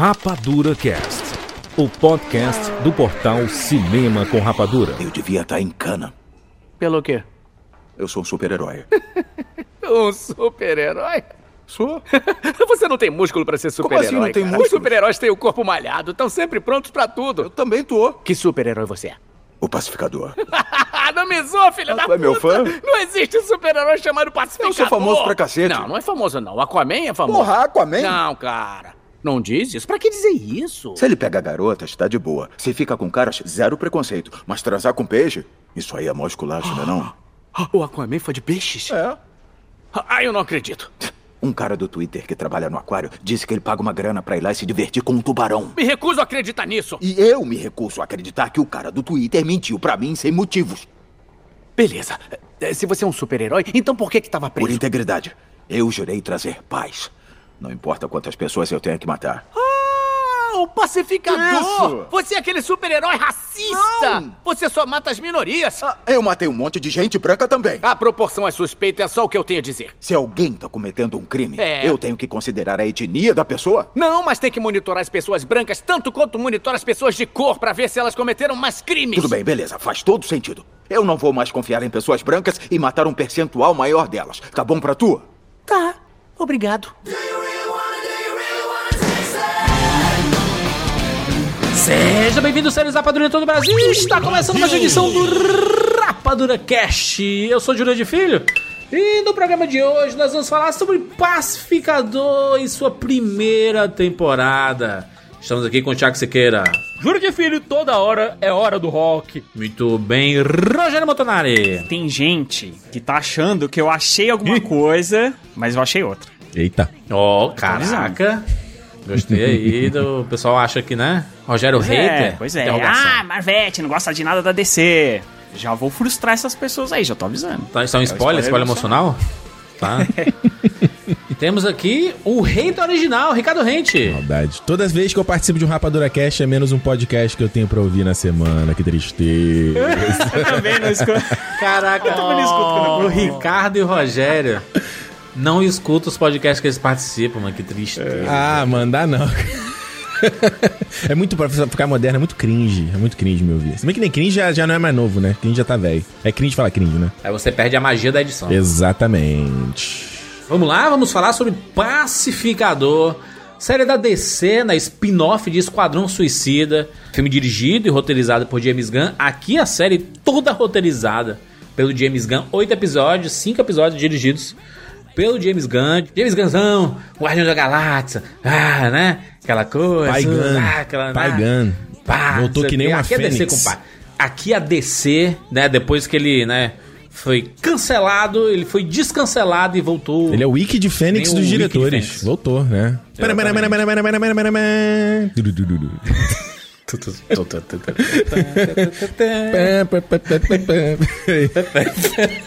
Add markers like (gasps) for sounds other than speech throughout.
Rapadura Cast, o podcast do portal Cinema com Rapadura. Eu devia estar em cana. Pelo quê? Eu sou um super-herói. (laughs) Um super-herói? Sou? (laughs) Você não tem músculo pra ser super-herói. assim não tem cara? músculo? Os super-heróis têm o corpo malhado, estão sempre prontos pra tudo. Eu também tô. Que super-herói você é? O pacificador. (laughs) não me zoa, filha da tu é puta! meu fã? Não existe super-herói chamado Pacificador. Eu sou famoso pra cacete. Não, não é famoso não. Aquaman é famoso. Porra, Aquaman? Não, cara. Não diz isso. Pra que dizer isso? Se ele pega garotas, tá de boa. Se fica com caras, zero preconceito. Mas transar com peixe, isso aí é mó esculacho, não é não? (gasps) O Aquaman foi de peixes? É. Ah, eu não acredito. Um cara do Twitter que trabalha no aquário disse que ele paga uma grana pra ir lá e se divertir com um tubarão. Me recuso a acreditar nisso. E eu me recuso a acreditar que o cara do Twitter mentiu pra mim sem motivos. Beleza. Eh, Se você é um super-herói, então por que que tava Por preso? integridade. Eu jurei trazer paz. Não importa quantas pessoas eu tenha que matar. Ah, o pacificador! Isso. Você é aquele super-herói racista! Não. Você só mata as minorias! Ah, eu matei um monte de gente branca também. A proporção é suspeita, é só o que eu tenho a dizer. Se alguém tá cometendo um crime, É. eu tenho que considerar a etnia da pessoa? Não, mas tem que monitorar as pessoas brancas tanto quanto monitorar as pessoas de cor pra ver se elas cometeram mais crimes. Tudo bem, beleza, faz todo sentido. Eu não vou mais confiar em pessoas brancas e matar um percentual maior delas. Tá bom pra tu? Tá, obrigado. Seja bem-vindo, séries Rapadura em todo o Brasil. Está começando mais uma edição do Rapadura Cast. Eu sou Júlio de Filho. E no programa de hoje nós vamos falar sobre Pacificador e sua primeira temporada. Estamos aqui com o Thiago Sequeira. Juro de filho, toda hora é hora do rock. Muito bem, Rogério Motonari. Tem gente que tá achando que eu achei alguma (laughs) coisa, mas eu achei outra. Eita. Ó, caraca. Gostei aí do o pessoal acha que, né? Rogério Pois Hater. é, pois é. Ah, Marvete, não gosta de nada da DC. Já vou frustrar essas pessoas aí, já tô avisando. Tá, isso é um spoiler, spoiler emocional? Tá. (laughs) Temos aqui o Hater original, Ricardo Rente. Saudade. Toda vez que eu participo de um Rapadura Cast é menos um podcast que eu tenho pra ouvir na semana. Que tristeza. (laughs) Eu também não escuto. Caraca, Eu também não escuto quando eu o Ricardo e o Rogério não escutam os podcasts que eles participam, mano. Que tristeza. ah, mandar não. (laughs) é muito, pra ficar moderno, é muito cringe. É muito cringe me ouvir. Se bem que nem cringe já, já não é mais novo, né? Cringe já tá velho. É cringe falar cringe, né? Aí você perde a magia da edição. Exatamente. Vamos lá, vamos falar sobre Pacificador. Série da DC, na spin-off de Esquadrão Suicida. Filme dirigido e roteirizado por James Gunn. Aqui a série toda roteirizada pelo James Gunn. Oito episódios, cinco episódios dirigidos pelo James Gunn. James Gunnzão, Guardião da Galáxia. Ah, né? Aquela coisa. Pai Gunn. Ah, aquela, Pai ah, Gunn. pá, Voltou que nem uma Aqui é DC, fênix. compadre. Aqui a DC, né? Depois que ele, né? Foi cancelado, ele foi descancelado e voltou. Ele é o wiki de Fênix dos diretores. Fênix. Voltou, né? Ah,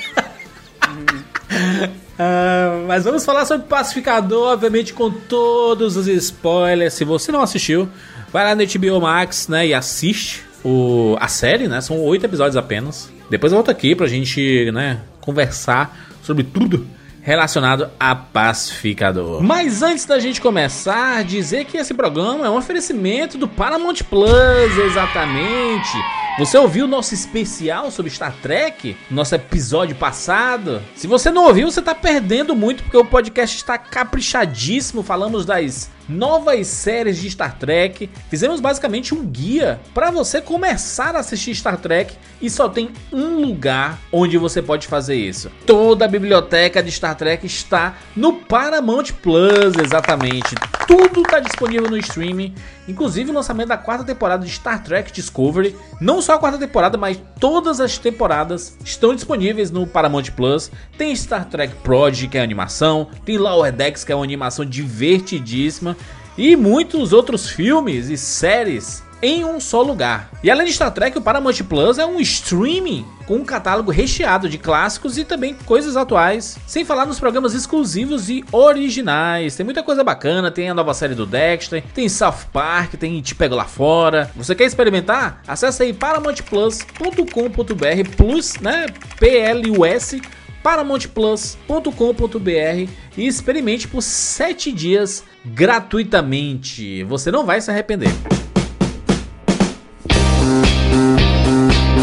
mas vamos falar sobre Pacificador, obviamente com todos os spoilers. Se você não assistiu, vai lá no HBO Max, né, e assiste o, a série, né? São oito episódios apenas. Depois eu volto aqui pra gente, né, conversar sobre tudo relacionado a Pacificador. Mas antes da gente começar, dizer que esse programa é um oferecimento do Paramount Plus, exatamente. Você ouviu o nosso especial sobre Star Trek? Nosso episódio passado? Se você não ouviu, você tá perdendo muito porque o podcast está caprichadíssimo. Falamos das novas séries de Star Trek. Fizemos basicamente um guia para você começar a assistir Star Trek e só tem um lugar onde você pode fazer isso. Toda a biblioteca de Star Trek está no Paramount Plus, exatamente. Tudo está disponível no streaming, inclusive o lançamento da quarta temporada de Star Trek Discovery. Não só a quarta temporada, mas todas as temporadas estão disponíveis no Paramount Plus. Tem Star Trek Prodigy, que é animação, tem Lower Decks, que é uma animação divertidíssima, e muitos outros filmes e séries em um só lugar. E além de Star Trek, o Paramount Plus é um streaming com um catálogo recheado de clássicos e também coisas atuais, sem falar nos programas exclusivos e originais. Tem muita coisa bacana, tem a nova série do Dexter, tem South Park, tem Te Pego Lá Fora. Você quer experimentar? Acesse aí paramountplus.com.br plus, né, P L U S paramountplus.com.br e experimente por 7 dias gratuitamente. Você não vai se arrepender.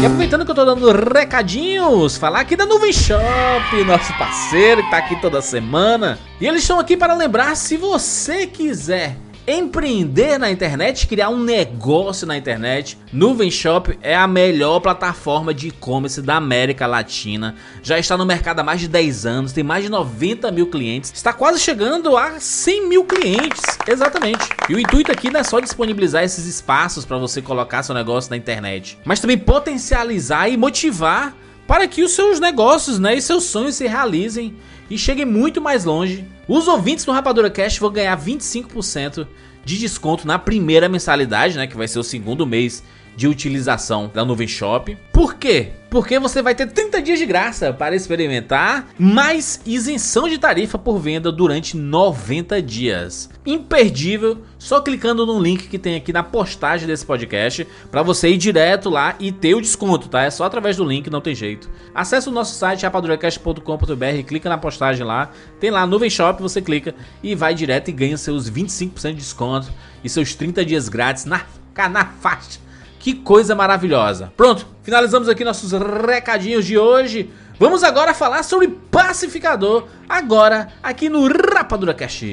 E aproveitando que eu tô dando recadinhos, falar aqui da Nuvem Shop, nosso parceiro que tá aqui toda semana. E eles estão aqui para lembrar se você quiser empreender na internet, criar um negócio na internet, Nuvem Shop é a melhor plataforma de e-commerce da América Latina. Já está no mercado há mais de 10 anos, tem mais de 90 mil clientes, está quase chegando a 100 mil clientes, exatamente. E o intuito aqui não é só disponibilizar esses espaços para você colocar seu negócio na internet, mas também potencializar e motivar para que os seus negócios né, e seus sonhos se realizem e cheguem muito mais longe. Os ouvintes do Rapadura Cast vão ganhar 25% de desconto na primeira mensalidade, né, que vai ser o segundo mês de utilização da Nuvem Shop. Por quê? Porque você vai ter 30 dias de graça para experimentar, mais isenção de tarifa por venda durante 90 dias. Imperdível, só clicando no link que tem aqui na postagem desse podcast para você ir direto lá e ter o desconto, tá? É só através do link, não tem jeito. Acesse o nosso site rapaduracast.com.br, clica na postagem lá, tem lá Nuvem Shop, você clica e vai direto e ganha seus 25% de desconto e seus 30 dias grátis na, na faixa que coisa maravilhosa. Pronto, finalizamos aqui nossos recadinhos de hoje. Vamos agora falar sobre Pacificador, agora aqui no Rapadura Cast.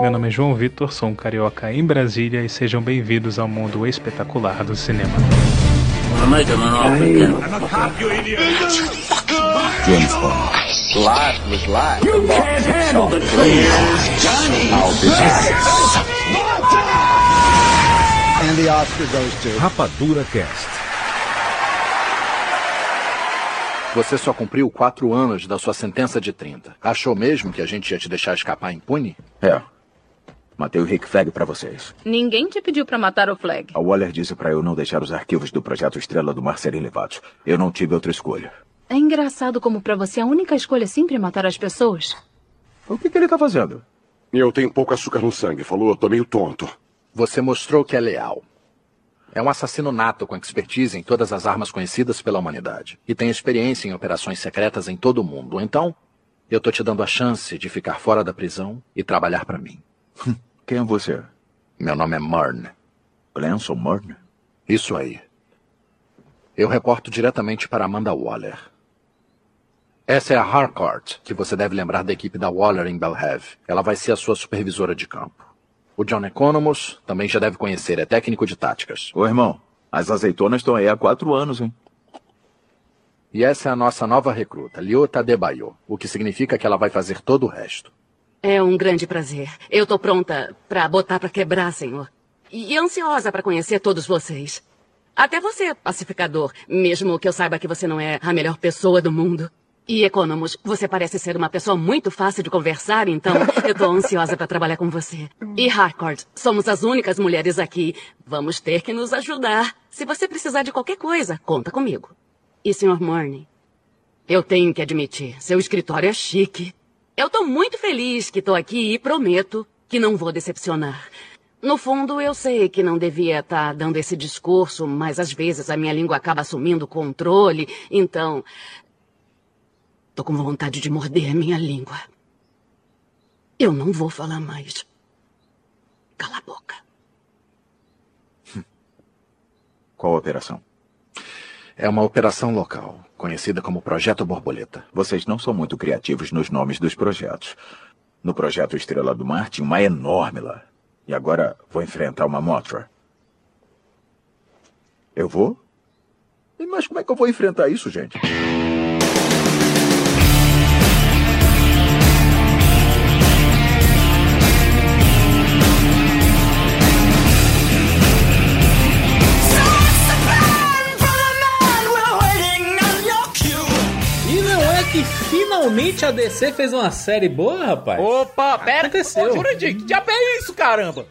Meu nome é João Vitor, sou um carioca em Brasília e sejam bem-vindos ao mundo espetacular do cinema. Rapadura Cast. Você só cumpriu quatro anos da sua sentença de 30. Achou mesmo que a gente ia te deixar escapar impune? É. Matei o Rick Flag pra vocês. Ninguém te pediu pra matar o Flag. A Waller disse pra eu não deixar os arquivos do projeto Estrela do Mar serem levados. Eu não tive outra escolha. É engraçado como pra você a única escolha é sempre matar as pessoas. O que, que ele tá fazendo? Eu tenho pouco açúcar no sangue. Falou, eu tô meio tonto. Você mostrou que é leal. É um assassino nato com expertise em todas as armas conhecidas pela humanidade. E tem experiência em operações secretas em todo o mundo. Então, eu tô te dando a chance de ficar fora da prisão e trabalhar pra mim. Quem é você? Meu nome é Murn. Glenson Murn? Isso aí. Eu reporto diretamente para Amanda Waller. Essa é a Harcourt, que você deve lembrar da equipe da Waller em Belhaven. Ela vai ser a sua supervisora de campo. O John Economos também já deve conhecer, é técnico de táticas. Ô, irmão, as azeitonas estão aí há quatro anos, hein? E essa é a nossa nova recruta, Liota Debayo, o que significa que ela vai fazer todo o resto. É um grande prazer. Eu tô pronta pra botar pra quebrar, senhor. E ansiosa pra conhecer todos vocês. Até você, pacificador, mesmo que eu saiba que você não é a melhor pessoa do mundo. E Economus, você parece ser uma pessoa muito fácil de conversar, então (laughs) eu tô ansiosa para trabalhar com você. E Harcourt, somos as únicas mulheres aqui. Vamos ter que nos ajudar. Se você precisar de qualquer coisa, conta comigo. E Sr. Morney, eu tenho que admitir, seu escritório é chique. Eu tô muito feliz que tô aqui e prometo que não vou decepcionar. No fundo, eu sei que não devia estar tá dando esse discurso, mas às vezes a minha língua acaba assumindo o controle, então Tô com vontade de morder a minha língua. Eu não vou falar mais. Cala a boca. (laughs) Qual operação? É uma operação local, conhecida como Projeto Borboleta. Vocês não são muito criativos nos nomes dos projetos. No projeto Estrela do Mar tinha uma enorme lá. E agora vou enfrentar uma Mothra. Eu vou? Mas como é que eu vou enfrentar isso, gente? Finalmente a DC fez uma série boa, rapaz? Opa, pera. Aconteceu. Ô, Jurandir, que diabo é isso, caramba?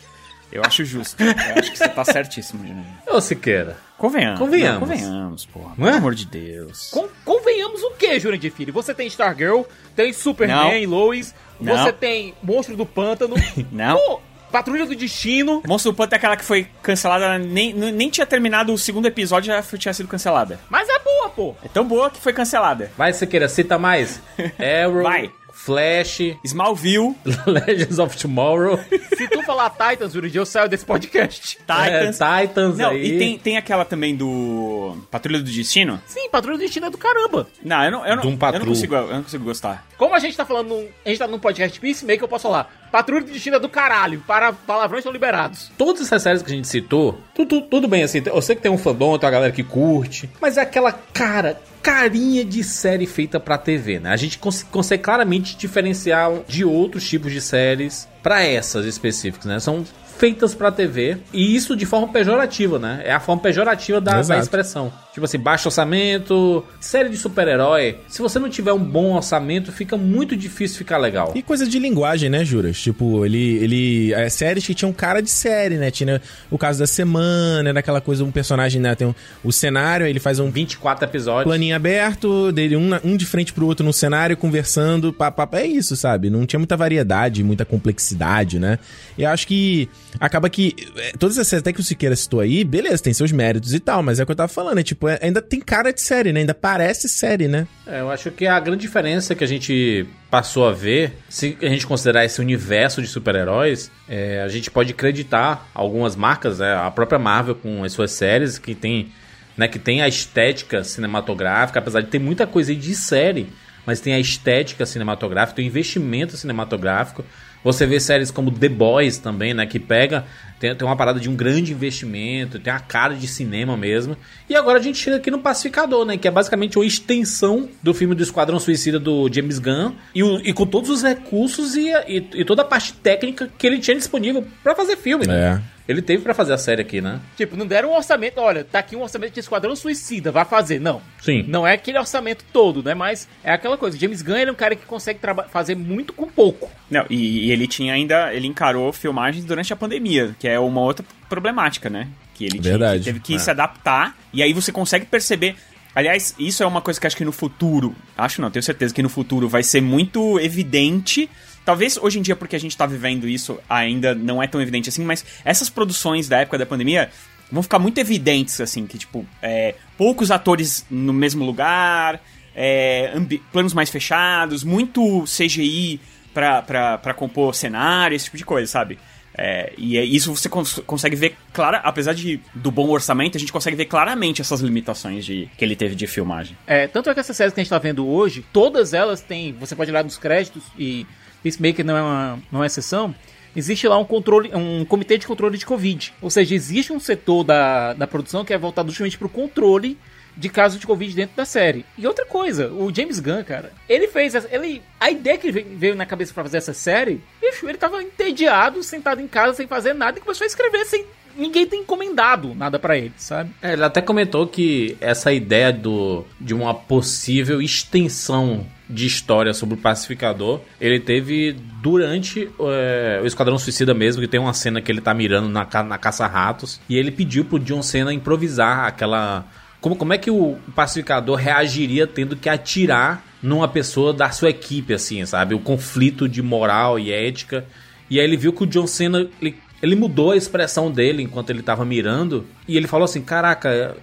Eu acho justo. Eu acho que você tá certíssimo, Jurandir. Ô, Siqueira. Convenhamos. Convenhamos. Não, convenhamos, porra. Não é? Pelo amor de Deus. Con convenhamos o que, Jurandir Filho? Você tem Stargirl, tem Superman, Lois, Não. você tem Monstro do Pântano. (laughs) Não. Pô, Patrulha do Destino. Monstro do Pântano é aquela que foi cancelada, nem, nem tinha terminado o segundo episódio, já foi- tinha sido cancelada. Mas é boa, pô. É tão boa que foi cancelada. Vai, Sequeira, cita mais. (laughs) Arrow, Vai. Flash, Smallville, (laughs) Legends of Tomorrow, Se tu falar Titans, Yuri, eu saio desse podcast. (laughs) Titans. é, Titans Não, aí. e tem, tem aquela também do Patrulha do Destino? Sim, Patrulha do Destino é do caramba. Não, eu não, eu não, Doom eu não, consigo, eu não consigo gostar. Como a gente tá falando, num, a gente tá num podcast Peacemaker, eu posso falar. Patrulha do Destino é do caralho. Para, palavrões são liberados. Todas essas séries que a gente citou, tudo, tudo bem assim, eu sei que tem um fandom, tem uma galera que curte, mas é aquela cara, carinha de série feita pra TV, né? A gente cons consegue claramente diferenciar de outros tipos de séries pra essas específicas, né? São feitas pra TV e isso de forma pejorativa, né? É a forma pejorativa da, da expressão. Tipo assim, baixo orçamento, série de super-herói. Se você não tiver um bom orçamento, fica muito difícil ficar legal. E coisa de linguagem, né, Juras? Tipo, ele. ele é, séries que tinham cara de série, né? Tinha o caso da semana, era aquela coisa, um personagem, né? Tem um, o cenário, ele faz um 24 episódios. planinho aberto, dele um, um de frente pro outro no cenário, conversando. Pá, pá, pá. é isso, sabe? Não tinha muita variedade, muita complexidade, né? E eu acho que acaba que. é, Todas essas até que o Siqueira citou aí, beleza, tem seus méritos e tal, mas é o que eu tava falando, é tipo, é- ainda tem cara de série, né? Ainda parece série, né? É, eu acho que a grande diferença que a gente passou a ver, se a gente considerar esse universo de super-heróis, é, a gente pode acreditar algumas marcas, né, a própria Marvel com as suas séries, que tem, né, que tem a estética cinematográfica, apesar de ter muita coisa aí de série, mas tem a estética cinematográfica, o investimento cinematográfico. Você vê séries como The Boys também, né? Que pega, tem, tem uma parada de um grande investimento, tem a cara de cinema mesmo. E agora a gente chega aqui no Pacificador, né? Que é basicamente uma extensão do filme do Esquadrão Suicida do James Gunn. E, o- e com todos os recursos e, e- e toda a parte técnica que ele tinha disponível pra fazer filme, né? Ele teve pra fazer a série aqui, né? Tipo, não deram um orçamento. Olha, tá aqui um orçamento de Esquadrão Suicida, vai fazer. Não. Sim. Não é aquele orçamento todo, né? Mas é aquela coisa. James Gunn ele é um cara que consegue fazer muito com pouco. Não, e, e ele tinha ainda, ele encarou filmagens durante a pandemia, que é uma outra problemática, né? Que ele tinha- que teve que É. se adaptar, e aí você consegue perceber. Aliás, isso é uma coisa que acho que no futuro, acho não, tenho certeza que no futuro vai ser muito evidente. Talvez hoje em dia, porque a gente tá vivendo isso, ainda não é tão evidente assim, mas essas produções da época da pandemia vão ficar muito evidentes, assim, que, tipo, é, poucos atores no mesmo lugar, é, planos mais fechados, muito CGI pra, pra, pra compor cenário, esse tipo de coisa, sabe? É, e é, isso você cons- consegue ver clara, apesar de, do bom orçamento, a gente consegue ver claramente essas limitações de, que ele teve de filmagem. É, tanto é que essas séries que a gente tá vendo hoje, todas elas têm. Você pode olhar nos créditos e Peacemaker não é uma, não é exceção. Existe lá um controle, um comitê de controle de Covid. Ou seja, existe um setor da, da produção que é voltado justamente pro controle de casos de Covid dentro da série. E outra coisa, o James Gunn, cara, ele fez. essa- Ele, a ideia que veio na cabeça pra fazer essa série, bicho, ele tava entediado, sentado em casa sem fazer nada e começou a escrever sem ninguém ter encomendado nada pra ele, sabe? É, ele até comentou que essa ideia do, de uma possível extensão de história sobre o pacificador, ele teve durante é, o Esquadrão Suicida mesmo, que tem uma cena que ele tá mirando na, na caça-ratos, e ele pediu pro John Cena improvisar aquela... Como, como é que o pacificador reagiria tendo que atirar numa pessoa da sua equipe, assim, sabe? O conflito de moral e ética. E aí ele viu que o John Cena... Ele, ele mudou a expressão dele enquanto ele tava mirando. E ele falou assim: Caraca,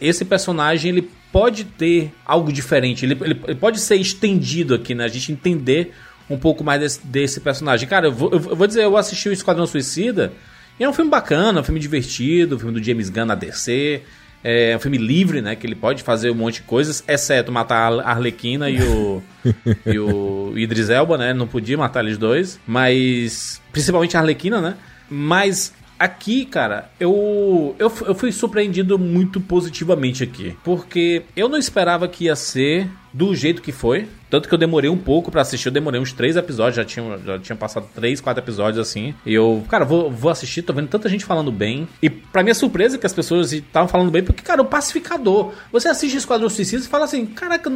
esse personagem ele pode ter algo diferente. Ele, ele, ele pode ser estendido aqui, né? A gente entender um pouco mais desse, desse personagem. Cara, eu vou, eu vou dizer, eu assisti o Esquadrão Suicida. E é um filme bacana, um filme divertido, um filme do James Gunn na DC. É um filme livre, né? Que ele pode fazer um monte de coisas, exceto matar a Arlequina e o, (laughs) e o Idris Elba, né? Não podia matar eles dois. Mas. Principalmente a Arlequina, né? Mas aqui, cara, eu, eu, eu fui surpreendido muito positivamente aqui. Porque eu não esperava que ia ser do jeito que foi. Tanto que eu demorei um pouco pra assistir. Eu demorei uns três episódios. Já tinha, já tinha passado três, quatro episódios assim. E eu, cara, vou, vou assistir. Tô vendo tanta gente falando bem. E pra minha surpresa, que as pessoas estavam falando bem. Porque, cara, o Pacificador. Você assiste Esquadrão Suicida e fala assim: Caraca,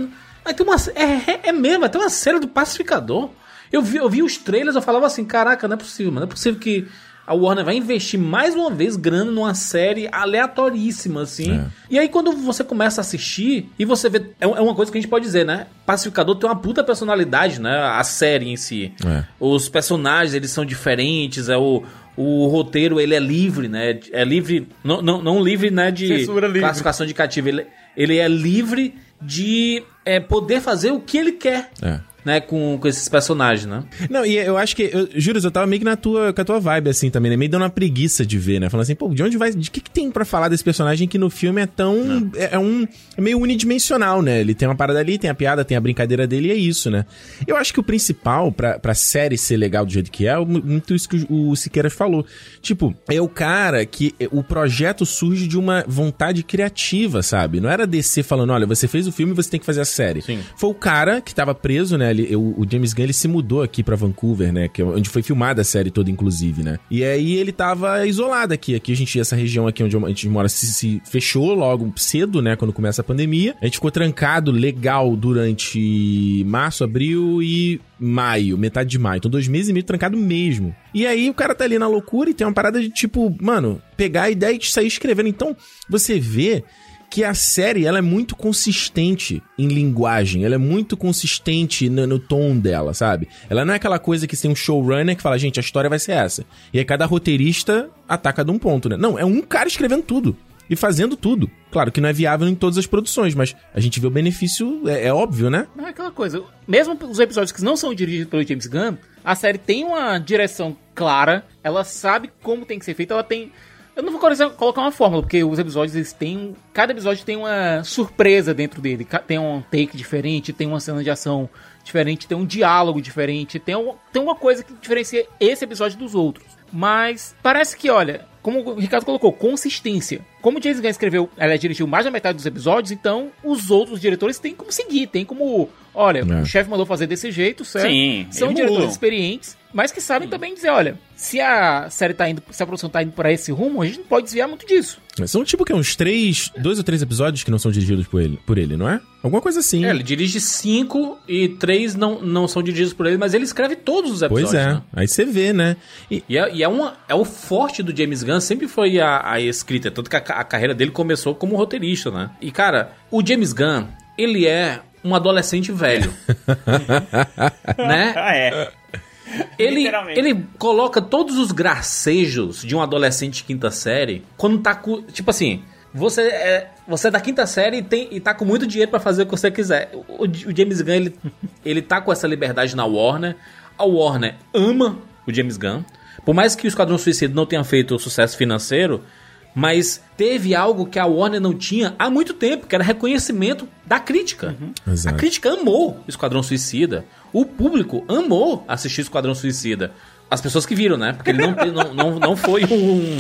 vai ter uma. É, é, é mesmo, vai ter uma série do Pacificador. Eu vi, eu vi os trailers, eu falava assim, caraca, não é possível, mano. Não é possível que a Warner vai investir mais uma vez grana numa série aleatoríssima, assim. É. E aí quando você começa a assistir e você vê. É é uma coisa que a gente pode dizer, né? Pacificador tem uma puta personalidade, né? A série em si. É. Os personagens, eles são diferentes, é o. O roteiro, ele é livre, né? É livre. Não, não, não livre, né? De Censura livre. classificação de cativo. Ele, ele é livre de é, poder fazer o que ele quer, É. né? Com, com esses personagens, né? Não, e eu acho que, eu, juro, eu tava meio que na tua, com a tua vibe, assim, também, né? Meio dando uma preguiça de ver, né? Falando assim, pô, de onde vai, de que que tem pra falar desse personagem que no filme é tão, é, é um, é meio unidimensional, né? Ele tem uma parada ali, tem a piada, tem a brincadeira dele e é isso, né? Eu acho que o principal pra, pra série ser legal do jeito que é, é muito isso que o, o Siqueiras falou. Tipo, é o cara que o projeto surge de uma vontade criativa, sabe? Não era DC falando, olha, você fez o filme, você tem que fazer a série. Sim. Foi o cara que tava preso, né? Ele, o, o James Gunn, ele se mudou aqui pra Vancouver, né? Que é onde foi filmada a série toda, inclusive, né? E aí ele tava isolado aqui. Aqui a gente, essa região aqui onde a gente mora, se, se fechou logo cedo, né? Quando começa a pandemia. A gente ficou trancado legal durante março, abril e maio, metade de maio. Então, dois meses e meio trancado mesmo. E aí o cara tá ali na loucura e tem uma parada de tipo, mano, pegar a ideia e sair escrevendo. Então, você vê que a série ela é muito consistente em linguagem, ela é muito consistente no, no tom dela, sabe? Ela não é aquela coisa que tem um showrunner que fala, gente, a história vai ser essa. E aí cada roteirista ataca de um ponto, né? Não, é um cara escrevendo tudo. E fazendo tudo. Claro que não é viável em todas as produções, mas a gente vê o benefício, é, é óbvio, né? Não é aquela coisa. Mesmo os episódios que não são dirigidos pelo James Gunn, a série tem uma direção clara, ela sabe como tem que ser feita, ela tem. Eu não vou colocar- uma fórmula, porque os episódios eles têm. Cada episódio tem uma surpresa dentro dele. Tem um take diferente, tem uma cena de ação diferente, tem um diálogo diferente, tem, um, tem uma coisa que diferencia esse episódio dos outros. Mas parece que, olha, como o Ricardo colocou, consistência. Como o James Gunn escreveu, ela dirigiu mais da metade dos episódios, então os outros diretores têm como seguir, tem como, olha, É. o chefe mandou fazer desse jeito, certo? Sim, São diretores experientes, mas que sabem também dizer, olha, se a série tá indo, se a produção tá indo para esse rumo, a gente não pode desviar muito disso. São tipo que uns três, dois ou três episódios que não são dirigidos por ele, por ele não é? Alguma coisa assim. É, ele dirige cinco e três não, não são dirigidos por ele, mas ele escreve todos os episódios. pois é, né? aí você vê, né? E, E, é, e é, uma, é o forte do James Gunn, sempre foi a, a escrita, tanto que a, a carreira dele começou como roteirista, né? E cara, o James Gunn, ele é um adolescente velho, (laughs) né? Ah, é. Ele, ele coloca todos os gracejos de um adolescente de quinta série quando tá com. Tipo assim, você é, você é da quinta série e, tem, e tá com muito dinheiro pra fazer o que você quiser. O, o James Gunn, ele, ele tá com essa liberdade na Warner. A Warner ama o James Gunn. Por mais que o Esquadrão Suicida não tenha feito sucesso financeiro, mas teve algo que a Warner não tinha há muito tempo, que era reconhecimento da crítica. A Exato. crítica amou Esquadrão Suicida. O público amou assistir Esquadrão Suicida. As pessoas que viram, né? Porque ele não, não, não, não foi um,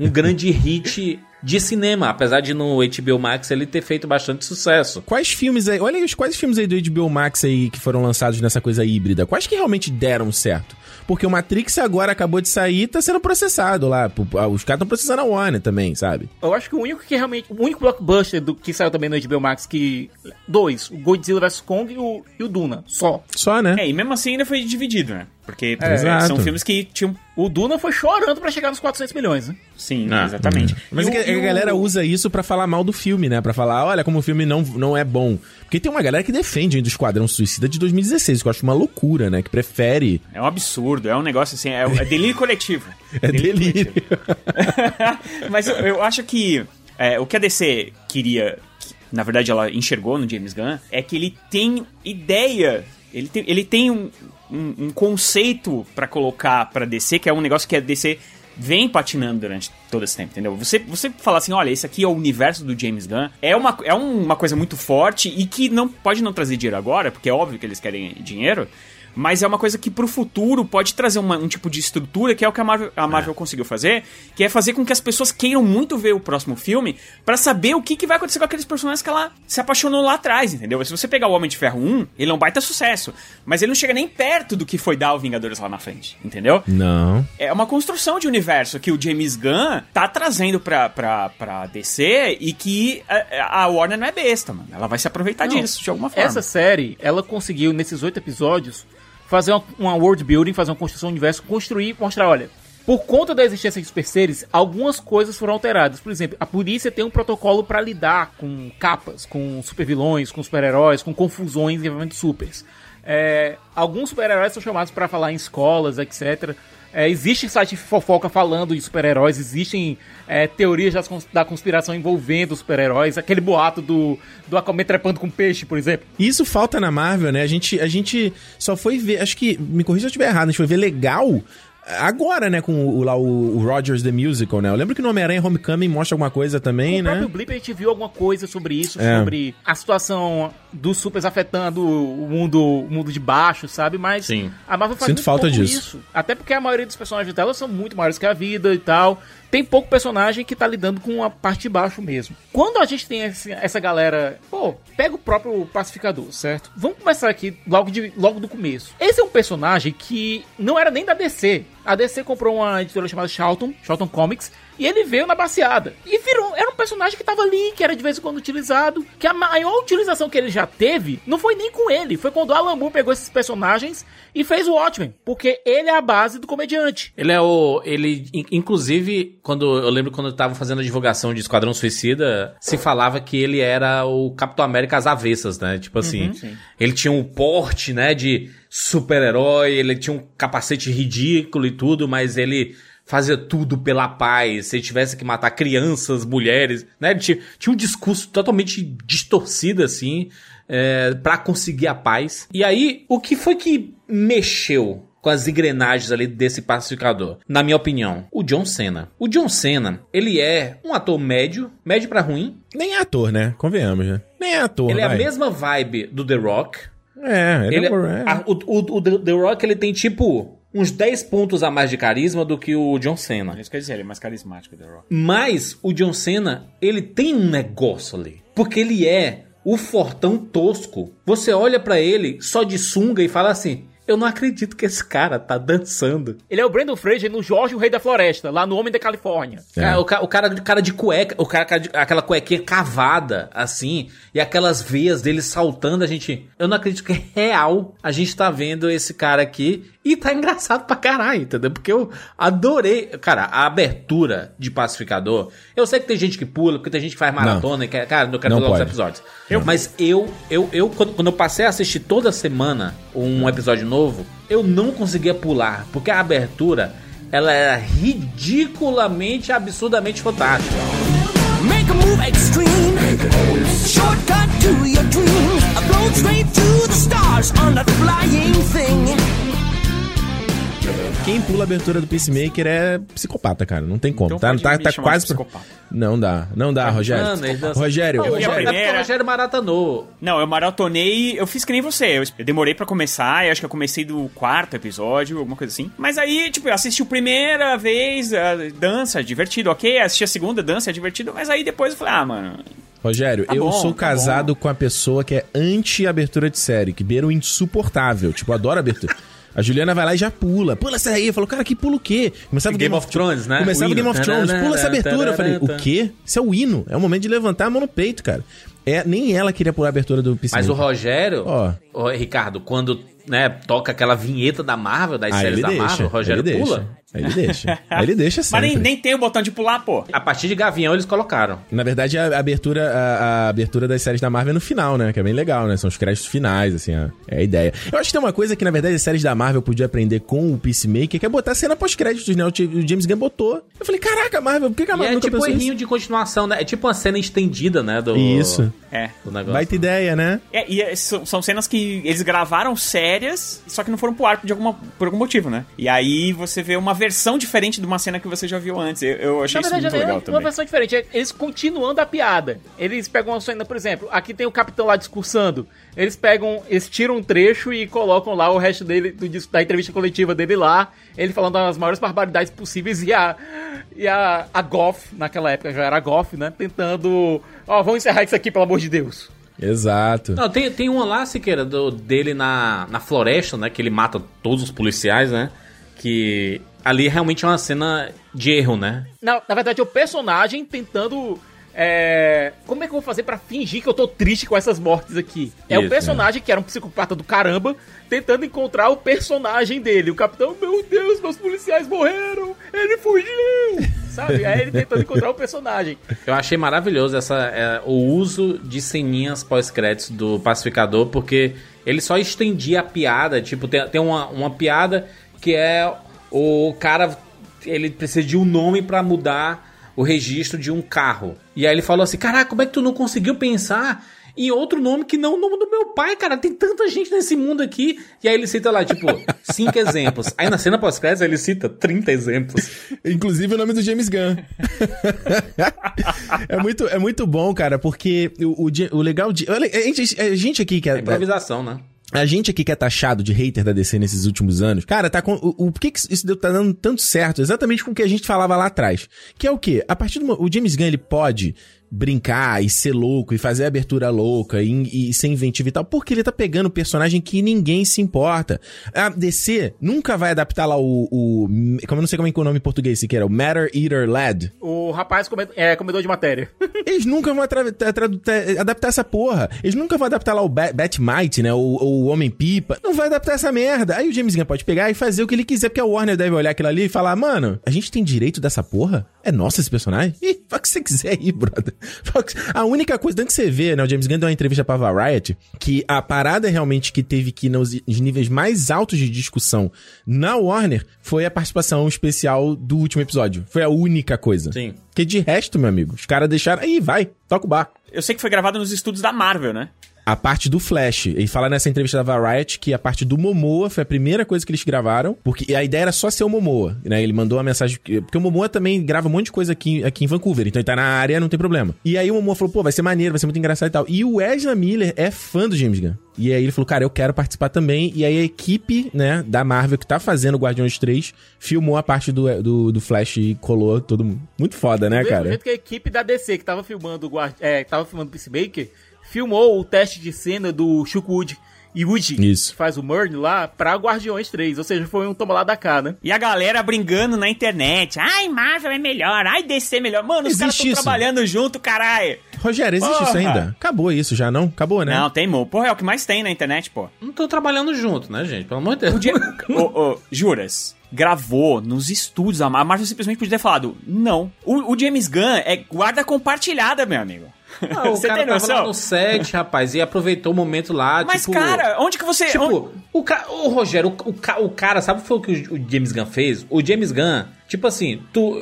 um grande hit de cinema, apesar de no HBO Max ele ter feito bastante sucesso. Quais filmes aí, olha aí os quais filmes aí do HBO Max aí que foram lançados nessa coisa híbrida, quais que realmente deram certo? Porque o Matrix agora acabou de sair e tá sendo processado lá. Os caras estão processando a Warner também, sabe? Eu acho que o único que realmente. O único blockbuster do, que saiu também no HBO Max que. Dois, o Godzilla vs Kong e o, e o Duna. Só. Só, né? É, e mesmo assim ainda foi dividido, né? Porque É, é, são filmes que tinham. O Duna foi chorando pra chegar nos 400 milhões, né? Sim, Ah, exatamente. Mas E é o- que a o- galera usa isso pra falar mal do filme, né? Pra falar, olha como o filme não, não é bom. Porque tem uma galera que defende ainda o Esquadrão Suicida de 2016, que eu acho uma loucura, né? Que prefere. É um absurdo, é um negócio assim, é, é delírio coletivo. (laughs) É delírio. (laughs) Mas eu, eu acho que é, o que a DC queria, que, na verdade ela enxergou no James Gunn, é que ele tem ideia, ele tem, ele tem um, um, um conceito pra colocar pra DC, que é um negócio que a DC vem patinando durante todo esse tempo, entendeu? Você, você falar assim, olha, esse aqui é o universo do James Gunn, é uma, é uma coisa muito forte e que não pode não trazer dinheiro agora, porque é óbvio que eles querem dinheiro, mas é uma coisa que pro futuro pode trazer uma- um tipo de estrutura que é o que a Marvel, a Marvel conseguiu fazer, que é fazer com que as pessoas queiram muito ver o próximo filme pra saber o que, que vai acontecer com aqueles personagens que ela se apaixonou lá atrás, entendeu? Se você pegar o Homem de Ferro 1, ele é um baita sucesso, mas ele não chega nem perto do que foi dar o Vingadores lá na frente, entendeu? Não. É uma construção de universo que o James Gunn tá trazendo pra, pra, pra DC e que a, a Warner não é besta, mano. Ela vai se aproveitar Não, disso de alguma forma. Essa série, ela conseguiu, nesses oito episódios, fazer uma, uma world building, fazer uma construção do universo, construir e mostrar, olha, Por conta da existência de super seres, algumas coisas foram alteradas. Por exemplo, a polícia tem um protocolo para lidar com capas, com supervilões, com super-heróis, com confusões envolvendo supers. É, alguns super-heróis são chamados para falar em escolas, etc. É, existe site fofoca falando de super-heróis, existem é, teorias da conspiração envolvendo super-heróis, aquele boato do, do Aquaman trepando com peixe, por exemplo. Isso falta na Marvel, né? A gente, a gente só foi ver, acho que, me corrija se eu estiver errado, a gente foi ver legal agora, né, com o, lá o, o Rogers The Musical, né? Eu lembro que no Homem-Aranha Homecoming mostra alguma coisa também, No né? próprio Blip a gente viu alguma coisa sobre isso, É. sobre a situação dos supers afetando o mundo, o mundo de baixo, sabe? Mas Sim. a Marvel faz Sinto falta disso. isso. Até porque a maioria dos personagens dela são muito maiores que a vida e tal. Tem pouco personagem que tá lidando com a parte de baixo mesmo. Quando a gente tem essa galera, pô, pega o próprio pacificador, certo? Vamos começar aqui logo, de, logo do começo. Esse é um personagem que não era nem da DC. A DC comprou uma editora chamada Charlton, Charlton Comics, e ele veio na baseada. E virou, era um personagem que tava ali, que era de vez em quando utilizado, que a maior utilização que ele já teve não foi nem com ele, foi quando o Alan Moore pegou esses personagens e fez o Watchmen, porque ele é a base do comediante. Ele é o. Ele, in- inclusive, quando eu lembro quando eu tava fazendo a divulgação de Esquadrão Suicida, se falava que ele era o Capitão América às avessas, né? Tipo assim, Uhum, ele tinha um porte, né, de super-herói, ele tinha um capacete ridículo e tudo, mas ele fazia tudo pela paz. Se ele tivesse que matar crianças, mulheres, né? Ele tinha, tinha um discurso totalmente distorcido, assim, é, para conseguir a paz. E aí, o que foi que mexeu com as engrenagens ali desse pacificador? Na minha opinião, o John Cena. O John Cena, ele é um ator médio, médio pra ruim. Nem é ator, né? Convenhamos, né? Nem é ator, Ele é a vai. mesma vibe do The Rock. É, ele, Ele é... é- a- o, o- o The Rock, ele tem tipo uns 10 pontos a mais de carisma do que o John Cena. Isso que eu ia dizer, ele é mais carismático, The Rock. Mas o John Cena, ele tem um negócio ali. Porque ele é o fortão tosco. Você olha pra ele só de sunga e fala assim: Eu não acredito que esse cara tá dançando. Ele é o Brandon Fraser no Jorge, o Rei da Floresta, lá no Homem da Califórnia. Cara, o, ca- o cara, cara de cueca, o cara, cara de- aquela cuequinha cavada, assim, e aquelas veias dele saltando, a gente. Eu não acredito que é real a gente tá vendo esse cara aqui. E tá engraçado pra caralho, entendeu? Porque eu adorei. Cara, a abertura de Pacificador. Eu sei que tem gente que pula, porque tem gente que faz maratona e quer. Cara, eu quero Não ver os episódios. Mas eu, eu, eu quando, quando eu passei a assistir toda semana um episódio novo, eu não conseguia pular, porque a abertura ela era ridiculamente, absurdamente fantástica. Make a move extreme. Shortcut to your dream. Straight to the stars on that flying thing. Quem pula a abertura do Peacemaker é psicopata, cara. Não tem como. Então tá pode tá, me tá quase. psicopata. Não dá, não dá, Rogério. Mano, Rogério, Não, Rogério. É porque primeira- o Rogério maratonou. Não, eu maratonei, eu fiz que nem você. Eu demorei pra começar, eu acho que eu comecei do quarto episódio, alguma coisa assim. Mas aí, tipo, eu assisti a primeira vez, a dança, divertido, ok. Assisti a segunda, dança, é divertido. Mas aí depois eu falei, ah, mano. Rogério, Tá eu bom, sou tá casado com a pessoa que é anti-abertura de série, que beira o insuportável. Tipo, adora abertura. A Juliana vai lá e já pula. Pula essa aí. Falou, cara, que pula o quê? Começava Game of Thrones, né? Começava O Game of Thrones. Pula essa abertura. Eu falei, o quê? Isso é o hino. É o momento de levantar a mão no peito, cara. É, nem ela queria pular a abertura do Peacemaker. Mas o Rogério, Ó. ô, Ricardo, quando né, toca aquela vinheta da Marvel, das Aí séries da deixa. Marvel, o Rogério ele pula. Deixa. Aí ele deixa. Aí ele deixa Mas sempre. nem, nem tem o botão de pular, pô. A partir de Gavião eles colocaram. Na verdade, a abertura, a, a abertura das séries da Marvel é no final, né? Que é bem legal, né? São os créditos finais, assim, a- é a ideia. Eu acho que tem uma coisa que, na verdade, as séries da Marvel podia aprender com o Peacemaker, que é botar cena pós-créditos, né? O o James Gunn botou. Eu falei, caraca, Marvel, por que, que a E Marvel é nunca tipo um pensou errinho nisso? de continuação, né? É tipo uma cena estendida, né? Do, Isso. É. do negócio. Baita ideia, né? É, e é, são, são cenas que eles gravaram sérias, só que não foram pro ar de alguma, por algum motivo, né? E aí você vê uma versão diferente de uma cena que você já viu antes. Eu, eu achei Na isso verdade, muito é legal uma também. versão diferente. É Eles continuando a piada. Eles pegam uma cena, por exemplo, aqui tem o capitão lá discursando. Eles pegam, eles tiram um trecho e colocam lá o resto dele, do da entrevista coletiva dele lá. Ele falando das maiores barbaridades possíveis e a. E a, a Goff, naquela época já era a Goff, né? Tentando. Ó, vamos encerrar isso aqui, pelo amor de Deus. Exato. Não, tem, tem uma lá, Siqueira, do, dele na, na floresta, né? Que ele mata todos os policiais, né? Que ali realmente é uma cena de erro, né? Na, na verdade, é o personagem tentando. É, como é que eu vou fazer pra fingir que eu tô triste com essas mortes aqui? É Isso, o personagem que era um psicopata do caramba, tentando encontrar o personagem dele. O capitão, meu Deus, meus policiais morreram, eles fugiu! Sabe? Aí ele tentando encontrar o personagem. Eu achei maravilhoso essa, é, o uso de ceninhas pós-créditos do Pacificador, porque ele só estendia a piada. Tipo, tem, tem uma, uma piada que é o cara. Ele precisa de um nome pra mudar o registro de um carro. E aí ele falou assim: Caraca, como é que tu não conseguiu pensar em outro nome que não o nome do meu pai, cara? Tem tanta gente nesse mundo aqui. E aí ele cita lá, tipo, (laughs) cinco exemplos. Aí na cena pós-crédito ele cita 30 exemplos. (laughs) Inclusive o nome do James Gunn. (laughs) é, muito, é muito bom, cara, porque o, o, o legal de. A gente, a gente aqui que é. É improvisação, né? A gente aqui que é taxado de hater da DC nesses últimos anos, cara, tá com. O, o por que, que isso deu- tá dando tanto certo? Exatamente com o que a gente falava lá atrás. Que é o quê? A partir do. O James Gunn, ele pode brincar e ser louco e fazer abertura louca e, e ser inventivo e tal, porque ele tá pegando personagem que ninguém se importa. A DC nunca vai adaptar lá o. o como eu não sei como é que é o nome em português sequer, o Matter Eater Lad. O rapaz come- é comedor de matéria. (laughs) Eles nunca vão adaptar essa porra. Eles nunca vão adaptar lá o Bat- Batmite, né? O, o Homem-Pipa. Não vai adaptar essa merda. Aí o James Gunn pode pegar e fazer o que ele quiser, porque a Warner deve olhar aquilo ali e falar, mano, a gente tem direito dessa porra? É nosso esse personagem? Ih, faz o que você quiser aí, brother. A única coisa, tanto que você vê, né? O James Gunn deu uma entrevista pra Variety, que a parada realmente que teve que ir nos níveis mais altos de discussão na Warner foi a participação especial do último episódio. Foi a única coisa. Sim. Porque de resto, meu amigo, os caras deixaram. Aí, vai, toca o bar. Eu sei que foi gravado nos estúdios da Marvel, né? A parte do Flash. Ele fala nessa entrevista da Variety que a parte do Momoa foi a primeira coisa que eles gravaram, porque a ideia era só ser o Momoa, né? Ele mandou uma mensagem, que- porque o Momoa também grava um monte de coisa aqui, aqui em Vancouver, então ele tá na área, não tem problema. E aí o Momoa falou, pô, vai ser maneiro, vai ser muito engraçado e tal. E o Ezra Miller é fã do James Gunn. E aí ele falou, cara, eu quero participar também. E aí a equipe, né, da Marvel que tá fazendo o Guardiões 3 filmou a parte do, do, do Flash e colou todo mundo. Muito foda, né, Do mesmo cara? jeito que a equipe da DC que tava filmando o guard... é, que tava filmando o Peacemaker, filmou o teste de cena do Shukwood e Woody, Isso. que faz o Murn lá, pra Guardiões 3. Ou seja, foi um toma lá da cá, né? E a galera brincando na internet. Ai, Marvel é melhor. Ai, DC é melhor. Mano, os caras Existe estão isso. trabalhando junto, caralho. Rogério, existe isso Porra. ainda? Acabou isso já, não? Acabou, né? Não, tem, mo. Porra, é o que mais tem na internet, pô. Não tô trabalhando junto, né, gente? Pelo amor de Deus. Podia... (laughs) Ô, ô, juras? Gravou nos estúdios. A Marvel simplesmente podia ter falado, não. O, o James Gunn é guarda compartilhada, meu amigo. Ah, (laughs) o Você cara tem tava lá no set, rapaz, e aproveitou o momento lá, Mas, tipo... cara, onde que você... onde- Tipo, o, ca... o Rogério, o, o, ca- o cara, sabe o que foi o que o James Gunn fez? O James Gunn, tipo assim, tu,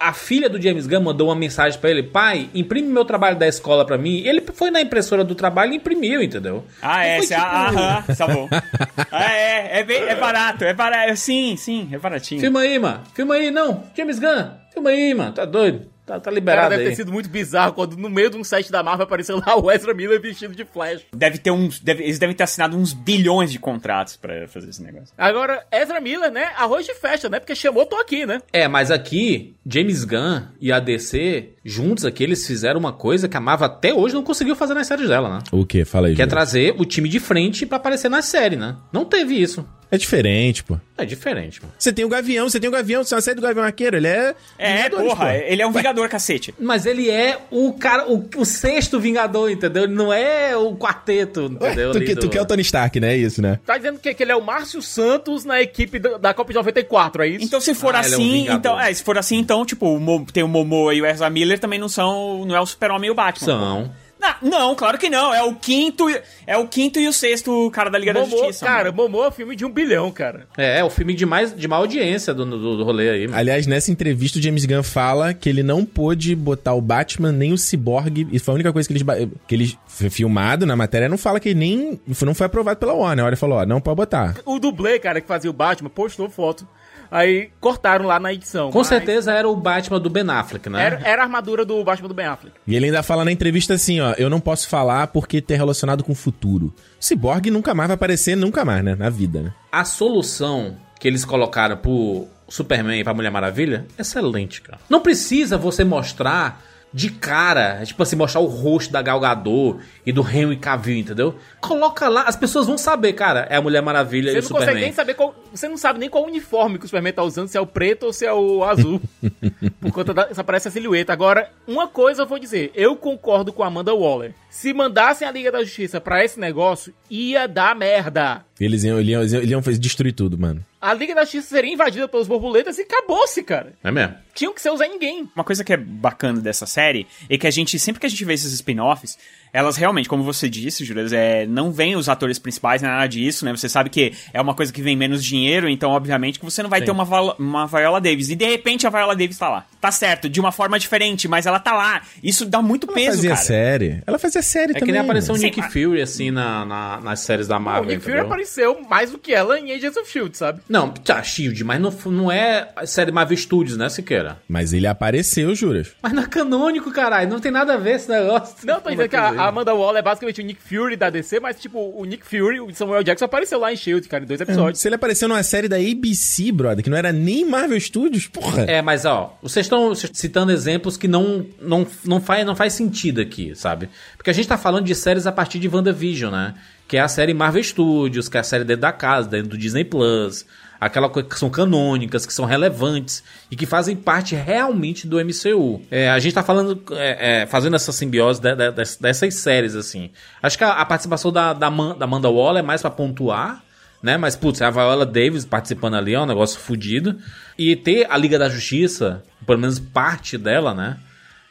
a filha do James Gunn mandou uma mensagem pra ele, pai, imprime meu trabalho da escola pra mim. Ele foi na impressora do trabalho e imprimiu, entendeu? Ah, é, Não cê- tipo- aham, tá bom. (laughs) ah, é, é, bem- é barato, é barato. Sim, sim, é baratinho. Filma aí, mano. Filma aí, não. James Gunn, filma aí, mano. Tá doido? Tá, tá Cara, liberado deve aí. ter sido muito bizarro quando no meio de um set da Marvel apareceu lá o Ezra Miller vestido de Flash. Deve ter uns. deve- eles devem ter assinado uns bilhões de contratos pra fazer esse negócio. Agora, Ezra Miller, né? Arroz de festa, né? Porque chamou, tô aqui, né? É, mas aqui, James Gunn e a DC, juntos aqui, eles fizeram uma coisa que a Marvel até hoje não conseguiu fazer nas séries dela, né? O que? Fala aí. Que é trazer o time de frente pra aparecer na série, né? Não teve isso. É diferente, pô. É diferente, mano. Você tem o Gavião, você tem o Gavião, você é série do Gavião Arqueiro, ele é... É, Vingadores, porra, pô. ele é um vingador, cacete. Mas ele é o cara, o, o sexto Vingador, entendeu? Ele não é o quarteto, entendeu? Tu, ali que, do- tu quer o Tony Stark, né? É isso, né? Tá dizendo que, que ele é o Márcio Santos na equipe da, da Copa de 94, é isso? Então, se for Ah, ele é um assim, então. É, se for assim, então, tipo, o Mo- tem o Momoa e o Ezra Miller também não são. Não é o Super-Homem e o Batman. São. Não, não, claro que não. É o quinto. e- É o quinto e o sexto cara da Liga da Momô, Justiça. cara, mano. Momô é um filme de um bilhão, cara. É, é o filme de mais de maior audiência do, do, do rolê aí, mano. Aliás, nessa entrevista, o James Gunn fala que ele não pôde botar o Batman nem o Cyborg. E foi a única coisa que eles, que eles foi filmado na matéria. Não fala que ele nem. Não foi aprovado pela Warner. A Warner falou: ó, não pode botar. O dublê, cara, que fazia o Batman, postou foto. Aí cortaram lá na edição. Com mas certeza era o Batman do Ben Affleck, né? Era, era a armadura do Batman do Ben Affleck. E ele ainda fala na entrevista assim: ó, eu não posso falar porque tem relacionado com o futuro. O Cyborg nunca mais vai aparecer, nunca mais, né? Na vida, né? A solução que eles colocaram pro Superman e pra Mulher Maravilha, excelente, cara. Não precisa você mostrar de cara, tipo assim, mostrar o rosto da Gal Gadot e do Henry Cavill, entendeu? Coloca lá, as pessoas vão saber, cara, é a Mulher Maravilha Você e o não consegue Superman. nem saber qual. Você não sabe nem qual uniforme que o Superman tá usando, se é o preto ou se é o azul. (laughs) por conta da. Aparece a silhueta. Agora, uma coisa eu vou dizer: eu concordo com a Amanda Waller. Se mandassem a Liga da Justiça pra esse negócio, ia dar merda. Eles iam, eles iam, eles iam- eles iam fazer- destruir tudo, mano. A Liga da Justiça seria invadida pelos borboletas e acabou-se, cara. É mesmo? Tinham que ser usar ninguém. Uma coisa que é bacana dessa série é que a gente, sempre que a gente vê esses spin-offs, elas realmente, como você disse, Juras, é, não vem os atores principais, nem nada disso, né? Você sabe que é uma coisa que vem menos dinheiro, então, obviamente, que você não vai Sim. ter uma, Viola- uma Viola Davis. E de repente a Viola Davis tá lá. Tá certo, de uma forma diferente, mas ela tá lá. Isso dá muito Ela peso, fazia cara. série. Ela fazia série É também. que nem apareceu o. Nick Fury, assim, na, na- nas séries da o Marvel, Nick Fury apareceu mais do que ela em Agents of S.H.I.E.L.D., sabe? Não, tá, Shield, mas não, não é a série Marvel Studios, né, Siqueira? Mas ele apareceu, juras. Mas não é canônico, caralho, não tem nada a ver esse negócio. Não, tô dizendo é que a? A Amanda Waller é basicamente o Nick Fury da DC, mas, tipo, o Nick Fury, o Samuel Jackson apareceu lá em S.H.I.E.L.D., cara, em dois episódios. Se ele apareceu numa série da ABC, brother, que não era nem Marvel Studios, porra. É, mas ó, vocês estão citando exemplos que não, não, não, faz, não faz sentido aqui, sabe? Porque a gente tá falando de séries a partir de WandaVision, né? Que é a série Marvel Studios, que é a série dentro da casa, dentro do Disney Plus. Aquela coisa que são canônicas, que são relevantes e que fazem parte realmente do MCU. É, a gente tá falando, é, é, fazendo essa simbiose de- de- des- dessas séries, assim. Acho que a, a participação da, da, Man- da Amanda Waller é mais pra pontuar, né? Mas, putz, a Viola Davis participando ali é um negócio fodido. E ter a Liga da Justiça, pelo menos parte dela, né?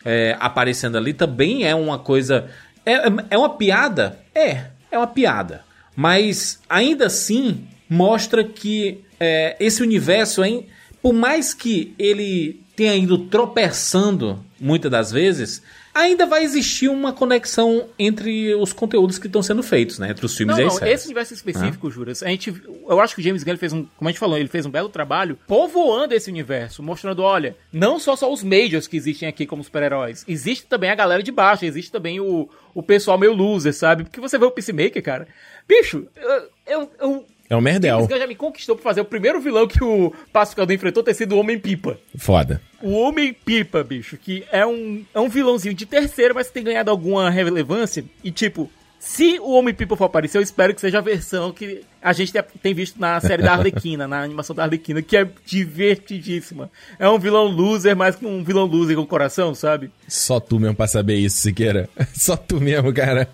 é, aparecendo ali também é uma coisa. É, é- é uma piada? É, é uma piada. Mas ainda assim mostra que é, esse universo, hein, por mais que ele tenha ido tropeçando muitas das vezes, ainda vai existir uma conexão entre os conteúdos que estão sendo feitos, né? Entre os filmes Não, e as não, séries. esse universo específico, Juras, a gente, eu acho que o James Gunn fez um, como a gente falou, ele fez um belo trabalho povoando esse universo, mostrando, olha, não só só os majors que existem aqui como super-heróis, existe também a galera de baixo, existe também o, o pessoal meio loser, sabe? Porque você vê o Peacemaker, cara, bicho, eu, eu, eu É um merdel. James Gunn já me conquistou pra fazer o primeiro vilão que o Pacificador enfrentou ter sido o Homem-Pipa. Foda. O Homem-Pipa, bicho, que é um, é um vilãozinho de terceiro, mas que tem ganhado alguma relevância. E, tipo, se o Homem-Pipa for aparecer, eu espero que seja a versão que a gente te- tem visto na série da Arlequina, na animação da Arlequina, que é divertidíssima. É um vilão loser, mas com um vilão loser com coração, sabe? Só tu mesmo pra saber isso, Siqueira. (laughs) Só tu mesmo, cara.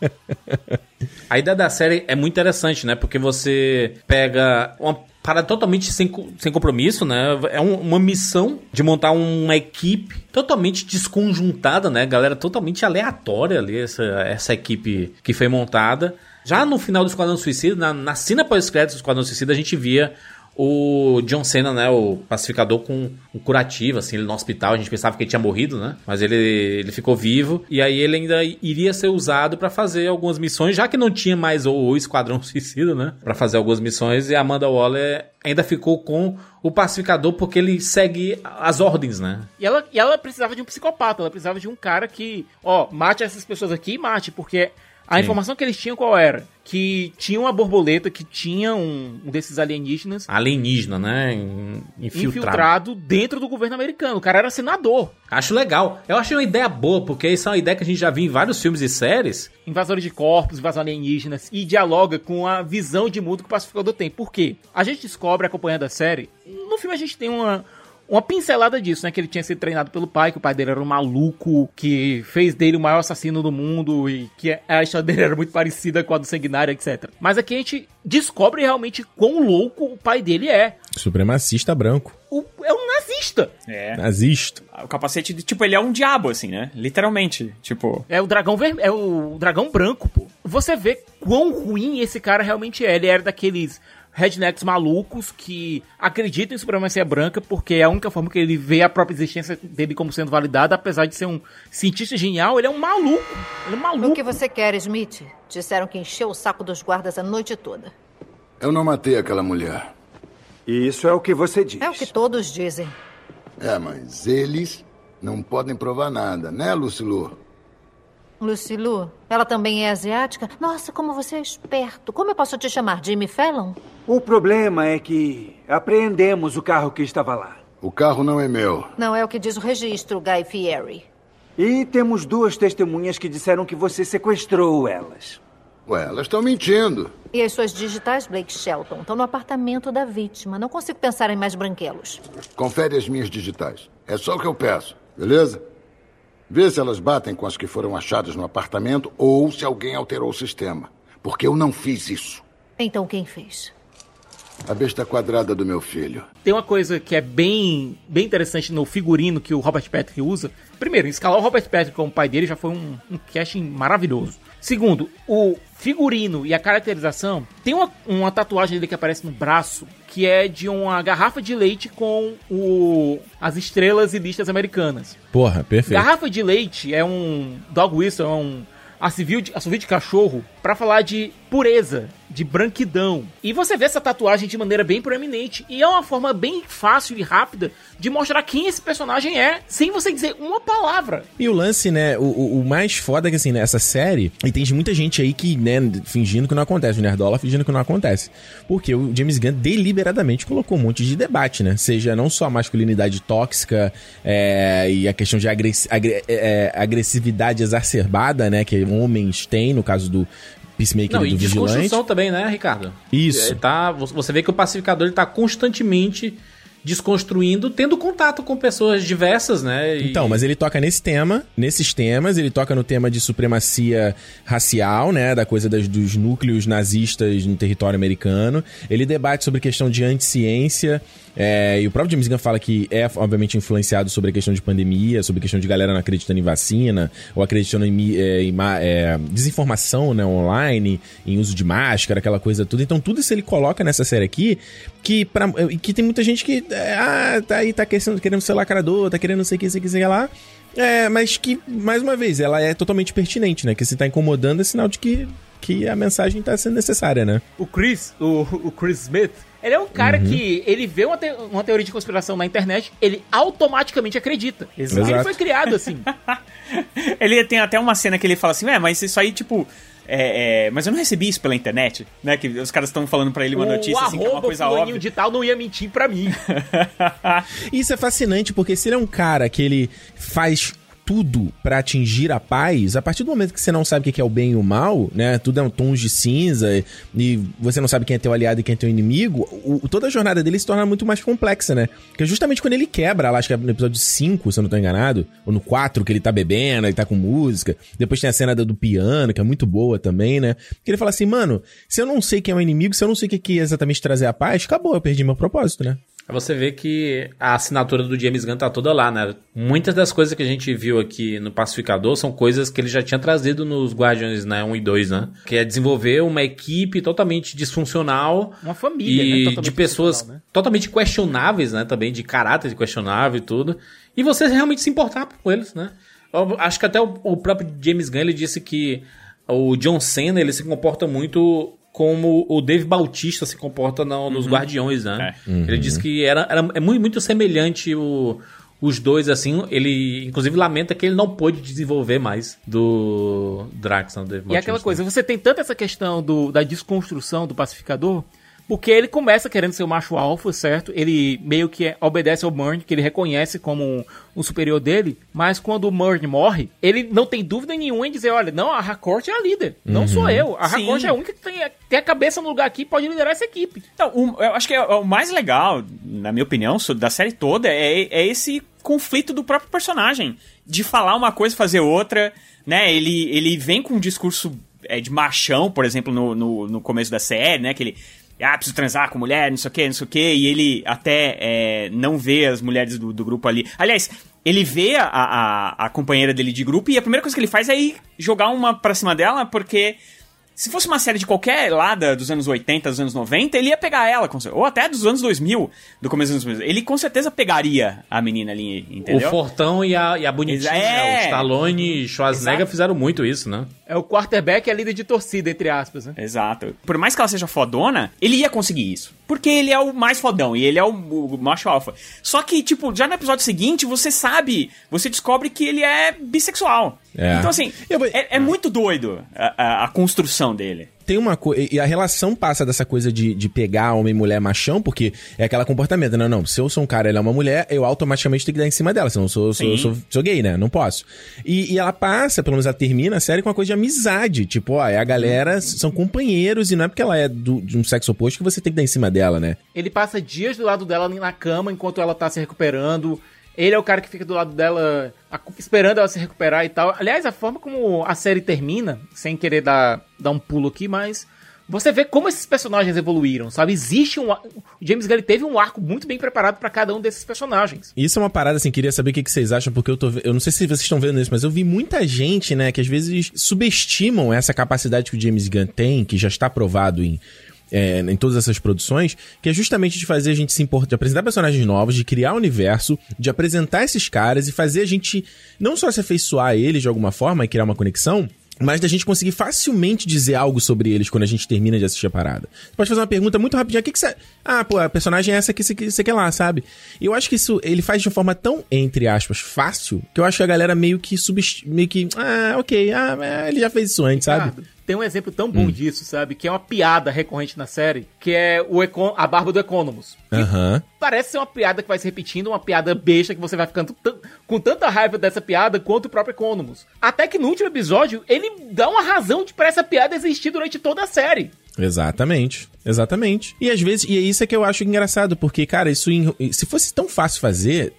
A ideia da série é muito interessante, né? Porque você pega uma parada totalmente sem, sem compromisso, né? É um- uma missão de montar uma equipe totalmente desconjuntada, né? Galera totalmente aleatória ali, essa, essa equipe que foi montada. Já no final do Esquadrão Suicida, na, na cena pós-créditos do Esquadrão Suicida, a gente via o John Cena, né, o pacificador com um curativo, assim, ele no hospital, a gente pensava que ele tinha morrido, né, mas ele, ele ficou vivo, e aí ele ainda iria ser usado pra fazer algumas missões, já que não tinha mais o, o Esquadrão (laughs) Suicida, né, Pra fazer algumas missões, e a Amanda Waller ainda ficou com o pacificador porque ele segue as ordens, né. E ela, e ela precisava de um psicopata, ela precisava de um cara que, ó, mate essas pessoas aqui e mate, porque a Sim. informação que eles tinham qual era? Que tinha uma borboleta, que tinha um, um desses alienígenas Alienígena, né, in- infiltrado. infiltrado dentro do governo americano. O cara era senador. Acho legal. Eu achei uma ideia boa, porque isso é uma ideia que a gente já viu em vários filmes e séries. Invasores de corpos, invasão alienígenas, e dialoga com a visão de mundo que o pacificador tem. Por quê? A gente descobre, acompanhando a série, no filme a gente tem uma, uma pincelada disso, né? Que ele tinha sido treinado pelo pai, que o pai dele era um maluco, que fez dele o maior assassino do mundo, e que a história dele era muito parecida com a do Sanguinário, etc. Mas aqui a gente descobre realmente quão louco o pai dele é. Supremacista branco. O, é um nazista. É. Nazista. O capacete, de- tipo, ele é um diabo, assim, né? Literalmente. Tipo. É o dragão vermelho, é o dragão branco, pô. Você vê quão ruim esse cara realmente é. Ele era daqueles rednecks malucos que acreditam em supremacia branca porque é a única forma que ele vê a própria existência dele como sendo validada, apesar de ser um cientista genial, ele é um maluco. Ele é um O maluco. que você quer, Smith? Disseram que encheu o saco dos guardas a noite toda. Eu não matei aquela mulher. Isso é o que você diz. É o que todos dizem. É, mas eles não podem provar nada, né, Lucilu? Lucilu, ela também é asiática? Nossa, como você é esperto. Como eu posso te chamar? Jimmy Fallon? O problema é que apreendemos o carro que estava lá. O carro não é meu. Não é o que diz o registro, Guy Fieri. E temos duas testemunhas que disseram que você sequestrou elas. Ué, elas estão mentindo. E as suas digitais, Blake Shelton, estão no apartamento da vítima. Não consigo pensar em mais branquelos. Confere as minhas digitais. É só o que eu peço, beleza? Vê se elas batem com as que foram achadas no apartamento ou se alguém alterou o sistema. Porque eu não fiz isso. Então quem fez? A besta quadrada do meu filho. Tem uma coisa que é bem, bem interessante no figurino que o Robert Patrick usa. Primeiro, escalar o Robert Patrick como pai dele já foi um, um casting maravilhoso. Segundo, o figurino e a caracterização. Tem uma, uma tatuagem dele que aparece no braço que é de uma garrafa de leite com o, as estrelas e listas americanas. Porra, perfeito. Garrafa de leite é um dog whistle, é um assovio de, assovio de cachorro pra falar de pureza, de branquidão. E você vê essa tatuagem de maneira bem proeminente e é uma forma bem fácil e rápida de mostrar quem esse personagem é, sem você dizer uma palavra. E o lance, né, o, o- o mais foda é que, assim, nessa série, e tem muita gente aí que, né, fingindo que não acontece, o Nerdola fingindo que não acontece. Porque o James Gunn deliberadamente colocou um monte de debate, né? Seja não só a masculinidade tóxica é, e a questão de agressi- agre- é, é, agressividade exacerbada, né, que homens têm, no caso do Peacemaker Não, e do Vigilante. desconstrução também, né, Ricardo? Isso. Ele tá, você vê que o pacificador ele tá constantemente desconstruindo, tendo contato com pessoas diversas, né? E- Então, mas ele toca nesse tema, nesses temas, ele toca no tema de supremacia racial, né, da coisa das- dos núcleos nazistas no território americano. Ele debate sobre questão de anticiência, é, e o próprio James Gunn fala que é, obviamente, influenciado sobre a questão de pandemia, sobre a questão de galera não acreditando em vacina, ou acreditando em, é, em é, desinformação, né, online, em uso de máscara, aquela coisa toda. Então, tudo isso ele coloca nessa série aqui, que, pra, que tem muita gente que, ah, tá aí, tá querendo, querendo ser lacrador, tá querendo não sei o que, sei o que, sei lá. É, mas que, mais uma vez, ela é totalmente pertinente, né? Que se tá incomodando é sinal de que, que a mensagem tá sendo necessária, né? O Chris, o, o Chris Smith, ele é um cara Uhum. que ele vê uma, te- uma teoria de conspiração na internet, ele automaticamente acredita. Exato. Ele foi criado assim. (laughs) Ele tem até uma cena que ele fala assim, é, mas isso aí, tipo. É, é, mas eu não recebi isso pela internet, né? Que os caras estão falando pra ele uma o notícia assim, que é uma coisa óbvia. de tal não ia mentir pra mim. (laughs) Isso é fascinante, porque se ele é um cara que ele faz tudo pra atingir a paz, a partir do momento que você não sabe o que é o bem e o mal, né? Tudo é um tons de cinza e você não sabe quem é teu aliado e quem é teu inimigo, o- toda a jornada dele se torna muito mais complexa, né? Porque justamente quando ele quebra, lá, acho que é no episódio 5, se eu não tô enganado, ou no 4, que ele tá bebendo, ele tá com música, depois tem a cena do piano, que é muito boa também, né? Que ele fala assim, mano, se eu não sei quem é o inimigo, se eu não sei o que é exatamente trazer a paz, acabou, eu perdi meu propósito, né? Aí Você vê que a assinatura do James Gunn tá toda lá, né? Muitas das coisas que a gente viu aqui no Pacificador são coisas que ele já tinha trazido nos Guardians, né? 1 e 2, né? Que é desenvolver uma equipe totalmente disfuncional. Uma família, e né? Totalmente de pessoas né? totalmente questionáveis, né? Também de caráter questionável e tudo. E você realmente se importar com eles, né? Eu acho que até o, o próprio James Gunn ele disse que o John Cena ele se comporta muito como o Dave Bautista se comporta no- nos Uhum. Guardiões, né? É. Uhum. Ele disse que era, era é muito, muito semelhante o- os dois, assim. Ele, inclusive, lamenta que ele não pôde desenvolver mais do Drax, né? do Dave E Bautista. aquela coisa, você tem tanto essa questão do, da desconstrução do pacificador, porque ele começa querendo ser o macho alfa, certo? Ele meio que é- obedece ao Murn, que ele reconhece como um, um superior dele, mas quando o Murn morre, ele não tem dúvida nenhuma em dizer, olha, não, a Harcourt é a líder, não Uhum. sou eu. A Sim. Harcourt é a única que tem, tem a cabeça no lugar aqui e pode liderar essa equipe. Então, o- eu acho que é- o mais legal, na minha opinião, da série toda é, é esse conflito do próprio personagem. De falar uma coisa e fazer outra, né? Ele, ele vem com um discurso é, de machão, por exemplo, no, no, no começo da série, né? Que ele. Ah, preciso transar com mulher, não sei o que, não sei o que. E ele até é, não vê as mulheres do, do grupo ali. Aliás, ele vê a, a, a companheira dele de grupo e a primeira coisa que ele faz é ir jogar uma pra cima dela, porque se fosse uma série de qualquer lá da- dos anos 80, dos anos 90, ele ia pegar ela, ou até dos anos 2000, do começo dos anos 2000. Ele com certeza pegaria a menina ali, entendeu? O Fortão e a, e a Bonitinha, é. o Stallone e Schwarzenegger Exato. fizeram muito isso, né? É o quarterback e a líder de torcida, entre aspas, né? Exato. Por mais que ela seja fodona, ele ia conseguir isso. Porque ele é o mais fodão e ele é o, o macho alfa. Só que, tipo, já no episódio seguinte, você sabe, você descobre que ele é bissexual. É. Então, assim, é, é muito doido a, a- a construção dele. Tem uma coisa. E a relação passa dessa coisa de, de pegar homem, mulher, machão, porque é aquela comportamento, não, não. Se eu sou um cara e ela é uma mulher, eu automaticamente tenho que dar em cima dela, senão eu sou, sou, sou, sou gay, né? Não posso. E, e ela passa, pelo menos ela termina a série com uma coisa de amizade. Tipo, ó, é a galera, são companheiros, e não é porque ela é do- de um sexo oposto que você tem que dar em cima dela, né? Ele passa dias do lado dela na cama enquanto ela tá se recuperando. Ele é o cara que fica do lado dela esperando ela se recuperar e tal. Aliás, a forma como a série termina, sem querer dar, dar um pulo aqui, mas você vê como esses personagens evoluíram, sabe? Existe um. O James Gunn teve um arco muito bem preparado pra cada um desses personagens. Isso é uma parada, assim, queria saber o que, que vocês acham, porque eu tô. Eu não sei se vocês estão vendo isso, mas eu vi muita gente, né, que às vezes subestimam essa capacidade que o James Gunn tem, que já está provado em. É, em todas essas produções, que é justamente de fazer a gente se importar, de apresentar personagens novos, de criar universo, de apresentar esses caras e fazer a gente não só se afeiçoar a eles de alguma forma e criar uma conexão, mas da gente conseguir facilmente dizer algo sobre eles quando a gente termina de assistir a parada. Você pode fazer uma pergunta muito rapidinha. O que, que você. Ah, pô, a personagem é essa que você, que você quer lá, sabe? E eu acho que isso ele faz de uma forma tão, entre aspas, fácil, que eu acho que a galera meio que subest... meio que. Ah, ok, ah, é, ele já fez isso antes, sabe? Tem um exemplo tão bom Hum. disso, sabe? Que é uma piada recorrente na série, que é o Econ- a barba do Economus. Aham. Parece ser uma piada que vai se repetindo, uma piada besta que você vai ficando com tanta raiva dessa piada quanto o próprio Economus. Até que no último episódio, ele dá uma razão de pra essa piada existir durante toda a série. Exatamente. Exatamente. E às vezes, e é isso é que eu acho engraçado, porque, cara, isso se fosse tão fácil fazer,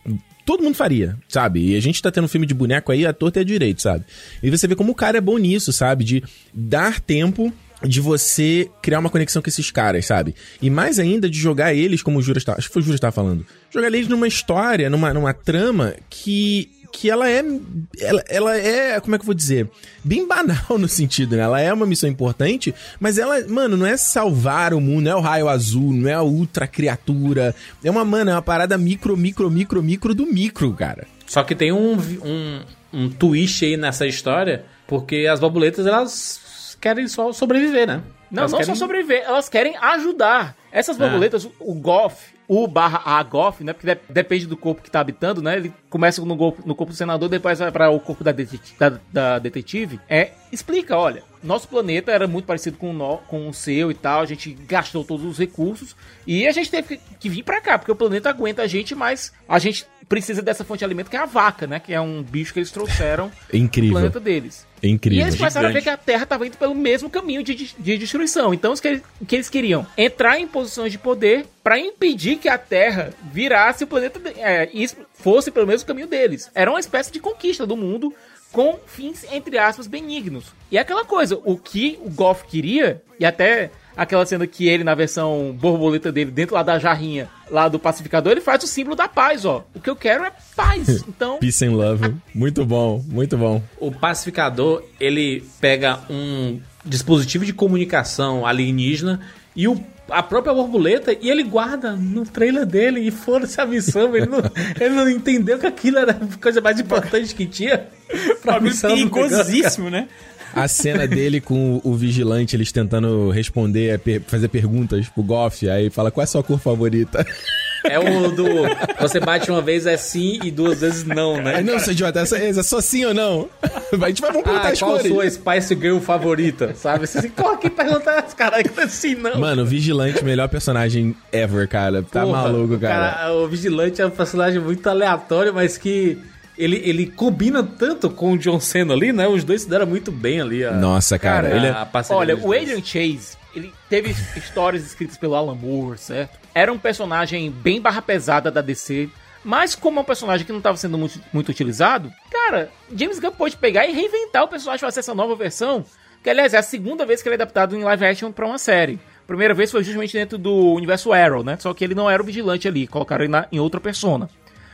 todo mundo faria, sabe? E a gente tá tendo um filme de boneco aí, a torta é direito, sabe? E você vê como o cara é bom nisso, sabe? De dar tempo de você criar uma conexão com esses caras, sabe? E mais ainda de jogar eles, como o Juras tá, acho que foi o Juras que tava falando, jogar eles numa história, numa, numa trama que que ela é ela, ela é, como é que eu vou dizer, bem banal (laughs) no sentido, né? Ela é uma missão importante, mas ela, mano, não é salvar o mundo, não é o raio azul, não é a ultra criatura. É uma, mano, é uma parada micro, micro, micro, micro do micro, cara. Só que tem um, um, um twist aí nessa história, porque as borboletas, elas querem só sobreviver, né? Não, Elas não querem- só sobreviver, elas querem ajudar. Essas Ah. borboletas, o Goff, o barra A Goff, né? Porque de- depende do corpo que tá habitando, né? Ele começa no, corpo- no corpo do senador, depois vai para o corpo da, detet- da- da detetive. É, explica, olha, nosso planeta era muito parecido com o, no- com o seu e tal, a gente gastou todos os recursos e a gente teve que, que vir pra cá, porque o planeta aguenta a gente, mas a gente precisa dessa fonte de alimento que é a vaca, né? Que é um bicho que eles trouxeram É (laughs) incrível. do planeta deles. Incrível. E eles começaram a ver Gigante. que a Terra estava indo pelo mesmo caminho de, de- de destruição. Então, os que, eles- o que eles queriam? Entrar em posições de poder para impedir que a Terra virasse o planeta. É, isso fosse pelo mesmo caminho deles. Era uma espécie de conquista do mundo com fins, entre aspas, benignos. E é aquela coisa, o que o Goff queria, e até aquela cena que ele, na versão borboleta dele, dentro lá da jarrinha, lá do pacificador, ele faz o símbolo da paz, ó. O que eu quero é paz. (laughs) Então, Peace and love. Muito bom, muito bom. O pacificador, ele pega um dispositivo de comunicação alienígena e o, a própria borboleta e ele guarda no trailer dele e foda-se a missão. Ele não, (laughs) ele não entendeu que aquilo era a coisa mais importante que tinha (laughs) pra Bagulho missão. perigosíssimo, né? A cena dele com o vigilante, eles tentando responder, per- fazer perguntas pro Goff, aí fala qual é a sua cor favorita. É o do. Você bate uma vez é sim e duas vezes não, né? Aí, não, seu idiota, essa, essa é só sim ou não? (laughs) A gente vai vamos perguntar Ah, as qual a cores. sua Spice Girl favorita? Sabe? Você assim, corre aqui perguntar as caras que tá assim, não. Mano, o Vigilante, melhor personagem ever, cara. Tá Porra, maluco, o cara. O Vigilante é um personagem muito aleatório, mas que ele, ele combina tanto com o John Cena ali, né? Os dois se deram muito bem ali. a- Nossa, cara, a- ele é- Olha, o. Adrian Chase, ele teve (laughs) histórias escritas pelo Alan Moore, certo? Era um personagem bem barra pesada da DC, mas como é um personagem que não estava sendo muito, muito utilizado, cara, James Gunn pode pegar e reinventar o personagem para fazer essa nova versão, que aliás é a segunda vez que ele é adaptado em live action para uma série. A primeira vez foi justamente dentro do universo Arrow, né? Só que ele não era o vigilante ali, colocaram ele na- em outra persona.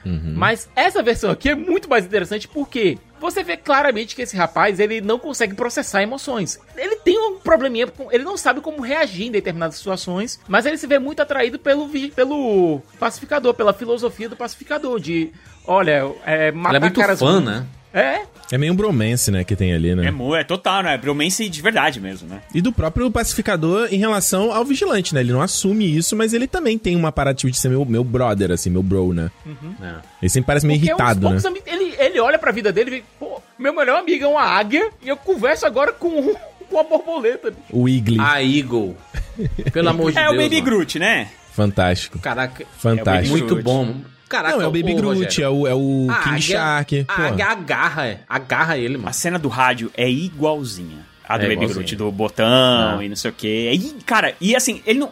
Mas essa versão aqui é muito mais interessante porque você vê claramente que esse rapaz ele não consegue processar emoções. Ele tem um probleminha, ele não sabe como reagir em determinadas situações, mas ele se vê muito atraído pelo, pelo pacificador, pela filosofia do pacificador, de olha, é, matar Ele é muito caras fã, ruins. né? É, É meio um bromance, né, que tem ali, né? É, é total, né? Bromance de verdade mesmo, né? E do próprio pacificador em relação ao vigilante, né? Ele não assume isso, mas ele também tem uma parada de ser meu, meu brother, assim, meu bro, né? Uhum. Ele sempre parece meio Porque é irritado, né? ele, ele olha pra vida dele e vê, pô, meu melhor amigo é uma águia e eu converso agora com, um- (laughs) com uma borboleta. O Igli. A Eagle. (laughs) Pelo amor de é Deus. o Baby mano. Groot, né? Fantástico. Caraca. Fantástico. Muito bom. Caraca, Não, é o Baby Groot, Rogério. é o, é o A King águia- Shark. A águia agarra, é. Agarra ele, mano. A cena do rádio é igualzinha. A do É Baby. Groot, do botão Ah. e não sei o quê. E, cara, e assim, ele não.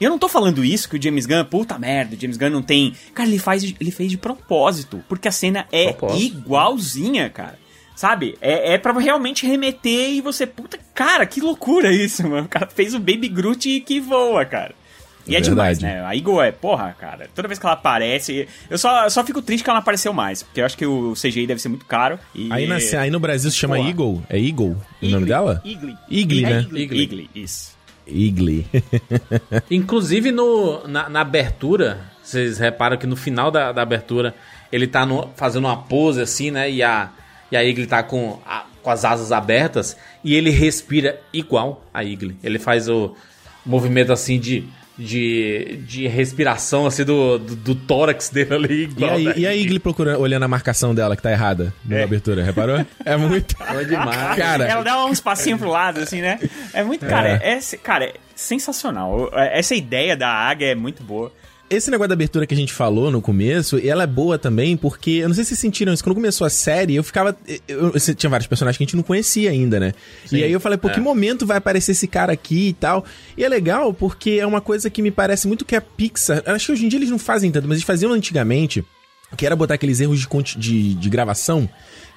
Eu não tô falando isso que o James Gunn, puta merda, o James Gunn não tem. Cara, ele faz, ele fez de propósito, porque a cena é Propósito. igualzinha, cara. Sabe? É, é pra realmente remeter e você, puta, cara, que loucura isso, mano. O cara fez o Baby Groot que voa, cara. E é, É demais, né? A Eagle é, porra, cara. Toda vez que ela aparece. Eu só, eu só fico triste que ela não apareceu mais. Porque eu acho que o CGI deve ser muito caro. E... Aí, na, aí no Brasil se chama Porra. Eagle. É Eagle o nome dela? Igli. Igli, né? Igli. Igli, isso. Igli. (laughs) Inclusive no, na, na abertura, vocês reparam que no final da, da abertura ele tá no- fazendo uma pose assim, né? E a, e a Igli tá com, a- com as asas abertas e ele respira igual a Igli. Ele faz o movimento assim de, de, de respiração assim do, do, do tórax dele ali. E, Igual aí, e a Igli. Igli procurando, olhando a marcação dela que tá errada na abertura, reparou? É muito. É demais. Cara, Ela dá uns passinhos pro lado, assim, né? É muito. Cara, é, cara, é sensacional. Essa ideia da águia é muito boa. Esse negócio da abertura que a gente falou no começo, ela é boa também, porque eu não sei se vocês sentiram isso, quando começou a série, eu ficava. Eu, eu- tinha vários personagens que a gente não conhecia ainda, né? Sim, e aí eu falei, pô, é. que momento vai aparecer esse cara aqui e tal? E é legal porque é uma coisa que me parece muito que a Pixar. Acho que hoje em dia eles não fazem tanto, mas eles faziam antigamente. Que era botar aqueles erros de, de, de gravação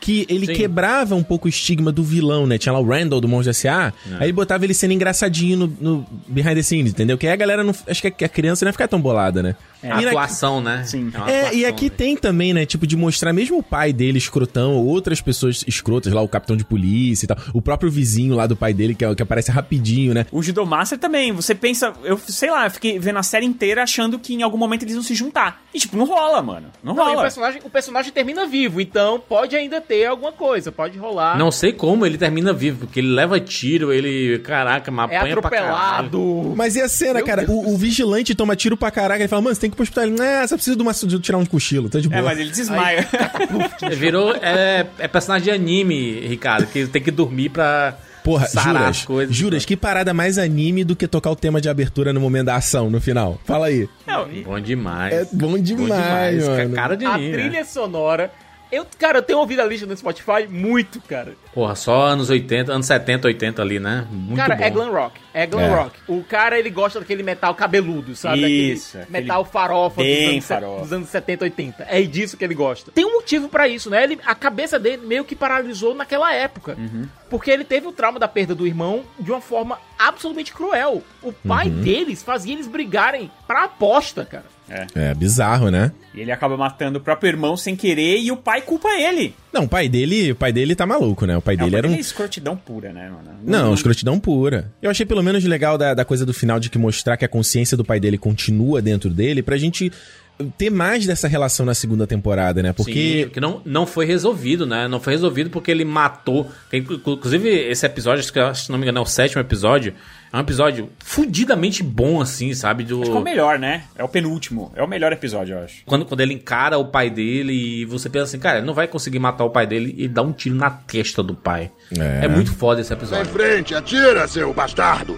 que ele Sim. quebrava um pouco o estigma do vilão, né? Tinha lá o Randall do Monstros S.A. É. Aí ele botava ele sendo engraçadinho no, no behind the scenes, entendeu? Que aí a galera não. Acho que a criança não ia ficar tão bolada, né? É, E na- atuação, né? Sim. uma é, atuação, e aqui né? tem também, né? Tipo, de mostrar mesmo o pai dele escrotão, ou outras pessoas escrotas lá, o capitão de polícia e tal. O próprio vizinho lá do pai dele, que, é- que aparece rapidinho, né? O Judomaster também, você pensa, eu sei lá, eu fiquei vendo a série inteira achando que em algum momento eles vão se juntar. E tipo, não rola, mano. Não, Não, e o rola. personagem, o personagem termina vivo, então pode ainda ter alguma coisa, pode rolar. Não sei como ele termina vivo, porque ele leva tiro, ele. Caraca, mas é apanha pra caralho. atropelado. Mas e a cena, Meu cara? O, o vigilante toma tiro pra caraca e fala, mano, você tem que ir pro hospital. Ele, é, só precisa de, uma, de tirar um cochilo, tá de boa. É, mas ele desmaia. (laughs) Virou. É, é personagem de anime, Ricardo, que tem que dormir pra. Porra, sarar juras, coisas. juras, que parada mais anime do que tocar o tema de abertura no momento da ação, no final. Fala aí. Bom demais. É bom demais, mano. Cara de A anime. né? trilha sonora. Eu, cara, eu tenho ouvido a lista no Spotify muito, cara. Porra, só anos 80, anos 70, 80 ali, né? Muito cara, bom. é glam rock. É glam É. rock. O cara, ele gosta daquele metal cabeludo, sabe? Isso, metal farofa, bem dos, anos, farofa. dos anos 70, 80. É disso que ele gosta. Tem um motivo pra isso, né? Ele, a cabeça dele meio que paralisou naquela época. Uhum. Porque ele teve o trauma da perda do irmão de uma forma absolutamente cruel. O pai Uhum. deles fazia eles brigarem pra aposta, cara. É bizarro, né? E ele acaba matando o próprio irmão sem querer e o pai culpa ele. Não, o pai dele, o pai dele tá maluco, né? O pai Não, dele era um ele é escrotidão pura, né, mano? Não, escrotidão pura. Eu achei pelo menos legal da, da coisa do final de que mostrar que a consciência do pai dele continua dentro dele pra gente ter mais dessa relação na segunda temporada, né? Porque Sim, que não, não foi resolvido, né? Não foi resolvido porque ele matou. Inclusive, esse episódio, acho que, acho que, se não me engano, é o sétimo episódio. É um episódio fudidamente bom, assim, sabe? Do... Acho que é o melhor, né? É o penúltimo. É o melhor episódio, eu acho. Quando, quando ele encara o pai dele e você pensa assim, cara, ele não vai conseguir matar o pai dele e dá um tiro na testa do pai. É. É, muito foda esse Vai em episódio. frente, atira, seu bastardo!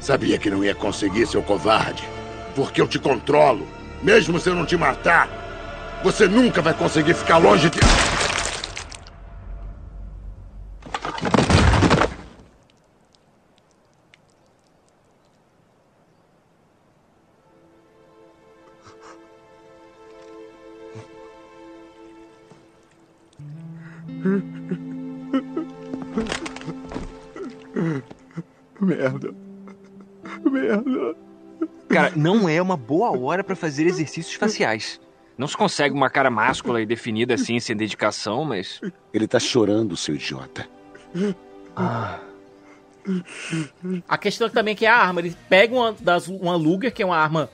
Sabia que não ia conseguir, seu covarde. Porque eu te controlo. Mesmo se eu não te matar, você nunca vai conseguir ficar longe de. Hora pra fazer exercícios faciais. Não se consegue uma cara máscula e definida assim sem dedicação, mas. Ele tá chorando, seu idiota. Ah. A questão também é que a arma, eles pegam uma, das, uma Luger, que é uma arma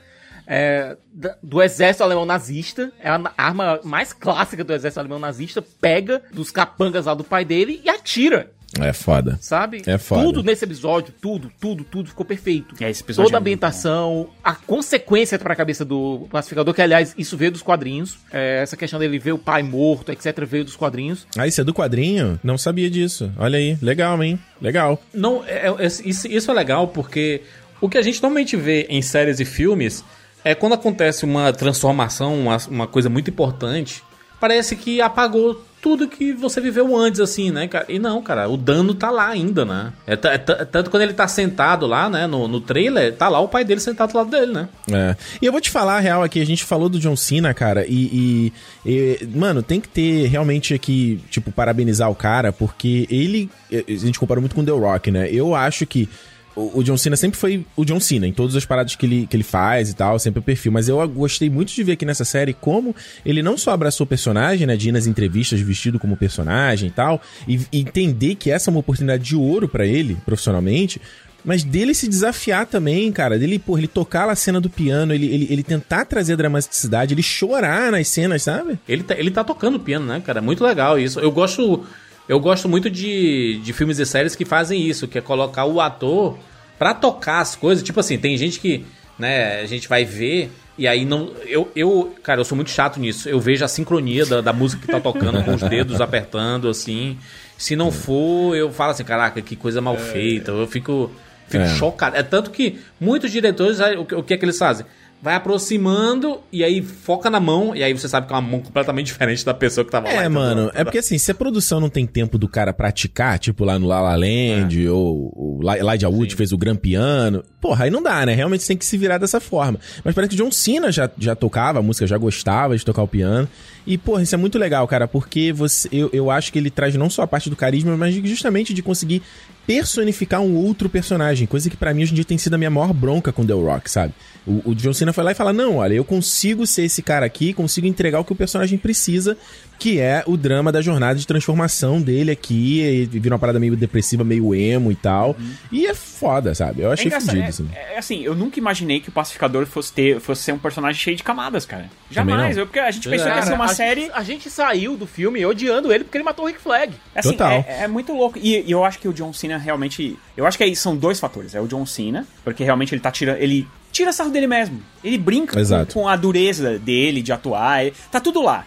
é, do exército alemão nazista, é a arma mais clássica do exército alemão nazista, pega dos capangas lá do pai dele e atira. É foda. Sabe? É foda. Tudo nesse episódio, tudo, tudo, tudo ficou perfeito. É, esse episódio Toda a é ambientação, a consequência pra cabeça do pacificador, que aliás, isso veio dos quadrinhos. É, essa questão dele ver o pai morto, etc., veio dos quadrinhos. Ah, isso é do quadrinho? Não sabia disso. Olha aí. Legal, hein? Legal. Não, é- é- isso, isso é legal porque o que a gente normalmente vê em séries e filmes é quando acontece uma transformação, uma, uma coisa muito importante, parece que apagou tudo que você viveu antes, assim, né, cara? E não, cara, o dano tá lá ainda, né? É, é é tanto quando ele tá sentado lá, né, no, no trailer, tá lá o pai dele sentado do lado dele, né? É. E eu vou te falar a real aqui, a gente falou do John Cena, cara, e, e- e, mano, tem que ter realmente aqui, tipo, parabenizar o cara, porque ele, a gente comparou muito com o The Rock, né? Eu acho que o, John Cena sempre foi o John Cena, em todas as paradas que ele, que ele faz e tal, sempre o perfil. Mas eu gostei muito de ver aqui nessa série como ele não só abraçou o personagem, né, de ir nas entrevistas vestido como personagem e tal, e, e entender que essa é uma oportunidade de ouro pra ele, profissionalmente, mas dele se desafiar também, cara. Dele, pô, ele tocar lá a cena do piano, ele, ele, ele tentar trazer a dramaticidade, ele chorar nas cenas, sabe? Ele tá, ele tá tocando piano, né, cara? É muito legal isso. Eu gosto, eu gosto muito de, de filmes e séries que fazem isso, que é colocar o ator pra tocar as coisas. Tipo assim, tem gente que, né, a gente vai ver e aí não. Eu, eu cara, eu sou muito chato nisso. Eu vejo a sincronia da, da música que tá tocando com os (laughs) dedos apertando, assim. Se não for, eu falo assim, caraca, que coisa mal feita. Eu fico, fico É. chocado. É tanto que muitos diretores, o, que- o que é que eles fazem? Vai aproximando e aí foca na mão, e aí você sabe que é uma mão completamente (laughs) diferente da pessoa que tava lá. É, mano, é porque assim, se a produção não tem tempo do cara praticar, tipo lá no La La Land, ou o Elijah Wood fez o Gran Piano, porra, aí não dá, né? Realmente você tem que se virar dessa forma. Mas parece que o John Cena já, já tocava a música, já gostava de tocar o piano. E, porra, isso é muito legal, cara, porque você, eu, eu acho que ele traz não só a parte do carisma, mas justamente de conseguir personificar um outro personagem, coisa que pra mim hoje em dia tem sido a minha maior bronca com The Rock, sabe? O, o John Cena foi lá e fala: Não, olha, eu consigo ser esse cara aqui, consigo entregar o que o personagem precisa, que é o drama da jornada de transformação dele aqui, e vira uma parada meio depressiva, meio emo e tal. E é foda, sabe? Eu achei engraçado, fudido, é- assim. É, assim, eu nunca imaginei que o Pacificador fosse, ter, fosse ser um personagem cheio de camadas, cara. Jamais. Eu, porque a gente pensou que ia Cara, ser uma a série. Gente, a gente saiu do filme odiando ele porque ele matou o Rick Flag. Assim, Total. É, é muito louco. E, e eu acho que o John Cena realmente. Eu acho que aí são dois fatores. É o John Cena, porque realmente ele tá tirando. Ele tira sarro dele mesmo. Ele brinca com, com a dureza dele de atuar. ele- Tá tudo lá.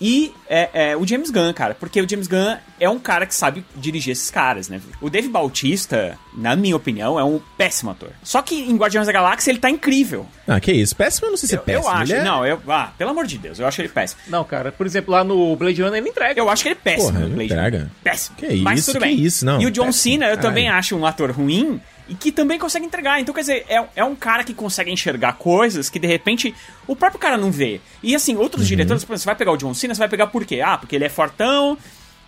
E é, é, o James Gunn, cara, porque o James Gunn é um cara que sabe dirigir esses caras, né? O Dave Bautista, na minha opinião, é um péssimo ator. Só que em Guardiões da Galáxia ele tá incrível. Ah, que isso? Péssimo, eu não sei se é Eu, péssimo. eu acho. é... Não, eu. Ah, pelo amor de Deus, eu acho ele péssimo. Não, cara, por exemplo, lá no Blade Runner ele entrega. Eu acho que ele é péssimo Porra, no ele Blade entrega. Runner. Péssimo. Que Mas isso, tudo que bem. isso, não, E o John péssimo, Cena, eu caralho. também acho um ator ruim e que também consegue entregar. Então, quer dizer, é, é um cara que consegue enxergar coisas que de repente o próprio cara não vê. E assim, outros Uhum. diretores, por exemplo, você vai pegar o John Cena, você vai pegar por quê? Ah, porque ele é fortão,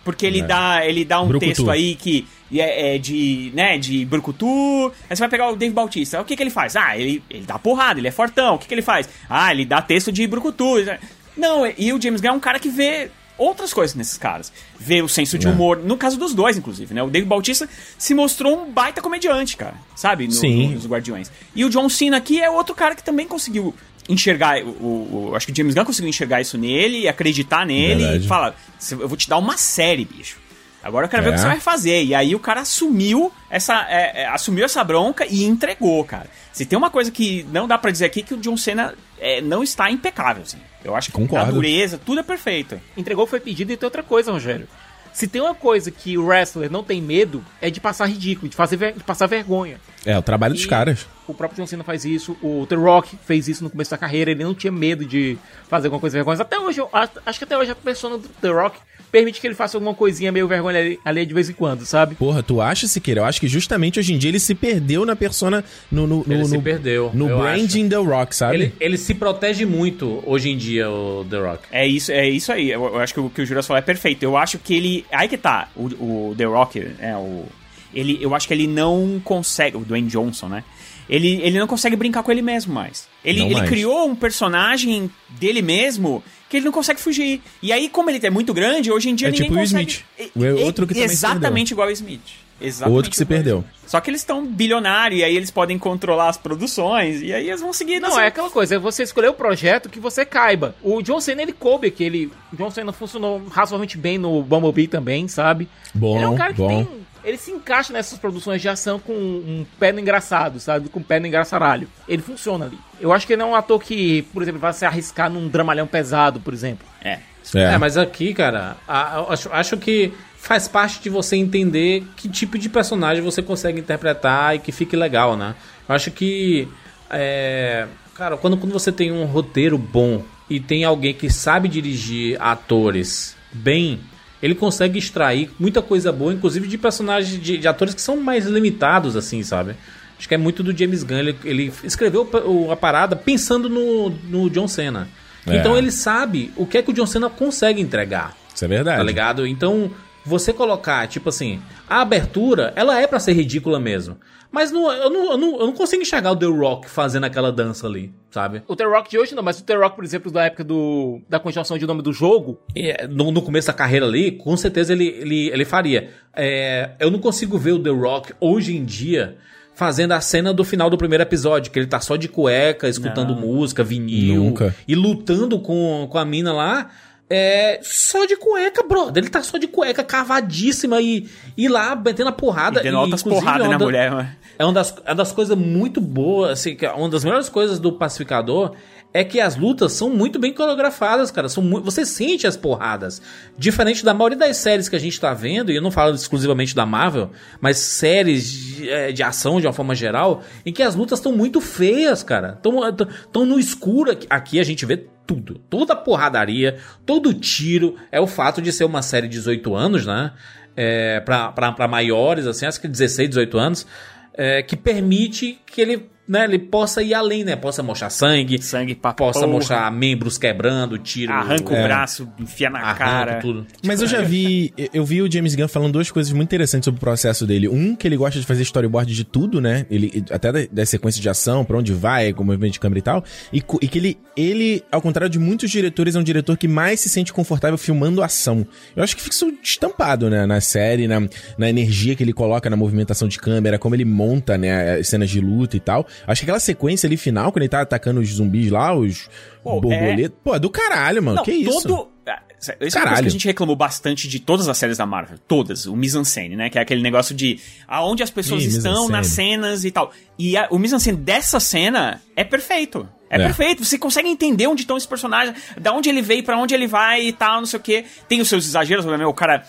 porque ele É. dá ele dá um Brucutu. texto aí que é, é de, né, de brucutu. Aí você vai pegar o Dave Bautista. O que que ele faz? Ah, ele, ele dá porrada, ele é fortão. O que que ele faz? Ah, ele dá texto de brucutu. Não, e o James Gunn é um cara que vê outras coisas nesses caras. Vê o senso de É. humor, no caso dos dois, inclusive, né? O Dave Bautista se mostrou um baita comediante, cara, sabe? No, Sim. no- nos Guardiões. E o John Cena aqui é outro cara que também conseguiu enxergar, o, o- o- acho que o James Gunn conseguiu enxergar isso nele, acreditar nele Verdade. e falar, "Cê- eu vou te dar uma série, bicho. Agora eu quero ver o É. que você vai fazer. E aí o cara assumiu essa, é, é, assumiu essa bronca e entregou, cara. Se tem uma coisa que não dá pra dizer aqui é que o John Cena é, não está impecável, assim. Eu acho que Concordo. a dureza, tudo é perfeito. Entregou foi pedido e tem outra coisa, Rogério. Se tem uma coisa que o wrestler não tem medo, é de passar ridículo, de, fazer ver- de passar vergonha. É, o trabalho dos E caras. O próprio John Cena faz isso, o The Rock fez isso no começo da carreira, ele não tinha medo de fazer alguma coisa vergonhosa. Até hoje, eu acho, que até hoje a persona do The Rock permite que ele faça alguma coisinha meio vergonha ali, de vez em quando, sabe? Porra, tu acha, Siqueira? Eu acho que justamente hoje em dia ele se perdeu na persona, no, no, no, Ele se no- perdeu, no branding The Rock, sabe? Ele, ele se protege muito hoje em dia, o The Rock. É isso, é isso aí. Eu, eu acho que o que o Juras falou é perfeito. Eu acho que ele. Aí que tá. O, o The Rock, é o. Ele, eu acho que ele não consegue. O Dwayne Johnson, né? Ele, ele não consegue brincar com ele mesmo mais. Ele, ele mais. criou um personagem dele mesmo que ele não consegue fugir. E aí, como ele é muito grande, hoje em dia É ninguém tipo o consegue. Smith. O outro que também Exatamente igual o Smith. Exatamente Outro que se perdeu. Só que eles estão bilionários e aí eles podem controlar as produções e aí eles vão seguir Não, nessa- é aquela coisa, é você escolher o projeto que você caiba. O John Cena, ele coube aquele... O John Cena funcionou razoavelmente bem no Bumblebee também, sabe? Bom, ele é um cara que bom. tem... Ele se encaixa nessas produções de ação com um pé no engraçado, sabe? Com um pé no engraçaralho. Ele funciona ali. Eu acho que ele não é um ator que, por exemplo, vai se arriscar num dramalhão pesado, por exemplo. É. É, mas aqui, cara, a- a- acho, acho que faz parte de você entender que tipo de personagem você consegue interpretar e que fique legal, né? Eu acho que, é, cara, quando, quando você tem um roteiro bom e tem alguém que sabe dirigir atores bem, ele consegue extrair muita coisa boa, inclusive de personagens, de, de atores que são mais limitados, assim, sabe? Acho que é muito do James Gunn. Ele, ele escreveu a parada pensando no, no John Cena. É. Então ele sabe o que é que o John Cena consegue entregar. Isso é verdade. Tá ligado? Então, você colocar, tipo assim, a abertura, ela é pra ser ridícula mesmo. Mas não, eu, não, eu, não, eu não consigo enxergar o The Rock fazendo aquela dança ali, sabe? O The Rock de hoje não, mas o The Rock, por exemplo, da época do, da continuação de nome do jogo, É, no, no começo da carreira ali, com certeza ele, ele, ele faria. É, eu não consigo ver o The Rock hoje em dia fazendo a cena do final do primeiro episódio, que ele tá só de cueca, escutando Não. música, vinil, Nunca. e lutando com, com a mina lá. É, só de cueca, brother. Ele tá só de cueca cavadíssima e, e lá batendo a porrada. Dando altas inclusive, porradas é uma na da- mulher, mano. é uma das, é uma das coisas muito boas, assim, que é uma das melhores coisas do Pacificador é que as lutas são muito bem coreografadas, cara. São mu- você sente as porradas. Diferente da maioria das séries que a gente tá vendo, e eu não falo exclusivamente da Marvel, mas séries de, é, de ação de uma forma geral, em que as lutas estão muito feias, cara. Estão no escuro. Aqui- a gente vê tudo. Toda porradaria, todo tiro. É o fato de ser uma série de 18 anos, né? É, pra maiores, assim, acho que 16, 18 anos. é, que permite que ele, né, ele possa ir além, né? Possa mostrar sangue, sangue pra possa porra. mostrar membros quebrando, tiro. Arranca o é, braço, enfia na arranca cara. tudo. Mas eu já vi, eu vi o James Gunn falando duas coisas muito interessantes sobre o processo dele. Um, que ele gosta de fazer storyboard de tudo, né? Ele, até da, da sequência de ação, pra onde vai, com o movimento de câmera e tal. E, e que ele, ele, ao contrário de muitos diretores, é um diretor que mais se sente confortável filmando ação. Eu acho que fica isso estampado, né? Na série, na, na energia que ele coloca na movimentação de câmera, como ele monta, né? As cenas de luta e tal. Acho que aquela sequência ali final, quando ele tá atacando os zumbis lá, os borboletas. Pô, é do caralho, mano. Não, que isso? todo. Ah, Isso é uma coisa Caralho. que a gente reclamou bastante de todas as séries da Marvel. Todas. O mise-en-scène, né? Que é aquele negócio de aonde as pessoas Ih, estão nas cenas e tal. E a- o mise-en-scène dessa cena é perfeito. É, É. perfeito. Você consegue entender onde estão esses personagens, da onde ele veio, pra onde ele vai e tal, não sei o quê. Tem os seus exageros? O cara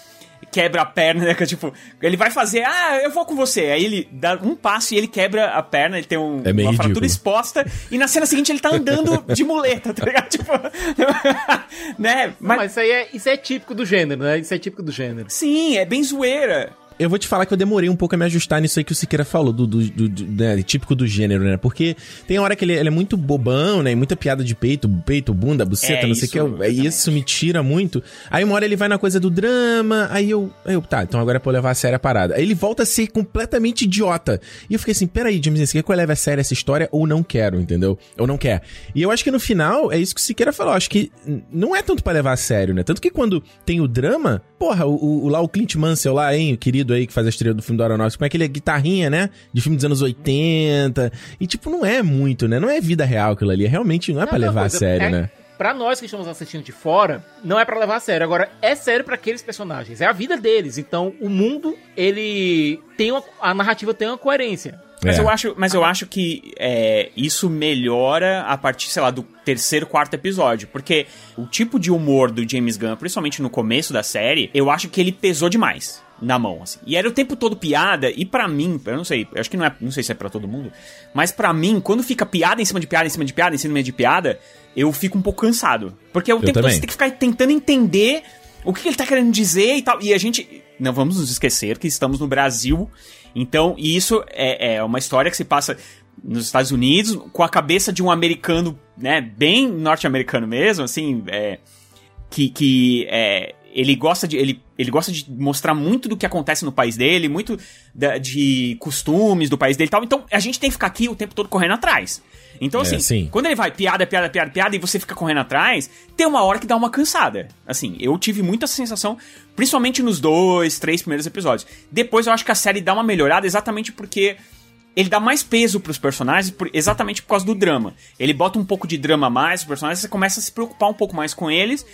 quebra a perna, né? Que tipo, ele vai fazer, ah, eu vou com você. Aí ele dá um passo e ele quebra a perna, ele tem um, É uma fratura ridículo. exposta. E na cena seguinte ele tá andando de muleta, tá ligado? (laughs) Tipo, (laughs) né? Mas, mas isso aí é, isso é típico do gênero, né? Isso é típico do gênero. Sim, é bem zoeira. Eu vou te falar que eu demorei um pouco a me ajustar nisso aí que o Siqueira falou, do, do, do- do- né, típico do gênero, né? Porque tem hora que ele, ele é muito bobão, né? E muita piada de peito, peito, bunda, buceta, É não sei o que. eu- Aí isso me tira muito. Aí uma hora ele vai na coisa do drama, aí eu, aí eu, tá, então agora é pra eu levar a sério a parada. Aí ele volta a ser completamente idiota. E eu fiquei assim, peraí, James, você quer que eu leve a sério essa história ou não quero, entendeu? Ou não quer. E eu acho que no final, é isso que o Siqueira falou, acho que não é tanto pra levar a sério, né? Tanto que quando tem o drama, porra, o, o- lá o Clint Mansell lá, hein, o querido aí que faz a estreia do filme do Aeronautas, como é que ele é guitarrinha, né? De filme dos anos 80. E tipo, não é muito, né? Não é vida real aquilo ali. É realmente não é pra Não, não, levar a coisa, sério, é- né? Pra nós que estamos assistindo de fora, não é pra levar a sério. Agora, é sério pra aqueles personagens. É a vida deles. Então, o mundo, ele tem uma, a narrativa tem uma coerência. Mas, É. eu acho, mas eu acho que é, isso melhora a partir, sei lá, do terceiro, quarto episódio. Porque o tipo de humor do James Gunn, principalmente no começo da série, eu acho que ele pesou demais na mão, assim. E era o tempo todo piada, e pra mim, eu não sei, eu acho que não é, não sei se é pra todo mundo, mas pra mim, quando fica piada em cima de piada, em cima de piada, em cima de piada, eu fico um pouco cansado. Porque o tempo todo você tem que ficar tentando entender o que ele tá querendo dizer e tal. E a gente. Não vamos nos esquecer que estamos no Brasil. Então, e isso é, é uma história que se passa nos Estados Unidos com a cabeça de um americano, né? Bem norte-americano mesmo, assim. É, que, que é, ele gosta de ele, ele gosta de mostrar muito do que acontece no país dele, muito da- de costumes do país dele e tal. Então a gente tem que ficar aqui o tempo todo correndo atrás. Então É, assim, sim. quando ele vai piada, piada, piada, piada e você fica correndo atrás, tem uma hora que dá uma cansada. Assim, eu tive muita sensação, principalmente nos dois, três primeiros episódios. Depois eu acho que a série dá uma melhorada exatamente porque ele dá mais peso pros personagens por- exatamente por causa do drama. Ele bota um pouco de drama a mais, os personagens, você começa a se preocupar um pouco mais com eles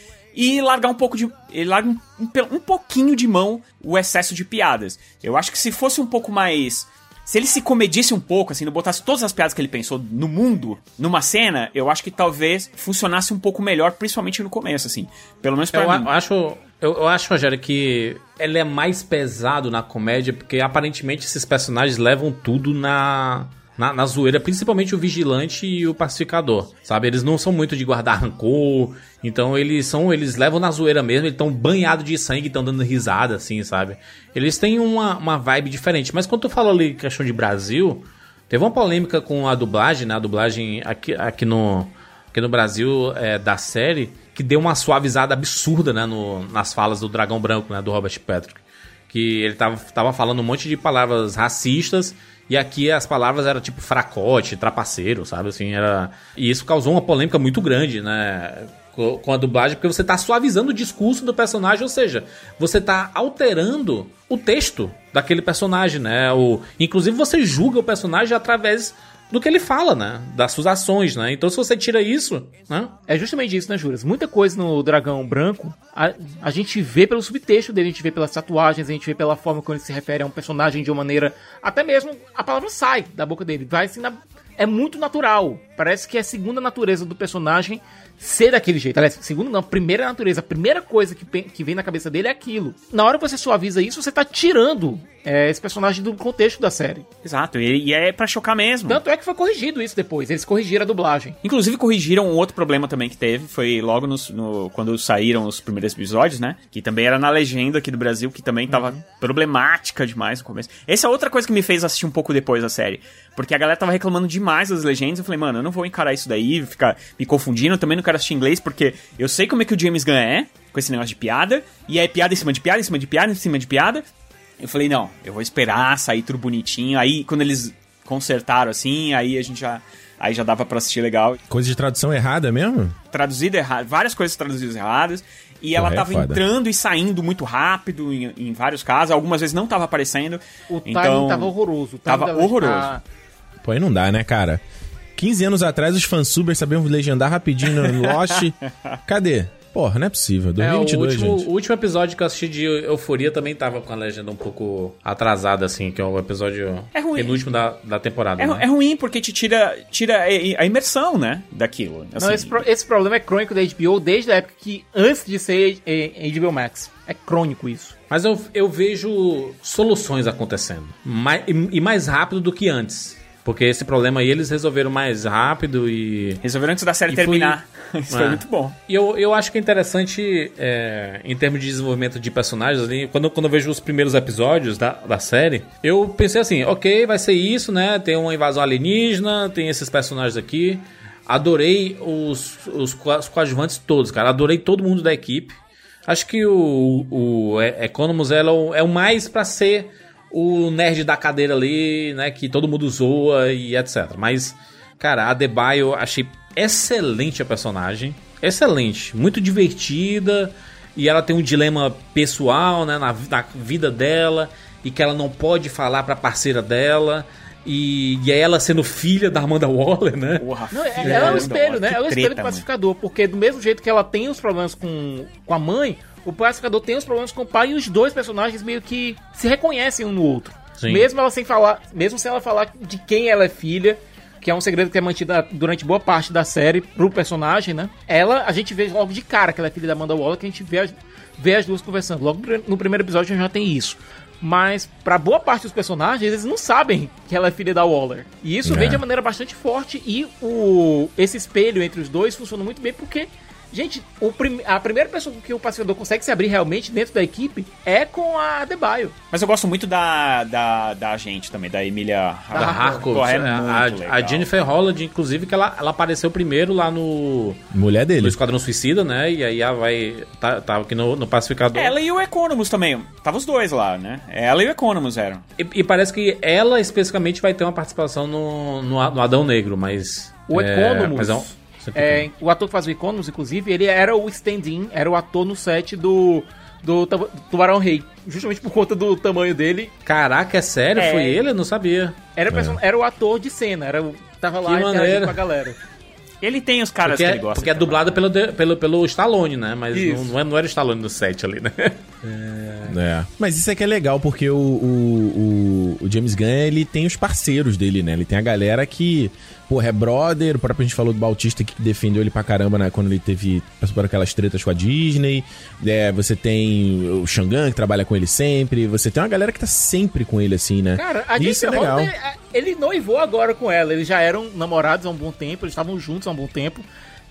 e largar um pouco de. Ele larga um, um um pouquinho de mão o excesso de piadas. Eu acho que se fosse um pouco mais. Se ele se comedisse um pouco, assim, não botasse todas as piadas que ele pensou no mundo, numa cena, eu acho que talvez funcionasse um pouco melhor, principalmente no começo, assim. Pelo menos pra Eu mim. acho, eu, eu acho, Rogério, que ele é mais pesado na comédia, porque aparentemente esses personagens levam tudo na, na, na zoeira, principalmente o vigilante e o pacificador, sabe? Eles não são muito de guardar rancor, então eles são, eles levam na zoeira mesmo, eles estão banhados de sangue, estão dando risada, assim, sabe? Eles têm uma, uma vibe diferente. Mas quando tu falou ali questão de Brasil, teve uma polêmica com a dublagem, né? A dublagem aqui, aqui, no, aqui no Brasil é, da série, que deu uma suavizada absurda, né? No, nas falas do Dragão Branco, né? Do Robert Patrick. Que ele tava, tava falando um monte de palavras racistas e aqui as palavras eram tipo fracote, trapaceiro, sabe? Assim, era. E isso causou uma polêmica muito grande, né? Co- Com a dublagem, porque você tá suavizando o discurso do personagem, ou seja, você tá alterando o texto daquele personagem, né? O... Inclusive você julga o personagem através do que ele fala, né? Das suas ações, né? Então se você tira isso, né? É justamente isso, né, Juras? Muita coisa no Dragão Branco, a, a gente vê pelo subtexto dele, a gente vê pelas tatuagens, a gente vê pela forma como ele se refere a um personagem de uma maneira. Até mesmo a palavra sai da boca dele, vai assim na. É muito natural. Parece que é a segunda natureza do personagem ser daquele jeito. Aliás, segundo não, primeira natureza. A primeira coisa que, que vem na cabeça dele é aquilo. Na hora que você suaviza isso, você tá tirando é, esse personagem do contexto da série. Exato, e, e é pra chocar mesmo. Tanto é que foi corrigido isso depois. Eles corrigiram a dublagem. Inclusive corrigiram um outro problema também que teve, foi logo nos- no, quando saíram os primeiros episódios, né? Que também era na legenda aqui do Brasil, que também tava problemática demais no começo. Essa é outra coisa que me fez assistir um pouco depois da série. Porque a galera tava reclamando demais das legendas. Eu falei, mano, eu não vou encarar isso daí, ficar me confundindo. Eu também não quero assistir inglês, porque eu sei como é que o James Gunn é, com esse negócio de piada. E é piada em cima de piada, em cima de piada, em cima de piada. Eu falei, não, eu vou esperar sair tudo bonitinho. Aí, quando eles consertaram assim, aí a gente já. Aí já dava pra assistir legal. Coisa de tradução errada mesmo? Traduzido errado, várias coisas traduzidas erradas. E ela Porra, é tava foda. entrando e saindo muito rápido em, em vários casos. Algumas vezes não tava aparecendo. O timing então, tava horroroso. O timing Tava horroroso. tá- Pô, aí não dá, né, cara? 15 anos atrás, os fansubers sabiam legendar rapidinho no (laughs) Lost. Cadê? Porra, não é possível. É, o 2022, último, gente. o último episódio que eu assisti de Euforia também tava com a legenda um pouco atrasada, assim, que é o episódio É ruim. penúltimo da, da temporada. É, né? é ruim porque te tira, tira a imersão, né? Daquilo. Não, Assim, esse, pro- esse problema é crônico da HBO desde a época que, antes de ser eh, HBO Max. É crônico isso. Mas eu, eu vejo soluções acontecendo. Mais, e mais rápido do que antes. Porque esse problema aí eles resolveram mais rápido e. Resolveram antes da série e foi- terminar. (laughs) Isso foi É. muito bom. E eu, eu acho que é interessante, é, em termos de desenvolvimento de personagens, ali, quando, quando eu vejo os primeiros episódios da, da série, eu pensei assim, ok, vai ser isso, né? Tem uma invasão alienígena, tem esses personagens aqui. Adorei os, os, os coadjuvantes todos, cara. Adorei todo mundo da equipe. Acho que o, o Economus é é o mais pra ser o nerd da cadeira ali, né? Que todo mundo zoa e etc. Mas, cara, a Adebayo achei excelente a personagem. Excelente. Muito divertida. E ela tem um dilema pessoal, né? Na, na vida dela. E que ela não pode falar pra parceira dela. E, e é ela sendo filha da Amanda Waller, né? Não, é- ela é o espelho, né? Ela é o espelho do pacificador. Porque do mesmo jeito que ela tem os problemas com, com a mãe, o pacificador tem os problemas com o pai e os dois personagens meio que se reconhecem um no outro. Sim. Mesmo ela sem falar, mesmo sem ela falar de quem ela é filha, que é um segredo que é mantido durante boa parte da série pro personagem, né? Ela, a gente vê logo de cara que ela é filha da Amanda Waller, que a gente vê as, vê as duas conversando. Logo no primeiro episódio já tem isso. Mas pra boa parte dos personagens, eles não sabem que ela é filha da Waller. E isso É. vem de uma maneira bastante forte e o esse espelho entre os dois funciona muito bem porque Gente, o prim- a primeira pessoa que o pacificador consegue se abrir realmente dentro da equipe é com a Debaio. Mas eu gosto muito da, da, da agente também, da Emília Da Harcourt. É é, muito a, legal. a Jennifer Holland, inclusive, que ela, ela apareceu primeiro lá no. Mulher dele. No Esquadrão Suicida, né? E aí ela vai. Tá, tá aqui no, no Pacificador. Ela e o Economus também. Tava os dois lá, né? Ela e o Economus eram. E, e parece que ela especificamente vai ter uma participação no, no, no Adão Negro, mas. O é, Economus, mas é um- é, o ator que faz o Economus, inclusive, ele era o stand-in, era o ator no set do, do Tuba- Tubarão Rei. Justamente por conta do tamanho dele. Caraca, é sério? É. Foi ele? Eu não sabia. Era, o person- era o ator de cena, era o, tava lá interagindo com a galera. Ele tem os caras porque que é, ele gosta. porque é dublada pelo, de- pelo, pelo Stallone, né? Mas Isso. não, não, é- não era o Stallone do set ali, né? É. Mas isso é que é legal, porque o, o, o, o James Gunn, ele tem os parceiros dele, né? Ele tem a galera que, porra, é brother, o próprio a gente falou do Bautista que defendeu ele pra caramba, né? Quando ele teve, passou por aquelas tretas com a Disney. É, você tem o Shangan, que trabalha com ele sempre. Você tem uma galera que tá sempre com ele, assim, né? Cara, a isso é legal. Holliday, é- ele noivou agora com ela. Eles já eram namorados há um bom tempo, eles estavam juntos há um bom tempo.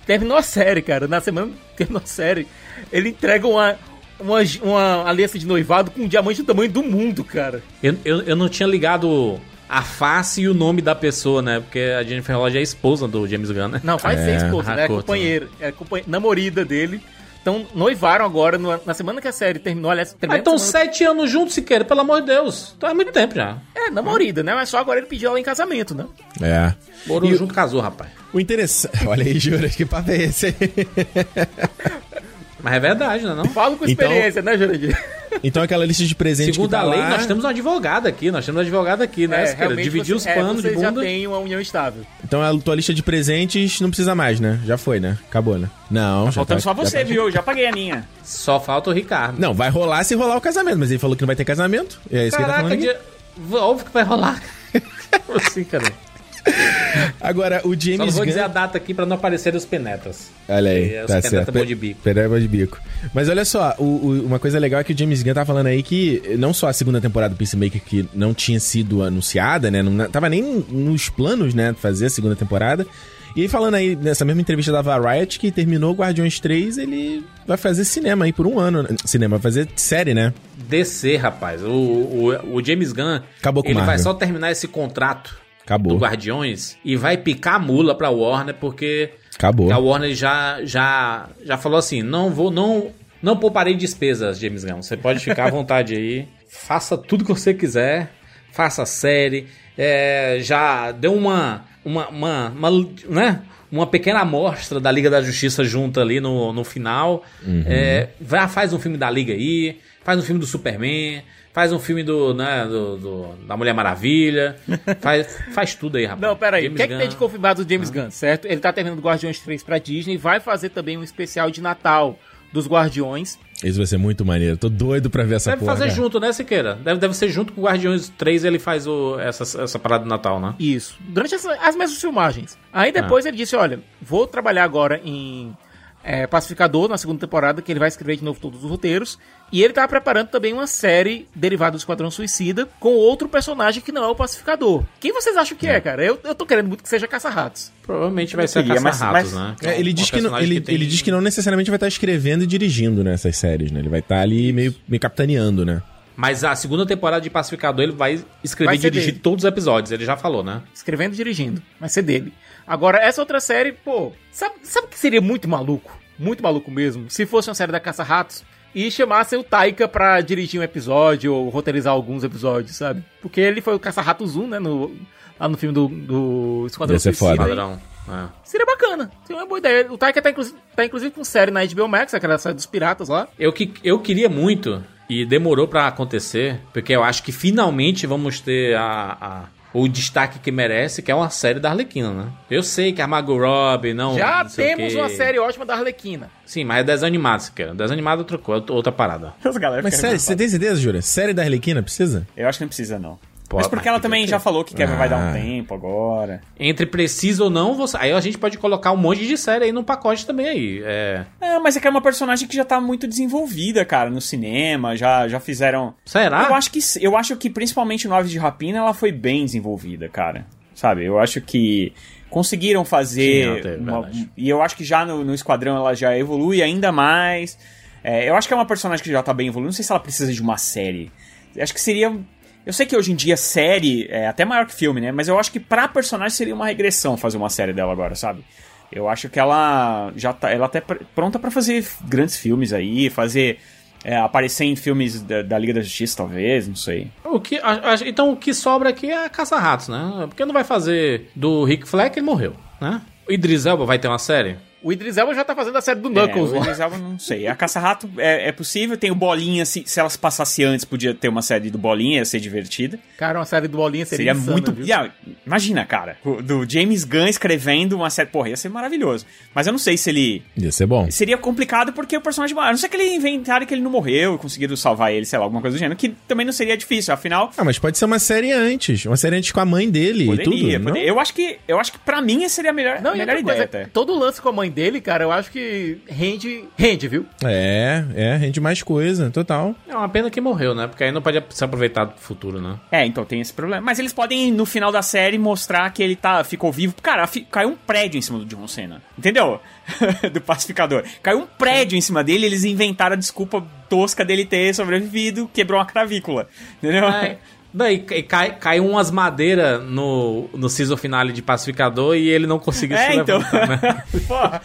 Terminou a série, cara. Na semana que terminou a série, ele entrega uma, uma, uma aliança de noivado com um diamante do tamanho do mundo, cara. Eu, eu, eu não tinha ligado a face e o nome da pessoa, né? Porque a Jennifer Lodge é a esposa do James Gunn, né? Não, faz ser esposa, né? É companheira, é companhe... namorida dele. Então, noivaram agora, na semana que a série terminou, aliás, Mas terminou estão sete anos juntos, Siqueira, pelo amor de Deus. Então é muito tempo já. É, namorida, né? Mas só agora ele pediu ela em casamento, né? É. Morou E- junto, casou, rapaz. O interessante. (laughs) Olha aí, Juras, que papo é esse aí? (laughs) Mas é verdade, não é não? Falo com Então- experiência, né, Jurandir? Então aquela lista de presentes Segundo que tá a lei, lá... nós temos um advogado aqui, nós temos um advogado aqui, né, É, Dividir os panos é, de vocês já bunda. têm uma união estável. Então a tua lista de presentes não precisa mais, né? Já foi, né? Acabou, né? Não, já Faltando tá- só você, já tá- viu? Eu já paguei a minha. Só falta o Ricardo. Não, vai rolar se rolar o casamento, mas ele falou que não vai ter casamento. E é isso que ele tá Caraca, falando dia... óbvio que vai rolar. (laughs) assim, cara. Agora, o Só não James vou Gunn... dizer a data aqui pra não aparecerem os penetas. Olha aí, E os tá penetas certo. bom de bico. Penetra de bico. Mas olha só, o- o- uma coisa legal é que o James Gunn tá falando aí que não só a segunda temporada do Peacemaker que não tinha sido anunciada, né? Não tava nem nos planos, né? Fazer a segunda temporada. E aí falando aí, nessa mesma entrevista da Variety, que terminou Guardiões 3, ele vai fazer cinema aí por um ano. né? Cinema, vai fazer série, né? DC, rapaz. O, o, o James Gunn, Acabou com ele vai Marvel. só terminar esse contrato Acabou. do Guardiões e vai picar a mula pra Warner, porque Acabou. a Warner já, já, já falou assim, não vou, não, não pouparei despesas, James Gunn. Você pode ficar à vontade aí, faça tudo que você quiser, faça série, é, já deu uma, uma, uma, uma, né? Uma pequena amostra da Liga da Justiça junta ali no, no final. Uhum. É, vai, faz um filme da Liga aí, faz um filme do Superman, faz um filme do, né, do, do- da Mulher Maravilha, (laughs) faz, faz tudo aí, rapaz. Não, peraí. O James que é que tem de confirmado do James Gunn, certo? Ele tá terminando Guardiões 3 pra Disney, vai fazer também um especial de Natal dos Guardiões. Isso vai ser muito maneiro. Tô doido pra ver essa Deve porra. fazer cara. junto, né, Siqueira? Deve, deve ser junto com o Guardiões 3, ele faz o, essa, essa parada de Natal, né? Isso. Durante as, as mesmas filmagens. Aí depois ele disse, olha, vou trabalhar agora em é, Pacificador, na segunda temporada, que ele vai escrever de novo todos os roteiros. E ele tá preparando também uma série derivada do Esquadrão Suicida com outro personagem que não é o Pacificador. Quem vocês acham que é, cara? Eu, eu tô querendo muito que seja Caça-Ratos. Provavelmente vai ser Caça-Ratos, né? É, ele, Uma diz que não, ele, que tem- ele diz que não necessariamente vai estar escrevendo e dirigindo nessas séries, né? Ele vai estar ali meio, meio capitaneando, né? Mas a segunda temporada de Pacificador ele vai escrever Vai e dirigir dele. todos os episódios, ele já falou, né? Escrevendo e dirigindo. Vai ser dele. Agora, essa outra série, pô, sabe, sabe o que seria muito maluco? Muito maluco mesmo. Se fosse uma série da Caça-Ratos e chamasse o Taika pra dirigir um episódio ou roteirizar alguns episódios, sabe? Porque ele foi o Caça-Ratos 1, né? No, lá no filme do, do Esquadrão Suicida. É. Seria bacana. Seria uma boa ideia. O Taika tá, inclusive, tá inclusive com série na HBO Max, aquela série dos piratas lá. Eu, que, eu queria muito, e demorou pra acontecer, porque eu acho que finalmente vamos ter a, a- o destaque que merece, que é uma série da Arlequina, né? Eu sei que a Margot Robbie não... Já não temos uma série ótima da Arlequina. Sim, mas é desenho animado, se quer. Desenho animado é outra coisa, outra parada. Mas sério, você tem certeza, Jura? Série da Arlequina precisa? Eu acho que não precisa, não. Pô, mas porque ela também que já falou que quer, vai dar um Ah. tempo agora. Entre preciso ou não, você... aí a gente pode colocar um monte de série aí no pacote também aí. É... É, mas é que é uma personagem que já tá muito desenvolvida, cara, no cinema, já, já fizeram... Será? Eu acho que eu acho que principalmente no Aves de Rapina ela foi bem desenvolvida, cara. Sabe? Eu acho que conseguiram Sim, fazer teve, uma- e eu acho que já no, no Esquadrão ela já evolui ainda mais. É, eu acho que é uma personagem que já tá bem evoluída. Não sei se ela precisa de uma série. Eu acho que seria eu sei que hoje em dia série é até maior que filme, né? Mas eu acho que pra personagem seria uma regressão fazer uma série dela agora, sabe? Eu acho que ela já tá, ela tá pr- pronta pra fazer grandes filmes aí, fazer é, aparecer em filmes da, da Liga da Justiça, talvez, não sei. O que, a- a- então o que sobra aqui é a Caça-Ratos, né? Porque não vai fazer do Rick Fleck, ele morreu, né? O Idris Elba vai ter uma série? O Idris Elba já tá fazendo a série do Knuckles é, o lá. Idris Elba, não sei. A Caça-Rato é, é possível, tem o Bolinha, se, se elas passasse antes, podia ter uma série do Bolinha, ia ser divertida. Cara, uma série do Bolinha seria, Seria insana, muito. viu? Yeah, imagina, cara, o- do James Gunn escrevendo uma série. Porra, ia ser maravilhoso. Mas eu não sei se ele. Ia ser bom. Seria complicado porque o personagem. A não ser que ele inventaram que ele não morreu e conseguiram salvar ele, sei lá, alguma coisa do gênero, que também não seria difícil. Afinal, Ah, mas pode ser uma série antes. Uma série antes com a mãe dele e poderia. tudo. não? poderia. Eu acho que eu acho que pra mim seria a melhor, Não, a e melhor outra ideia coisa, até. todo lance com a mãe tamanho dele, cara, eu acho que rende, rende, viu? É, é, rende mais coisa, total. É uma pena que morreu, né? Porque aí não pode ser aproveitado pro futuro, né? É, então tem esse problema. Mas eles podem, no final da série, mostrar que ele tá, ficou vivo. Cara, fi- caiu um prédio em cima do John Cena. Entendeu? (laughs) do pacificador. Caiu um prédio em cima dele eles inventaram a desculpa tosca dele ter sobrevivido, quebrou uma cravícula. Entendeu? É, daí e cai, cai umas madeiras no, no season finale de Pacificador e ele não conseguiu É, se então. levantar, né? (laughs) Porra.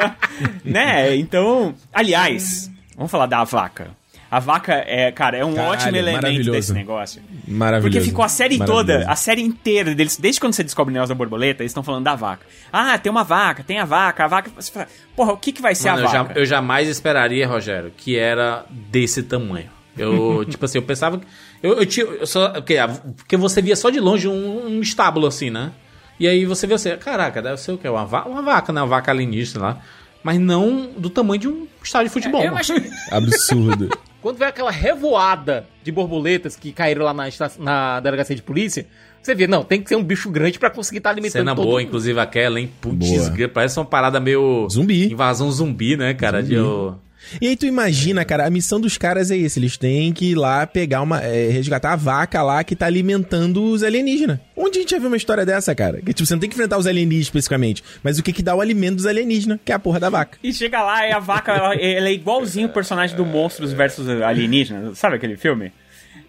(laughs) né? Então, aliás, vamos falar da vaca. A vaca é, cara, é um Caralho, ótimo elemento desse negócio. Maravilhoso. Porque ficou a série toda, a série inteira deles, desde quando você descobre o negócio da borboleta, eles estão falando da vaca. Ah, tem uma vaca, tem a vaca, a vaca. Você fala, Porra, o que, que vai ser Mano, a eu, já- vaca? eu jamais esperaria, Rogério, que era desse tamanho. Eu, (laughs) tipo assim, eu pensava que. Eu, eu tinha. Eu só, porque, porque você via só de longe um, um estábulo assim, né? E aí você vê assim, caraca, deve ser o quê? Uma, va uma vaca, né? Uma vaca alienígena lá. Mas não do tamanho de um estádio de futebol. Eu mano. acho- (laughs) Absurdo. (laughs) Quando vê aquela revoada de borboletas que caíram lá na, na delegacia de polícia, você vê, não, tem que ser um bicho grande pra conseguir estar alimentando Cena todo boa, mundo. inclusive aquela, hein? Putz, parece uma parada meio. Zumbi. Invasão zumbi, né, cara? De, ô, E aí tu imagina, cara, a missão dos caras é isso. Eles têm que ir lá pegar uma. é, resgatar a vaca lá que tá alimentando os alienígenas. Onde a gente já viu uma história dessa, cara? Que tipo, você não tem que enfrentar os alienígenas especificamente, mas o que que dá o alimento dos alienígenas, que é a porra da vaca. E chega lá e a vaca, ela, ela é igualzinho o personagem do Monstros versus Alienígenas. Sabe aquele filme?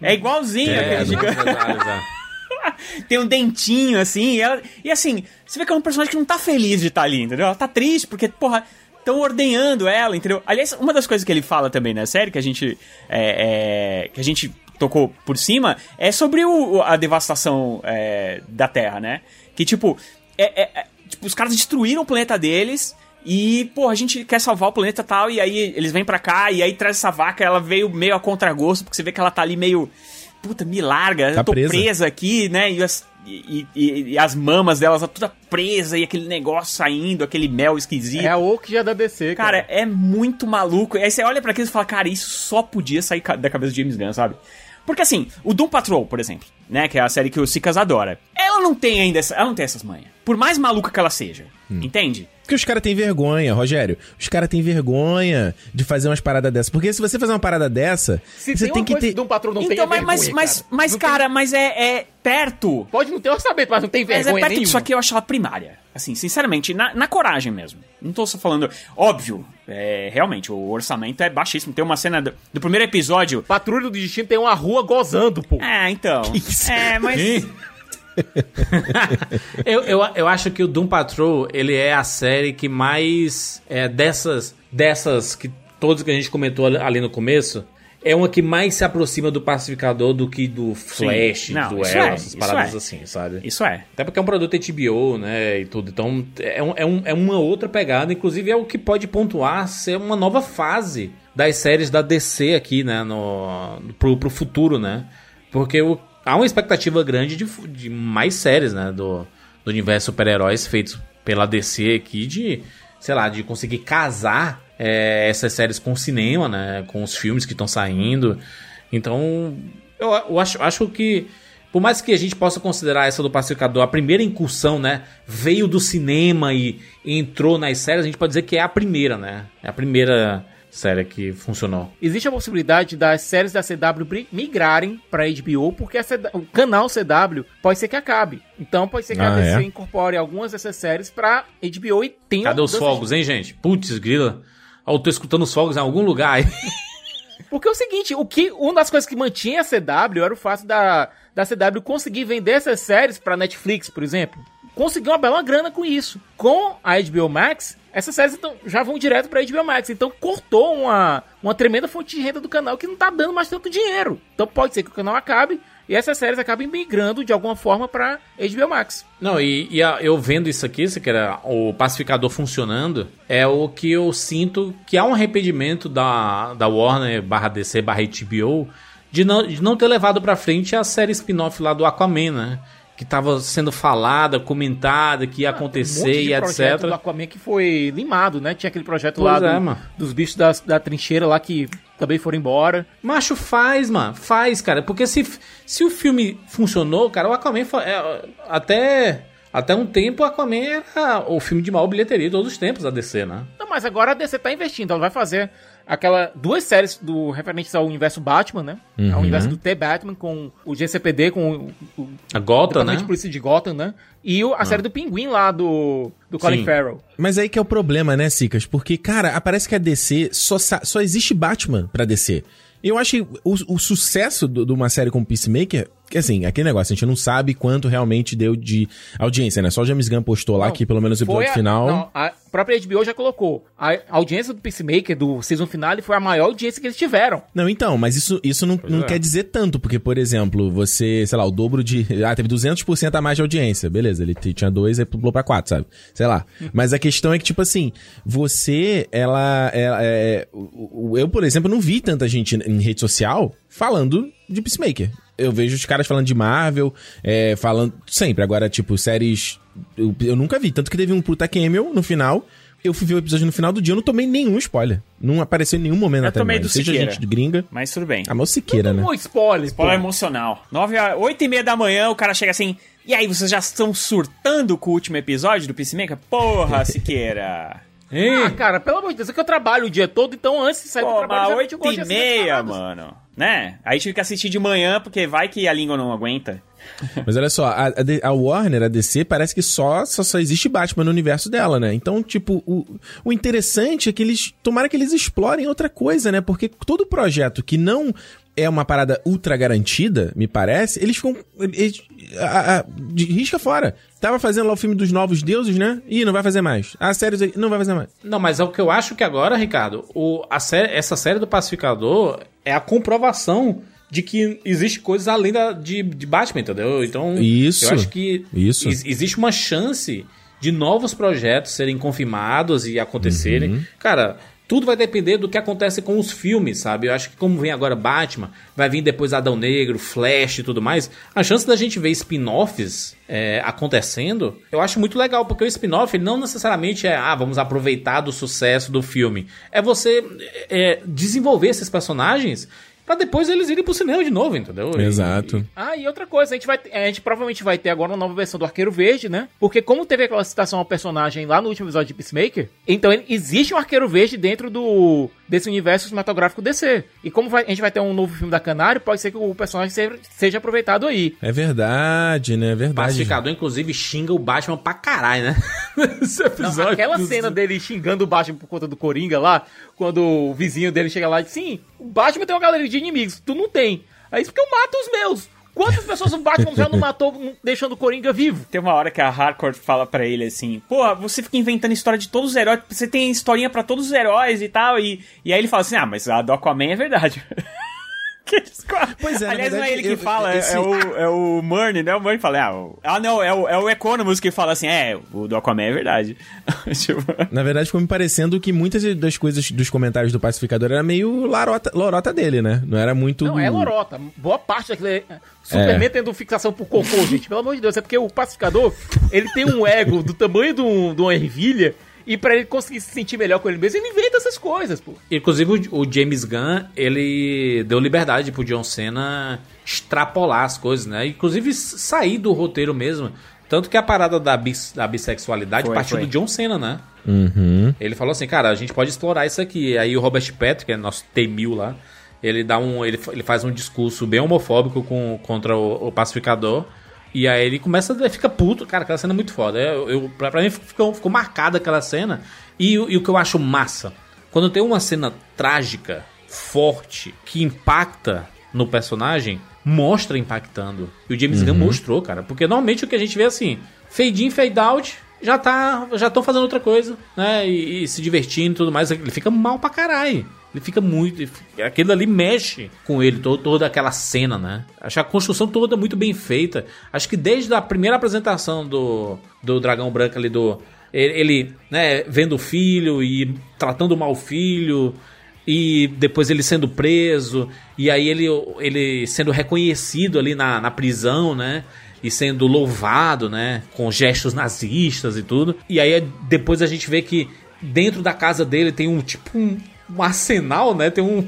É igualzinho É, aquele gigante. é. (laughs) Tem um dentinho, assim, e, ela- e assim, você vê que é um personagem que não tá feliz de estar ali, entendeu? Ela tá triste, porque, porra, estão ordenhando ela, entendeu? Aliás, uma das coisas que ele fala também na série, que a gente. é, é, que a gente tocou por cima, é sobre o- a devastação é, da Terra, né? Que, tipo, é- é- é- tipo, os caras destruíram o planeta deles. E, pô, a gente quer salvar o planeta tal, e aí eles vêm pra cá, e aí traz essa vaca, ela veio meio a contragosto, porque você vê que ela tá ali meio. Puta, me larga, Tá eu tô presa. presa aqui, né? E as, e, e- e as mamas delas toda presa, e aquele negócio saindo, aquele mel esquisito. É a Oak já da DC, Cara, é muito maluco. Aí você olha pra aquilo e fala, cara, isso só podia sair da cabeça de James Gunn, sabe? Porque assim, o Doom Patrol, por exemplo, né, que é a série que o Sicas adora, ela não tem ainda, essa, ela não tem essas manhas. Por mais maluca que ela seja, Hum. entende? Porque os caras têm vergonha, Rogério. Os caras têm vergonha de fazer umas paradas dessas. Porque se você fazer uma parada dessa, Se você tem, tem que ter. de um patrão não então, tem mas, mas, mas, mas, cara, mas é, é perto. Pode não ter orçamento, mas não tem Mas é vergonha perto nenhuma. disso aqui eu acho ela primária. Assim, sinceramente, na, na coragem mesmo. Não tô só falando. Óbvio, é, realmente, o orçamento é baixíssimo. Tem uma cena do, do primeiro episódio. Patrulha do Destino tem uma rua gozando, pô. É, então. É, mas. (laughs) eu, eu, eu acho que o Doom Patrol, ele é a série que mais é, dessas dessas que todos que a gente comentou ali, no começo, é uma que mais se aproxima do Pacificador do que do Flash. Não, do Arrow, é, essas paradas é. assim, sabe? Isso é. Até porque é um produto HBO, né, e tudo. Então, é, um, é, um, é uma outra pegada. Inclusive, é o que pode pontuar ser uma nova fase das séries da DC aqui, né, no, pro, pro futuro, né? Porque o- há uma expectativa grande de, de mais séries, né, do, do universo super-heróis feitos pela DC aqui, de, sei lá, de conseguir casar é, essas séries com o cinema, né, com os filmes que estão saindo. Então, eu, eu acho, acho que por mais que a gente possa considerar essa do Pacificador a primeira incursão, né? Veio do cinema e entrou nas séries, a gente pode dizer que é a primeira, né? É a primeira série que funcionou. Existe a possibilidade das séries da CW migrarem pra HBO, porque a CW o canal CW pode ser que acabe. Então pode ser que a Ah, DC é? incorpore algumas dessas séries pra HBO e tenha Cadê os fogos, hein, gente? Putz, grila. Ó, eu tô escutando os fogos em algum lugar aí. (laughs) Porque é o seguinte, o que, uma das coisas que mantinha a CW era o fato da, da CW conseguir vender essas séries pra Netflix, por exemplo. Conseguiu uma bela grana com isso. Com a HBO Max, essas séries então, já vão direto pra HBO Max. Então cortou uma, uma tremenda fonte de renda do canal que não tá dando mais tanto dinheiro. Então pode ser que o canal acabe e essas séries acabem migrando de alguma forma pra HBO Max. Não, e, e a- eu vendo isso aqui, isso que era o pacificador funcionando, é o que eu sinto que há um arrependimento da, da Warner barra DC barra HBO de não, de não ter levado pra frente a série spin-off lá do Aquaman, né? Que tava sendo falada, comentada, que ia acontecer um monte e projeto etc. do Aquaman que foi limado, né? Tinha aquele projeto Pois lá é, do- dos bichos da, da trincheira lá que também foram embora. Macho, faz, mano. Faz, cara. Porque se, se o filme funcionou, cara, o Aquaman é, até Até um tempo, Aquaman era o filme de maior bilheteria de todos os tempos da DC, né? Não, mas agora a DC tá investindo. Ela vai fazer aquela duas séries do referentes ao universo Batman, né? Uhum. Ao universo do T-Batman com o GCPD, com o, o A Gotham, né? de Polícia de Gotham, né? E o- a série do Pinguim lá do, do Colin Sim. Farrell. Mas aí que é o problema, né, Cicas? Porque, cara, parece que a DC só, só existe Batman pra DC. Eu acho que o, o sucesso do- de uma série como Peacemaker, assim, aquele negócio, a gente não sabe quanto realmente deu de audiência, né? Só o James Gunn postou lá Não, que pelo menos o episódio a- final. Não, a própria HBO já colocou. A audiência do Peacemaker, do season finale, foi a maior audiência que eles tiveram. Não, então, mas isso, isso não, não é. quer dizer tanto, porque, por exemplo, você, sei lá, o dobro de. Ah, teve 200% a mais de audiência. Beleza, ele tinha dois, aí pulou pra quatro, sabe? Sei lá. Mas a questão é que, tipo assim, você, ela. ela é, eu, por exemplo, não vi tanta gente em rede social falando de Peacemaker. Eu vejo os caras falando de Marvel, é, falando. Sempre. Agora, tipo, séries. Eu, eu nunca vi. Tanto que teve um puta cameo no final. Eu fui ver o episódio no final do dia, eu não tomei nenhum spoiler. Não apareceu em nenhum momento na Eu tomei timeline. do Seja Siqueira. gente gringa. Mas tudo bem. Ah, mas o Siqueira, né? Pô, spoiler, Spoiler pô. emocional. 9 a 8 e meia da manhã, o cara chega assim. E aí, vocês já estão surtando com o último episódio do Peacemaker? Porra, (laughs) Siqueira. Ah, cara, pelo amor de Deus, é que eu trabalho o dia todo, então antes de sair do Pô, trabalho, mas geralmente 8 gosto de e assistir meia, as paradas. mano. Né? Aí tive que assistir de manhã, porque vai que a língua não aguenta. (laughs) Mas olha só, a, a Warner, a DC, parece que só, só, só existe Batman no universo dela, né? Então, tipo, o, o interessante é que eles. Tomara que eles explorem outra coisa, né? Porque todo projeto que não é uma parada ultra garantida, me parece, eles ficam. Eles, a, a, de risca fora. Tava fazendo lá o filme dos Novos Deuses, né? Ih, não vai fazer mais. A série não vai fazer mais. Não, mas é o que eu acho que agora, Ricardo, o, a essa série do Pacificador é a comprovação de que existe coisas além da, de, de Batman, entendeu? Então, Isso. eu acho que Isso. ex- existe uma chance de novos projetos serem confirmados e acontecerem. Uhum. Cara, tudo vai depender do que acontece com os filmes, sabe? Eu acho que como vem agora Batman, vai vir depois Adão Negro, Flash e tudo mais, a chance da gente ver spin-offs é, acontecendo, eu acho muito legal, porque o spin-off não necessariamente é, ah, vamos aproveitar do sucesso do filme. É você é, desenvolver esses personagens pra depois eles irem pro cinema de novo, entendeu? E- Exato. Ah, e outra coisa, a gente, vai, a gente provavelmente vai ter agora uma nova versão do Arqueiro Verde, né? Porque como teve aquela citação ao personagem lá no último episódio de Peacemaker, então existe um Arqueiro Verde dentro do desse universo cinematográfico DC. E como vai- a gente vai ter um novo filme da Canário, pode ser que o personagem seja, seja aproveitado aí. É verdade, né? É O verdade. Pacificador, inclusive, xinga o Batman pra caralho, né? (laughs) Esse Não, episódio. aquela dos- cena dele xingando o Batman por conta do Coringa lá, quando o vizinho dele chega lá e diz, sim, o Batman tem uma galeria de inimigos, tu não tem. Aí isso porque eu mato os meus. Quantas pessoas o Batman já não matou deixando o Coringa vivo? Tem uma hora que a Hardcore fala pra ele assim: Pô, você fica inventando história de todos os heróis, você tem historinha pra todos os heróis e tal. E, e aí ele fala assim: Ah, mas a do Aquaman é verdade. (laughs) Pois é, Aliás, não é verdade, ele que eu- fala, é- esse- é, o, é o Murney, né? O Murney fala: Ah, o- ah não, é o, é o Economus que fala assim: É, o do Aquaman é verdade. (laughs) tipo, Na verdade, ficou me parecendo que muitas das coisas dos comentários do Pacificador era meio larota, lorota dele, né? Não era muito. Não, é lorota. Boa parte daquele... Superman É. tendo fixação por cocô, gente. Pelo amor de Deus. É porque o pacificador, ele tem um ego do tamanho de, um, de uma ervilha. E pra ele conseguir se sentir melhor com ele mesmo, ele inventa essas coisas, pô. Inclusive, o, o James Gunn, ele deu liberdade pro John Cena extrapolar as coisas, né? Inclusive, sair do roteiro mesmo. Tanto que a parada da, bis, da bissexualidade Foi, partiu foi. do John Cena, né? Uhum. Ele falou assim, cara, a gente pode explorar isso aqui. Aí o Robert Patrick, que é nosso T-1000 lá, ele dá um, ele, ele faz um discurso bem homofóbico com, contra o, o pacificador. E aí ele começa, ele fica puto. Cara, aquela cena é muito foda. Eu, eu, pra, pra mim ficou, ficou marcada aquela cena. E, o- e o que eu acho massa, quando tem uma cena trágica, forte, que impacta no personagem, mostra impactando. E o James Gunn Uhum. mostrou, cara. Porque normalmente o que a gente vê é assim, fade in, fade out, já tá, já estão fazendo outra coisa, né? E, e se divertindo e tudo mais. Ele fica mal pra caralho. Ele fica muito. Aquilo ali mexe com ele, to- toda aquela cena, né? Acho a construção toda muito bem feita. Acho que desde a primeira apresentação do, do Dragão Branco ali, do. Ele, ele, né, vendo o filho e tratando mal o filho, e depois ele sendo preso, e aí ele, ele sendo reconhecido ali na, na prisão, né? E sendo louvado, né? Com gestos nazistas e tudo. E aí depois a gente vê que dentro da casa dele tem um tipo um, um arsenal, né? Tem um,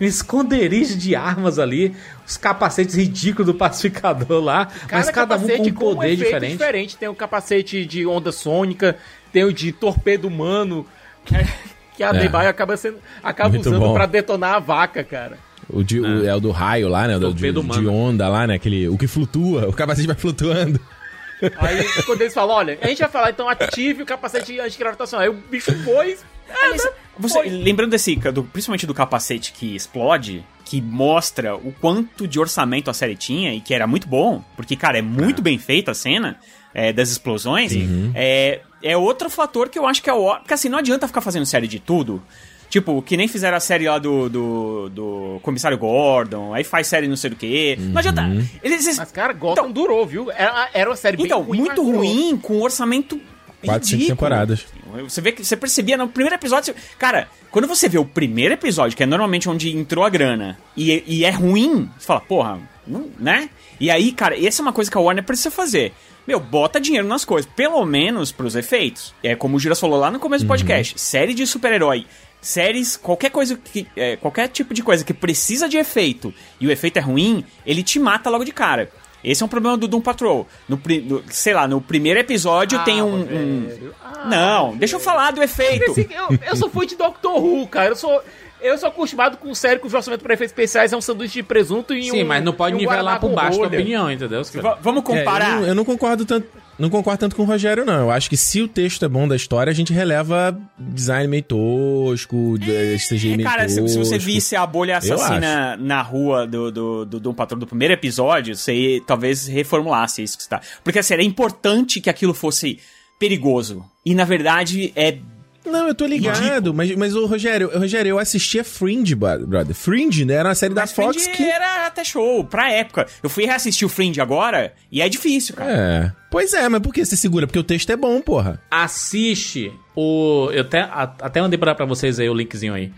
um esconderijo de armas ali, os capacetes ridículos do pacificador lá, mas cada um com um poder efeito diferente. Tem o capacete de onda sônica, tem o de torpedo humano, que, a- que a É. Debaio acaba, sendo, acaba Muito usando bom. pra detonar a vaca, cara. O, de, o- é o do raio lá, né? O do, de, Torpedo de humano. onda lá, né? Aquele, o que flutua, o capacete vai flutuando. Aí quando eles falam, olha, a gente vai falar, então ative o capacete antigravitacional. Aí o bicho foi. Você, lembrando desse, do, principalmente do capacete que explode, que mostra o quanto de orçamento a série tinha e que era muito bom, porque, cara, é muito bem feita a cena é, das explosões, é, é outro fator que eu acho que é o. Porque assim, não adianta ficar fazendo série de tudo. Tipo, que nem fizeram a série lá do, do, do Comissário Gordon, aí faz série não sei do que. Não adianta. Eles, Mas, cara, Gotham durou, viu? Era, era uma série então, bem ruim, muito mas durou. ruim, com um orçamento Quatro, cinco temporadas. Você vê que você percebia no primeiro episódio. Cara, quando você vê o primeiro episódio, que é normalmente onde entrou a grana, e, e é ruim, você fala, porra, não, né? E aí, cara, essa é uma coisa que a Warner precisa fazer. Meu, bota dinheiro nas coisas, pelo menos pros efeitos. É como o Giras falou lá no começo do podcast: série de super-herói. Séries, qualquer coisa que. é, qualquer tipo de coisa que precisa de efeito e o efeito é ruim, ele te mata logo de cara. Esse é um problema do Doom Patrol. No, no- sei lá, no primeiro episódio tem um. um- Não, deixa eu falar do efeito. Esse- eu, eu sou fã de Doctor Who, cara. Eu sou, eu sou acostumado com série que o orçamento para efeitos especiais é um sanduíche de presunto e um. Sim, mas não pode um nivelar por com baixo da rolha. opinião, entendeu? Va- Vamos É, eu, não, eu não concordo tanto. Não concordo tanto com o Rogério, não. Eu acho que se o texto é bom da história, a gente releva design meio tosco, é, CGI meio Cara, se, tosco. se você visse a bolha assassina na rua do, do, do Doom Patrol do primeiro episódio, você talvez reformulasse isso que você tá. Porque assim, era importante que aquilo fosse perigoso. E na verdade é. Não, eu tô ligado, mas, mas o Rogério, Rogério, eu assistia Fringe, bro- brother. Fringe, né? Era uma série da Mas Fox Fringe que. era até show, pra época. Eu fui reassistir o Fringe agora e é difícil, cara. É. Pois é, mas por que você segura? Porque o texto é bom, porra. Assiste o. Eu até, até mandei pra, pra vocês aí o linkzinho aí.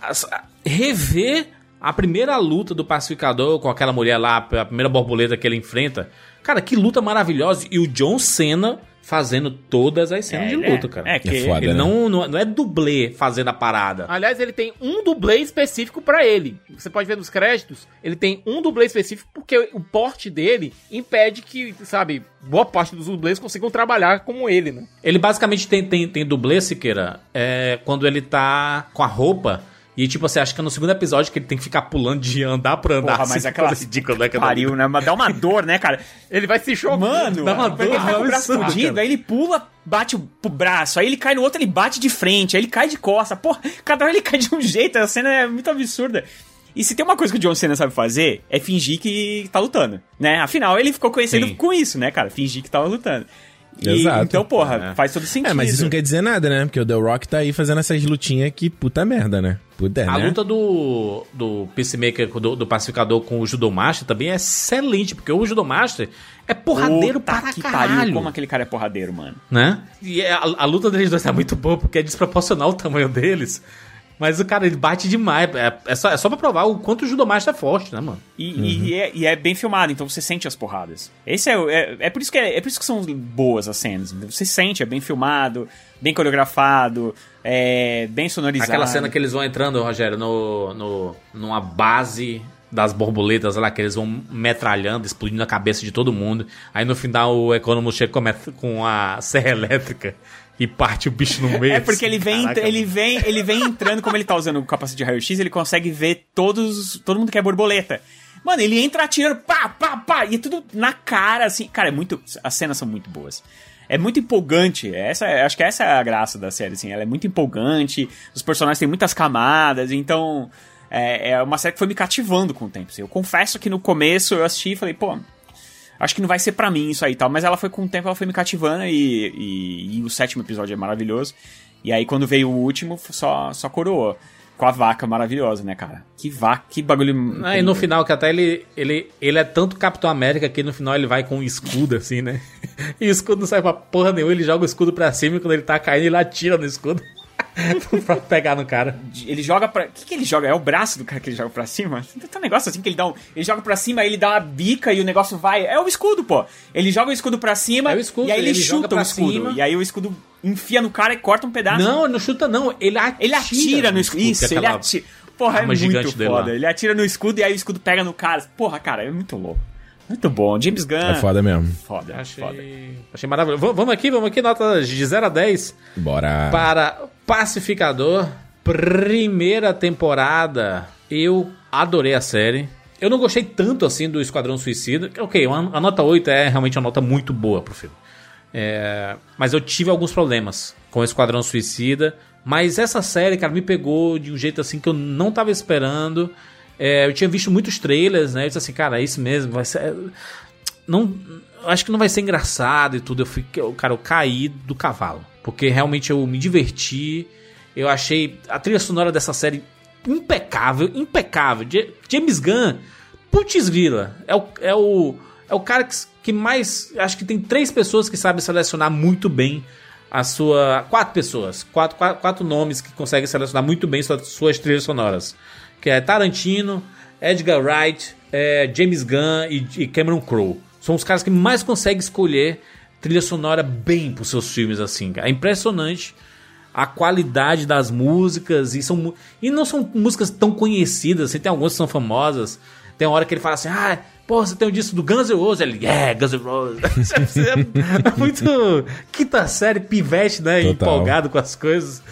As- a- rever a primeira luta do pacificador com aquela mulher lá, a primeira borboleta que ele enfrenta. Cara, que luta maravilhosa. E o John Cena fazendo todas as cenas É, de ele luta, é- cara. é que- É foda, ele né? não, não, não é dublê fazendo a parada. Aliás, ele tem um dublê específico pra ele. Você pode ver nos créditos, ele tem um dublê específico porque o porte dele impede que, sabe, boa parte dos dublês consigam trabalhar como ele, né? Ele basicamente tem, tem, tem dublê, Siqueira, é, quando ele tá com a roupa. E tipo, você acha que é no segundo episódio que ele tem que ficar pulando de andar pra andar. Porra, mas assim, aquela (laughs) ridícula, né? pariu, né? Mas dá uma dor, né, cara? Ele vai se chocando. Mano, Dá uma dor, ele tá com o é um braço fudido, aí ele pula, bate o pro braço, aí ele cai no outro, ele bate de frente, aí ele cai de costa. Porra, cada hora ele cai de um jeito, a cena é muito absurda. E se tem uma coisa que o John Cena sabe fazer, é fingir que tá lutando, né? Afinal, ele ficou conhecido Sim. com isso, né, cara? Fingir que tava lutando. E, Exato. Então, porra, faz todo sentido. É, mas isso não quer dizer nada, né? Porque o The Rock tá aí fazendo essas lutinhas que puta merda, né? Puta, A né? luta do, do Peacemaker, do, do pacificador com o Judomaster também é excelente, porque o Judomaster é porradeiro Puta para que caralho. pariu, como aquele cara é porradeiro, mano. né? E é- a, a luta deles dois é muito boa, porque é desproporcional o tamanho deles. Mas o cara, ele bate demais. É, é só, é só pra provar o quanto o Judomaster é forte, né, mano? E, e é, e é bem filmado, então você sente as porradas. Esse é, o- é, é por isso que é, é por isso que são boas as cenas. Você sente, é bem filmado, bem coreografado, é bem sonorizado. Aquela cena que eles vão entrando, Rogério, no, no, numa base das borboletas lá, que eles vão metralhando, explodindo a cabeça de todo mundo. Aí no final o Economus chega com a met- com a serra elétrica e parte o bicho no meio. É porque ele vem, Caraca, ele vem, ele vem entrando, como ele tá usando o capacete de raio-x, ele consegue ver todos, todo mundo que é borboleta. Mano, ele entra atirando, pá, pá, pá, e é tudo na cara, assim. Cara, é muito. As cenas são muito boas. É muito empolgante. Essa, é- acho que essa é a graça da série, assim. Ela é muito empolgante. Os personagens têm muitas camadas, então. É, é uma série que foi me cativando com o tempo. assim. Eu confesso que no começo eu assisti e falei, pô, acho que não vai ser pra mim isso aí e tal. Mas ela foi com o tempo, ela foi me cativando e, e, e o sétimo episódio é maravilhoso. E aí quando veio o último, só, só coroou. Com a vaca maravilhosa, né, cara? Que vaca, que bagulho. Ah, e no final, que até ele, ele, ele é tanto Capitão América que no final ele vai com um escudo, assim, né? (laughs) E o escudo não sai pra porra nenhuma, ele joga o escudo pra cima e quando ele tá caindo, ele atira no escudo. (laughs) pra pegar no cara. Ele joga pra. O que, que ele joga? É o braço do cara que ele joga pra cima? Tem um negócio assim que ele dá um. Ele joga pra cima, aí ele dá uma bica e o negócio vai. É o escudo, pô. Ele joga o escudo pra cima É o escudo, e aí ele, ele chuta o escudo. cima. E aí o escudo enfia no cara e corta um pedaço. Não, não chuta não, ele atira. Ele atira no escudo. Isso, ele atira. Porra, é muito foda. Ele atira no escudo e aí o escudo pega no cara. Porra, cara, é muito louco. Muito bom. James Gunn. É foda mesmo. Foda, Achei, foda. achei maravilhoso. V- Vamos aqui, vamos aqui, nota de 0 a 10 Bora. para Pacificador. Primeira temporada. Eu adorei a série. Eu não gostei tanto assim do Esquadrão Suicida. Ok, uma- a nota 8 é realmente uma nota muito boa pro filme. É, mas eu tive alguns problemas com o Esquadrão Suicida. Mas essa série, cara, me pegou de um jeito assim que eu não tava esperando. É, eu tinha visto muitos trailers, né? Eu disse assim, cara, é isso mesmo, vai ser. Não. Acho que não vai ser engraçado e tudo. Eu eu- Cara, eu caí do cavalo. Porque realmente eu me diverti. Eu achei a trilha sonora dessa série impecável, impecável. Ja- James Gunn, putz grila, é o, é o, é o cara que, que mais. Acho que tem três pessoas que sabem selecionar muito bem a sua. Quatro pessoas, quatro, quatro, quatro nomes que conseguem selecionar muito bem suas, suas trilhas sonoras. Que é Tarantino, Edgar Wright, é, James Gunn e, e Cameron Crowe. São os caras que mais conseguem escolher trilha sonora bem pros seus filmes, assim. cara. É impressionante a qualidade das músicas e são e não são músicas tão conhecidas, assim, tem algumas que são famosas. Tem uma hora que ele fala assim: "Ah, pô, você tem o disco do Guns N' Roses". Ele: "É, Guns N' Roses". (laughs) é muito quinta série pivete, né, Total. empolgado com as coisas.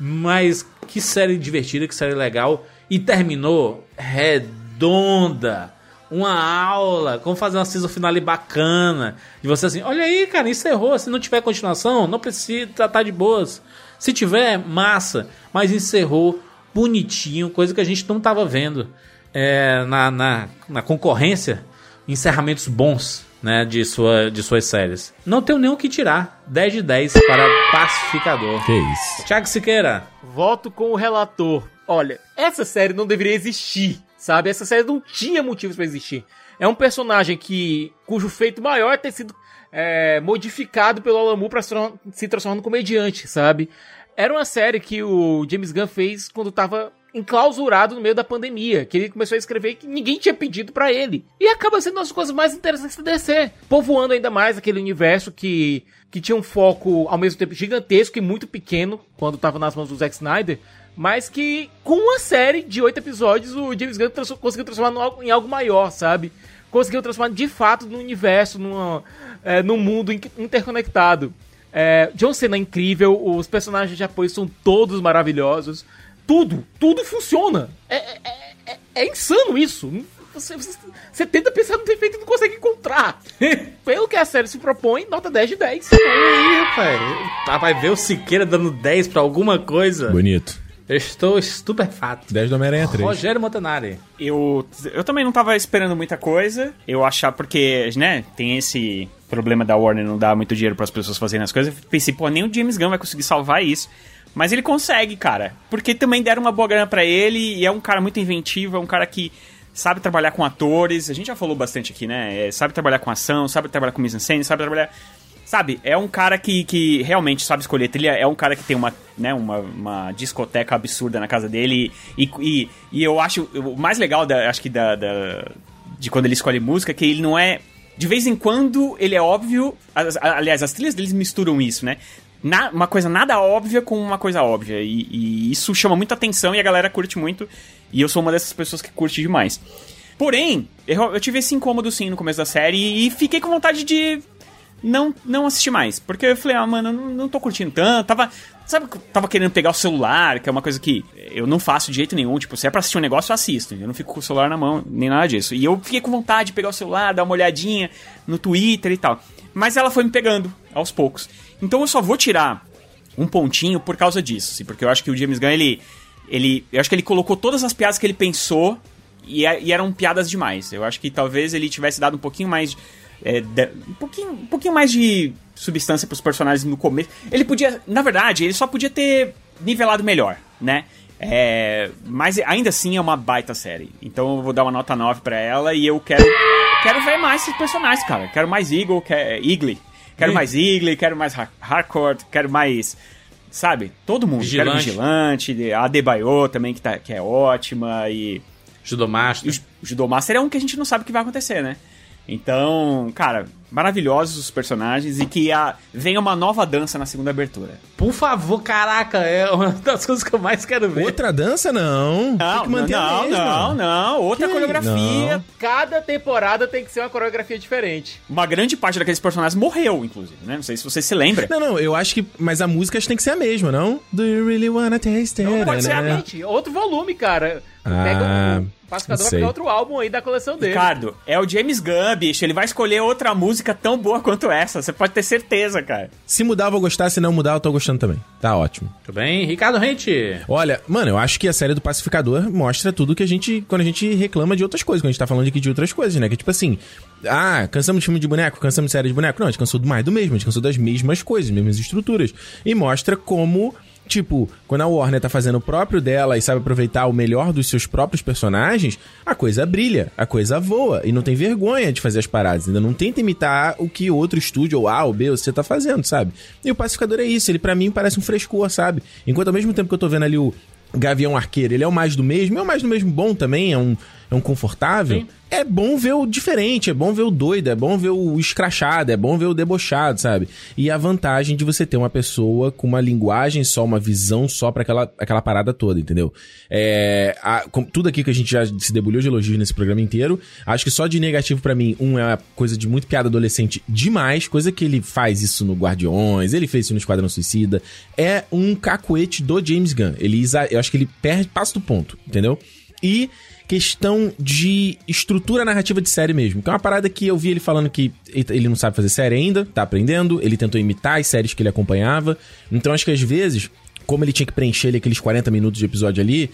Mas que série divertida, que série legal e terminou redonda. Uma aula, como fazer uma season finale bacana. E você assim, olha aí, cara, encerrou. Se não tiver continuação, não precisa tratar de boas. Se tiver, massa. Mas encerrou bonitinho, coisa que a gente não tava vendo é, na, na, na concorrência. Encerramentos bons, né, de, sua, de suas séries. Não tenho nem o que tirar. 10 de 10 para Pacificador. Que isso. Thiago Siqueira. Voto com o relator. Olha, essa série não deveria existir, sabe? Essa série não tinha motivos pra existir. É um personagem que cujo feito maior é ter sido é, modificado pelo Alamu pra se transformar num comediante, sabe? Era uma série que o James Gunn fez quando tava enclausurado no meio da pandemia, que ele começou a escrever que ninguém tinha pedido pra ele. E acaba sendo uma das coisas mais interessantes da DC, povoando ainda mais aquele universo que que tinha um foco ao mesmo tempo gigantesco e muito pequeno quando tava nas mãos do Zack Snyder, mas que com uma série de oito episódios o James Gunn trans- conseguiu transformar em algo maior, sabe? Conseguiu transformar de fato num universo, numa, é, num mundo in- interconectado. É, John Cena é incrível, os personagens de apoio são todos maravilhosos. Tudo, tudo funciona. É, é- é- é insano isso. Você, você, você tenta pensar no defeito e não consegue encontrar. (laughs) Pelo que a série se propõe, nota 10 de 10. Aí, rapaz. Ah, Vai ver o Siqueira dando 10 pra alguma coisa. Bonito. Eu estou estupefato. 10 do Homem-Aranha 3. Rogério Montanari. Eu, eu também não tava esperando muita coisa. Eu achava, porque, né, tem esse problema da Warner não dar muito dinheiro pras pessoas fazerem as coisas. Eu pensei, pô, nem o James Gunn vai conseguir salvar isso. Mas ele consegue, cara. Porque também deram uma boa grana pra ele e é um cara muito inventivo, é um cara que sabe trabalhar com atores. A gente já falou bastante aqui, né? É, sabe trabalhar com ação, sabe trabalhar com mise-en-scène, sabe trabalhar... Sabe, é um cara que, que realmente sabe escolher trilha, é um cara que tem uma, né, uma, uma discoteca absurda na casa dele e, e, e eu acho, o mais legal, da, acho que da, da- de quando ele escolhe música, que ele não é, de vez em quando ele é óbvio, aliás, as trilhas deles misturam isso, né, Na- uma coisa nada óbvia com uma coisa óbvia, e, e isso chama muita atenção e a galera curte muito, e eu sou uma dessas pessoas que curte demais. Porém, eu, eu tive esse incômodo sim no começo da série e fiquei com vontade de não, não assistir mais. Porque eu falei, ah, mano, não, não tô curtindo tanto. Tava, sabe, tava querendo pegar o celular, que é uma coisa que eu não faço de jeito nenhum. Tipo, se é pra assistir um negócio, eu assisto. Eu não fico com o celular na mão, nem nada disso. E eu fiquei com vontade de pegar o celular, dar uma olhadinha no Twitter e tal. Mas ela foi me pegando aos poucos. Então eu só vou tirar um pontinho por causa disso, assim, porque eu acho que o James Gunn, ele, ele. Eu acho que ele colocou todas as piadas que ele pensou e, é- e eram piadas demais. Eu acho que talvez ele tivesse dado um pouquinho mais. É, um, pouquinho, um pouquinho mais de substância pros personagens no começo. Ele podia. Na verdade, ele só podia ter nivelado melhor, né? É, mas ainda assim é uma baita série. Então eu vou dar uma nota 9 pra ela e eu quero. Quero ver mais esses personagens, cara. Quero mais Eagle, quer, Eagle. Quero mais Eagle, quero mais Har- Harcourt, quero mais. Sabe? Todo mundo. Quero Vigilante. Vigilante, a Adebayo também, que, tá, que é ótima. E. Judomaster. O Judomaster é um que a gente não sabe o que vai acontecer, né? Então, cara, maravilhosos os personagens e que a, venha uma nova dança na segunda abertura. Por favor, caraca, é uma (laughs) das coisas que eu mais quero ver. Outra dança, não. Não, Tem que manter a não, mesma. não, não. Outra Que? coreografia. Não. Cada temporada tem que ser uma coreografia diferente. Uma grande parte daqueles personagens morreu, inclusive, né? Não sei se você se lembra. Não, não, eu acho que. Mas a música tem que ser a mesma, não? Do you really wanna taste it? Não pode ser né? a mente. Outro volume, cara. Ah, Pega o Pacificador não vai pegar outro álbum aí da coleção dele. Ricardo, é o James Gunn, bicho. Ele vai escolher outra música tão boa quanto essa. Você pode ter certeza, cara. Se mudar, eu vou gostar. Se não mudar, eu tô gostando também. Tá ótimo. Tudo bem? Ricardo Rente. Olha, mano, eu acho que a série do Pacificador mostra tudo que a gente. Quando a gente reclama de outras coisas, quando a gente tá falando aqui de outras coisas, né? Que tipo assim. Ah, cansamos de filme de boneco, cansamos de série de boneco. Não, a gente cansou do mais do mesmo, a gente cansou das mesmas coisas, mesmas estruturas. E mostra como. Tipo, quando a Warner tá fazendo o próprio dela e sabe aproveitar o melhor dos seus próprios personagens, a coisa brilha, a coisa voa. E não tem vergonha de fazer as paradas. Ainda não tenta imitar o que outro estúdio, ou A ou B, ou C tá fazendo, sabe? E o Pacificador é isso. Ele, pra mim, parece um frescor, sabe? Enquanto ao mesmo tempo que eu tô vendo ali o Gavião Arqueiro, ele é o mais do mesmo, é o mais do mesmo bom também, é um, é um confortável. É bom ver o diferente, é bom ver o doido, é bom ver o escrachado, é bom ver o debochado, sabe? E a vantagem de você ter uma pessoa com uma linguagem só, uma visão só pra aquela, aquela parada toda, entendeu? É, a- com tudo aqui que a gente já se debulhou de elogios nesse programa inteiro, acho que só de negativo pra mim, um é uma coisa de muito piada adolescente demais, coisa que ele faz isso no Guardiões, ele fez isso no Esquadrão Suicida, é um cacuete do James Gunn. Ele, eu acho que ele perde, passa do ponto, entendeu? E questão de estrutura narrativa de série mesmo. Que é uma parada que eu vi ele falando que ele não sabe fazer série ainda, tá aprendendo, ele tentou imitar as séries que ele acompanhava. Então acho que às vezes, como ele tinha que preencher ali aqueles 40 minutos de episódio ali,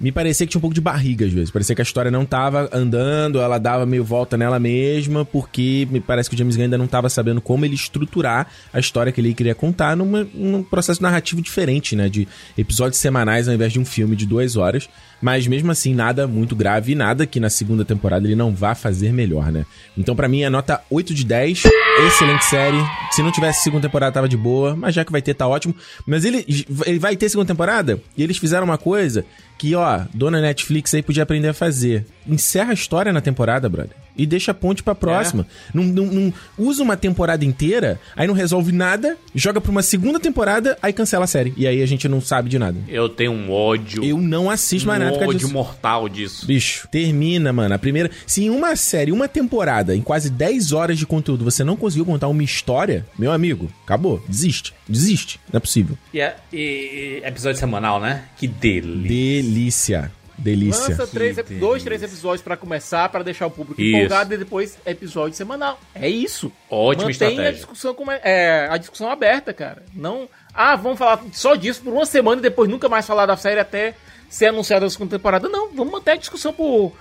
me parecia que tinha um pouco de barriga às vezes. Parecia que a história não tava andando, ela dava meio volta nela mesma, porque me parece que o James Gunn ainda não tava sabendo como ele estruturar a história que ele queria contar numa- num processo narrativo diferente, né? De episódios semanais ao invés de um filme de duas horas. Mas mesmo assim, nada muito grave e nada que na segunda temporada ele não vá fazer melhor, né? Então, pra mim, a nota 8 de 10. Excelente série. Se não tivesse segunda temporada, tava de boa. Mas já que vai ter, tá ótimo. Mas ele, ele vai ter segunda temporada e eles fizeram uma coisa que, ó, dona Netflix aí podia aprender a fazer. Encerra a história na temporada, brother. E deixa a ponte pra próxima. Não, não- não- usa uma temporada inteira, aí não resolve nada, joga pra uma segunda temporada, aí cancela a série. E aí a gente não sabe de nada. Eu tenho um ódio. Eu não assisto mais um nada por causa ódio disso. mortal disso. Bicho, termina, mano. A primeira. Se em uma série, uma temporada, em quase 10 horas de conteúdo, você não conseguiu contar uma história, meu amigo, acabou. Desiste. Desiste. Não é possível. E, é- e- e episódio semanal, né? Que delícia. Delícia. Delícia. Lança três, dois, três episódios pra começar, pra deixar o público Isso. empolgado e depois episódio semanal. É isso. Ótima Mantém a discussão, como é, é, a discussão aberta, cara. Não. Ah, vamos falar só disso por uma semana e depois nunca mais falar da série até ser anunciada a segunda temporada. Não, vamos manter a discussão por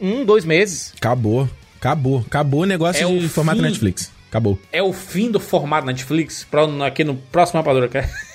um, dois meses. Acabou. Acabou. Acabou o negócio É de o formato fim. Netflix. Acabou. É o fim do formato Netflix pra, aqui no próximo Rapadura Cast.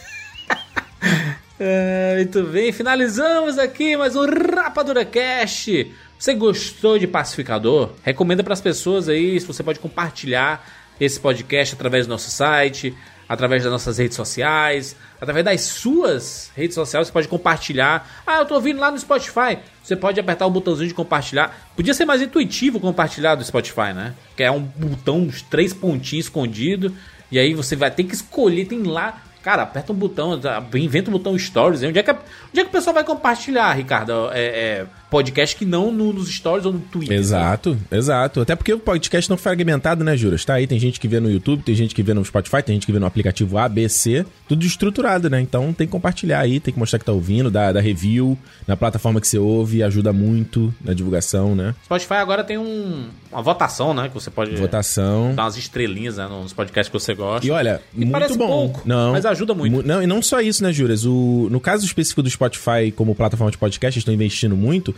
É, muito bem, finalizamos aqui mais um Rapadura Cast. Você gostou de Pacificador? Recomenda para as pessoas aí, se você pode compartilhar esse podcast através do nosso site, através das nossas redes sociais, através das suas redes sociais, você pode compartilhar. Ah, eu tô ouvindo lá no Spotify. Você pode apertar o botãozinho de compartilhar. Podia ser mais intuitivo compartilhar do Spotify, né? Que é um botão, uns três pontinhos escondido. E aí você vai ter que escolher, tem lá. Cara, aperta um botão, inventa um botão Stories. Onde é que, onde é que o pessoal vai compartilhar, Ricardo? É, é podcast que não no- nos Stories ou no Twitter. Exato, exato. Até porque o podcast não é fragmentado, né, Juras? Tá aí, tem gente que vê no YouTube, tem gente que vê no Spotify, tem gente que vê no aplicativo A, B, C, tudo estruturado, né? Então tem que compartilhar aí, tem que mostrar que tá ouvindo, dar, dar review na plataforma que você ouve, ajuda muito na divulgação, né? Spotify agora tem um- uma votação, né? Que você pode Votação. dar umas estrelinhas né, nos podcasts que você gosta. E olha, Que muito parece bom. pouco, não, mas ajuda muito. Mu- Não, e não só isso, né, Juras? O, no caso específico do Spotify como plataforma de podcast, eles estão investindo muito.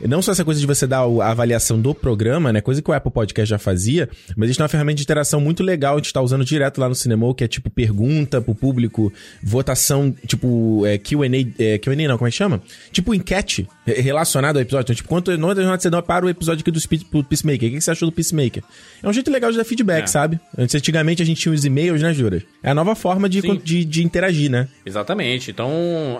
Não só essa coisa de você dar a avaliação do programa, né? Coisa que o Apple Podcast já fazia, mas eles têm uma ferramenta de interação muito legal, a gente tá usando direto lá no Cinema, que é tipo pergunta pro público, votação, tipo é, Q&A, é, Q&A não, como é que chama? Tipo enquete relacionado ao episódio. Então, tipo, quanto nota você dá para o episódio aqui do Peacemaker? O que você achou do Peacemaker? É um jeito legal de dar feedback, É. sabe? Antes, antigamente a gente tinha os e-mails, né, Juras? É a nova forma de, de, de interagir, né? Exatamente. Então,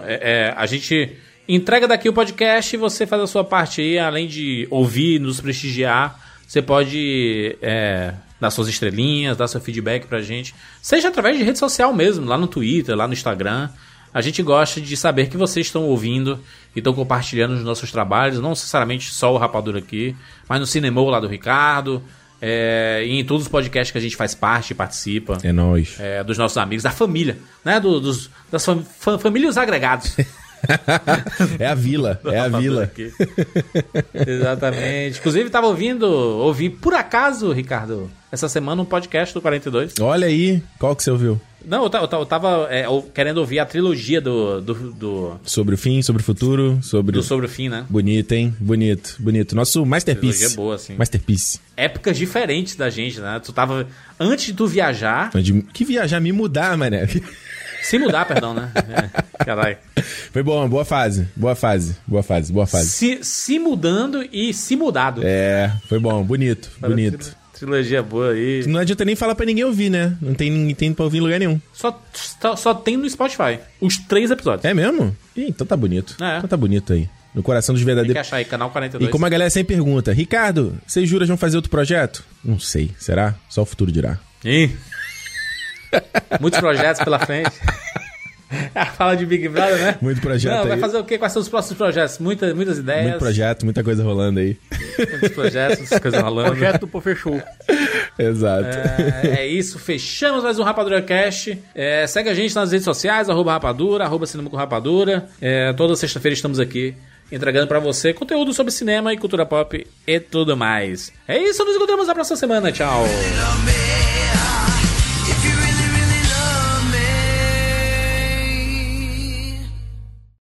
é, é, a gente entrega daqui o podcast e você faz a sua parte aí, além de ouvir, nos prestigiar. Você pode é, dar suas estrelinhas, dar seu feedback pra gente. Seja através de rede social mesmo, lá no Twitter, lá no Instagram. A gente gosta de saber que vocês estão ouvindo e estão compartilhando os nossos trabalhos, não necessariamente só o Rapadura aqui, mas no Cinema lá do Ricardo, é, e em todos os podcasts que a gente faz parte e participa. É nóis. É, dos nossos amigos, da família, né? Do- dos, das fam- famílias agregados. (laughs) (laughs) É a vila, é a vila. Exatamente. Inclusive, estava ouvindo, ouvi por acaso, Ricardo, essa semana um podcast do 42. Olha aí, qual que você ouviu? Não, eu, eu ta- eu tava é, querendo ouvir a trilogia do, do, do, Sobre o fim, sobre o futuro, sobre... do Sobre o Fim, né? Bonito, hein? Bonito, bonito. Nosso masterpiece. Trilogia boa, assim. Masterpiece. Épocas diferentes da gente, né? Tu tava. Antes de tu viajar. De- Que viajar, me mudar, mané. Se mudar, perdão, né? É, caralho. Foi bom, boa fase, boa fase, boa fase, boa fase. Se, se mudando e se mudado. É, foi bom, bonito, Olha, bonito. tri- Trilogia boa aí. Não adianta nem falar pra ninguém ouvir, né? Não tem ninguém tem pra ouvir em lugar nenhum. Só, só, só tem no Spotify. Os três episódios. É mesmo? Ih, então tá bonito. É. Então tá bonito aí. No coração dos Tem que verdadeiros. achar aí, canal 42. E como a galera sempre pergunta, Ricardo, vocês juram que vão fazer outro projeto? Não sei, será? Só o futuro dirá. Ih. Muitos projetos pela frente. (laughs) Fala de Big Brother, né? Muito projeto Não, vai aí. fazer o quê? Quais são os próximos projetos? Muita, muitas ideias. Muito projeto, muita coisa rolando aí. Muitos projetos, muitas coisas rolando. Projeto do Pô Fechou. (laughs) Exato. É, é isso, fechamos mais um Rapadura Cast. É, segue a gente nas redes sociais, arroba Rapadura, arroba Cinema com Rapadura. É, toda sexta-feira estamos aqui entregando pra você conteúdo sobre cinema e cultura pop e tudo mais. É isso, nos encontramos na próxima semana. Tchau.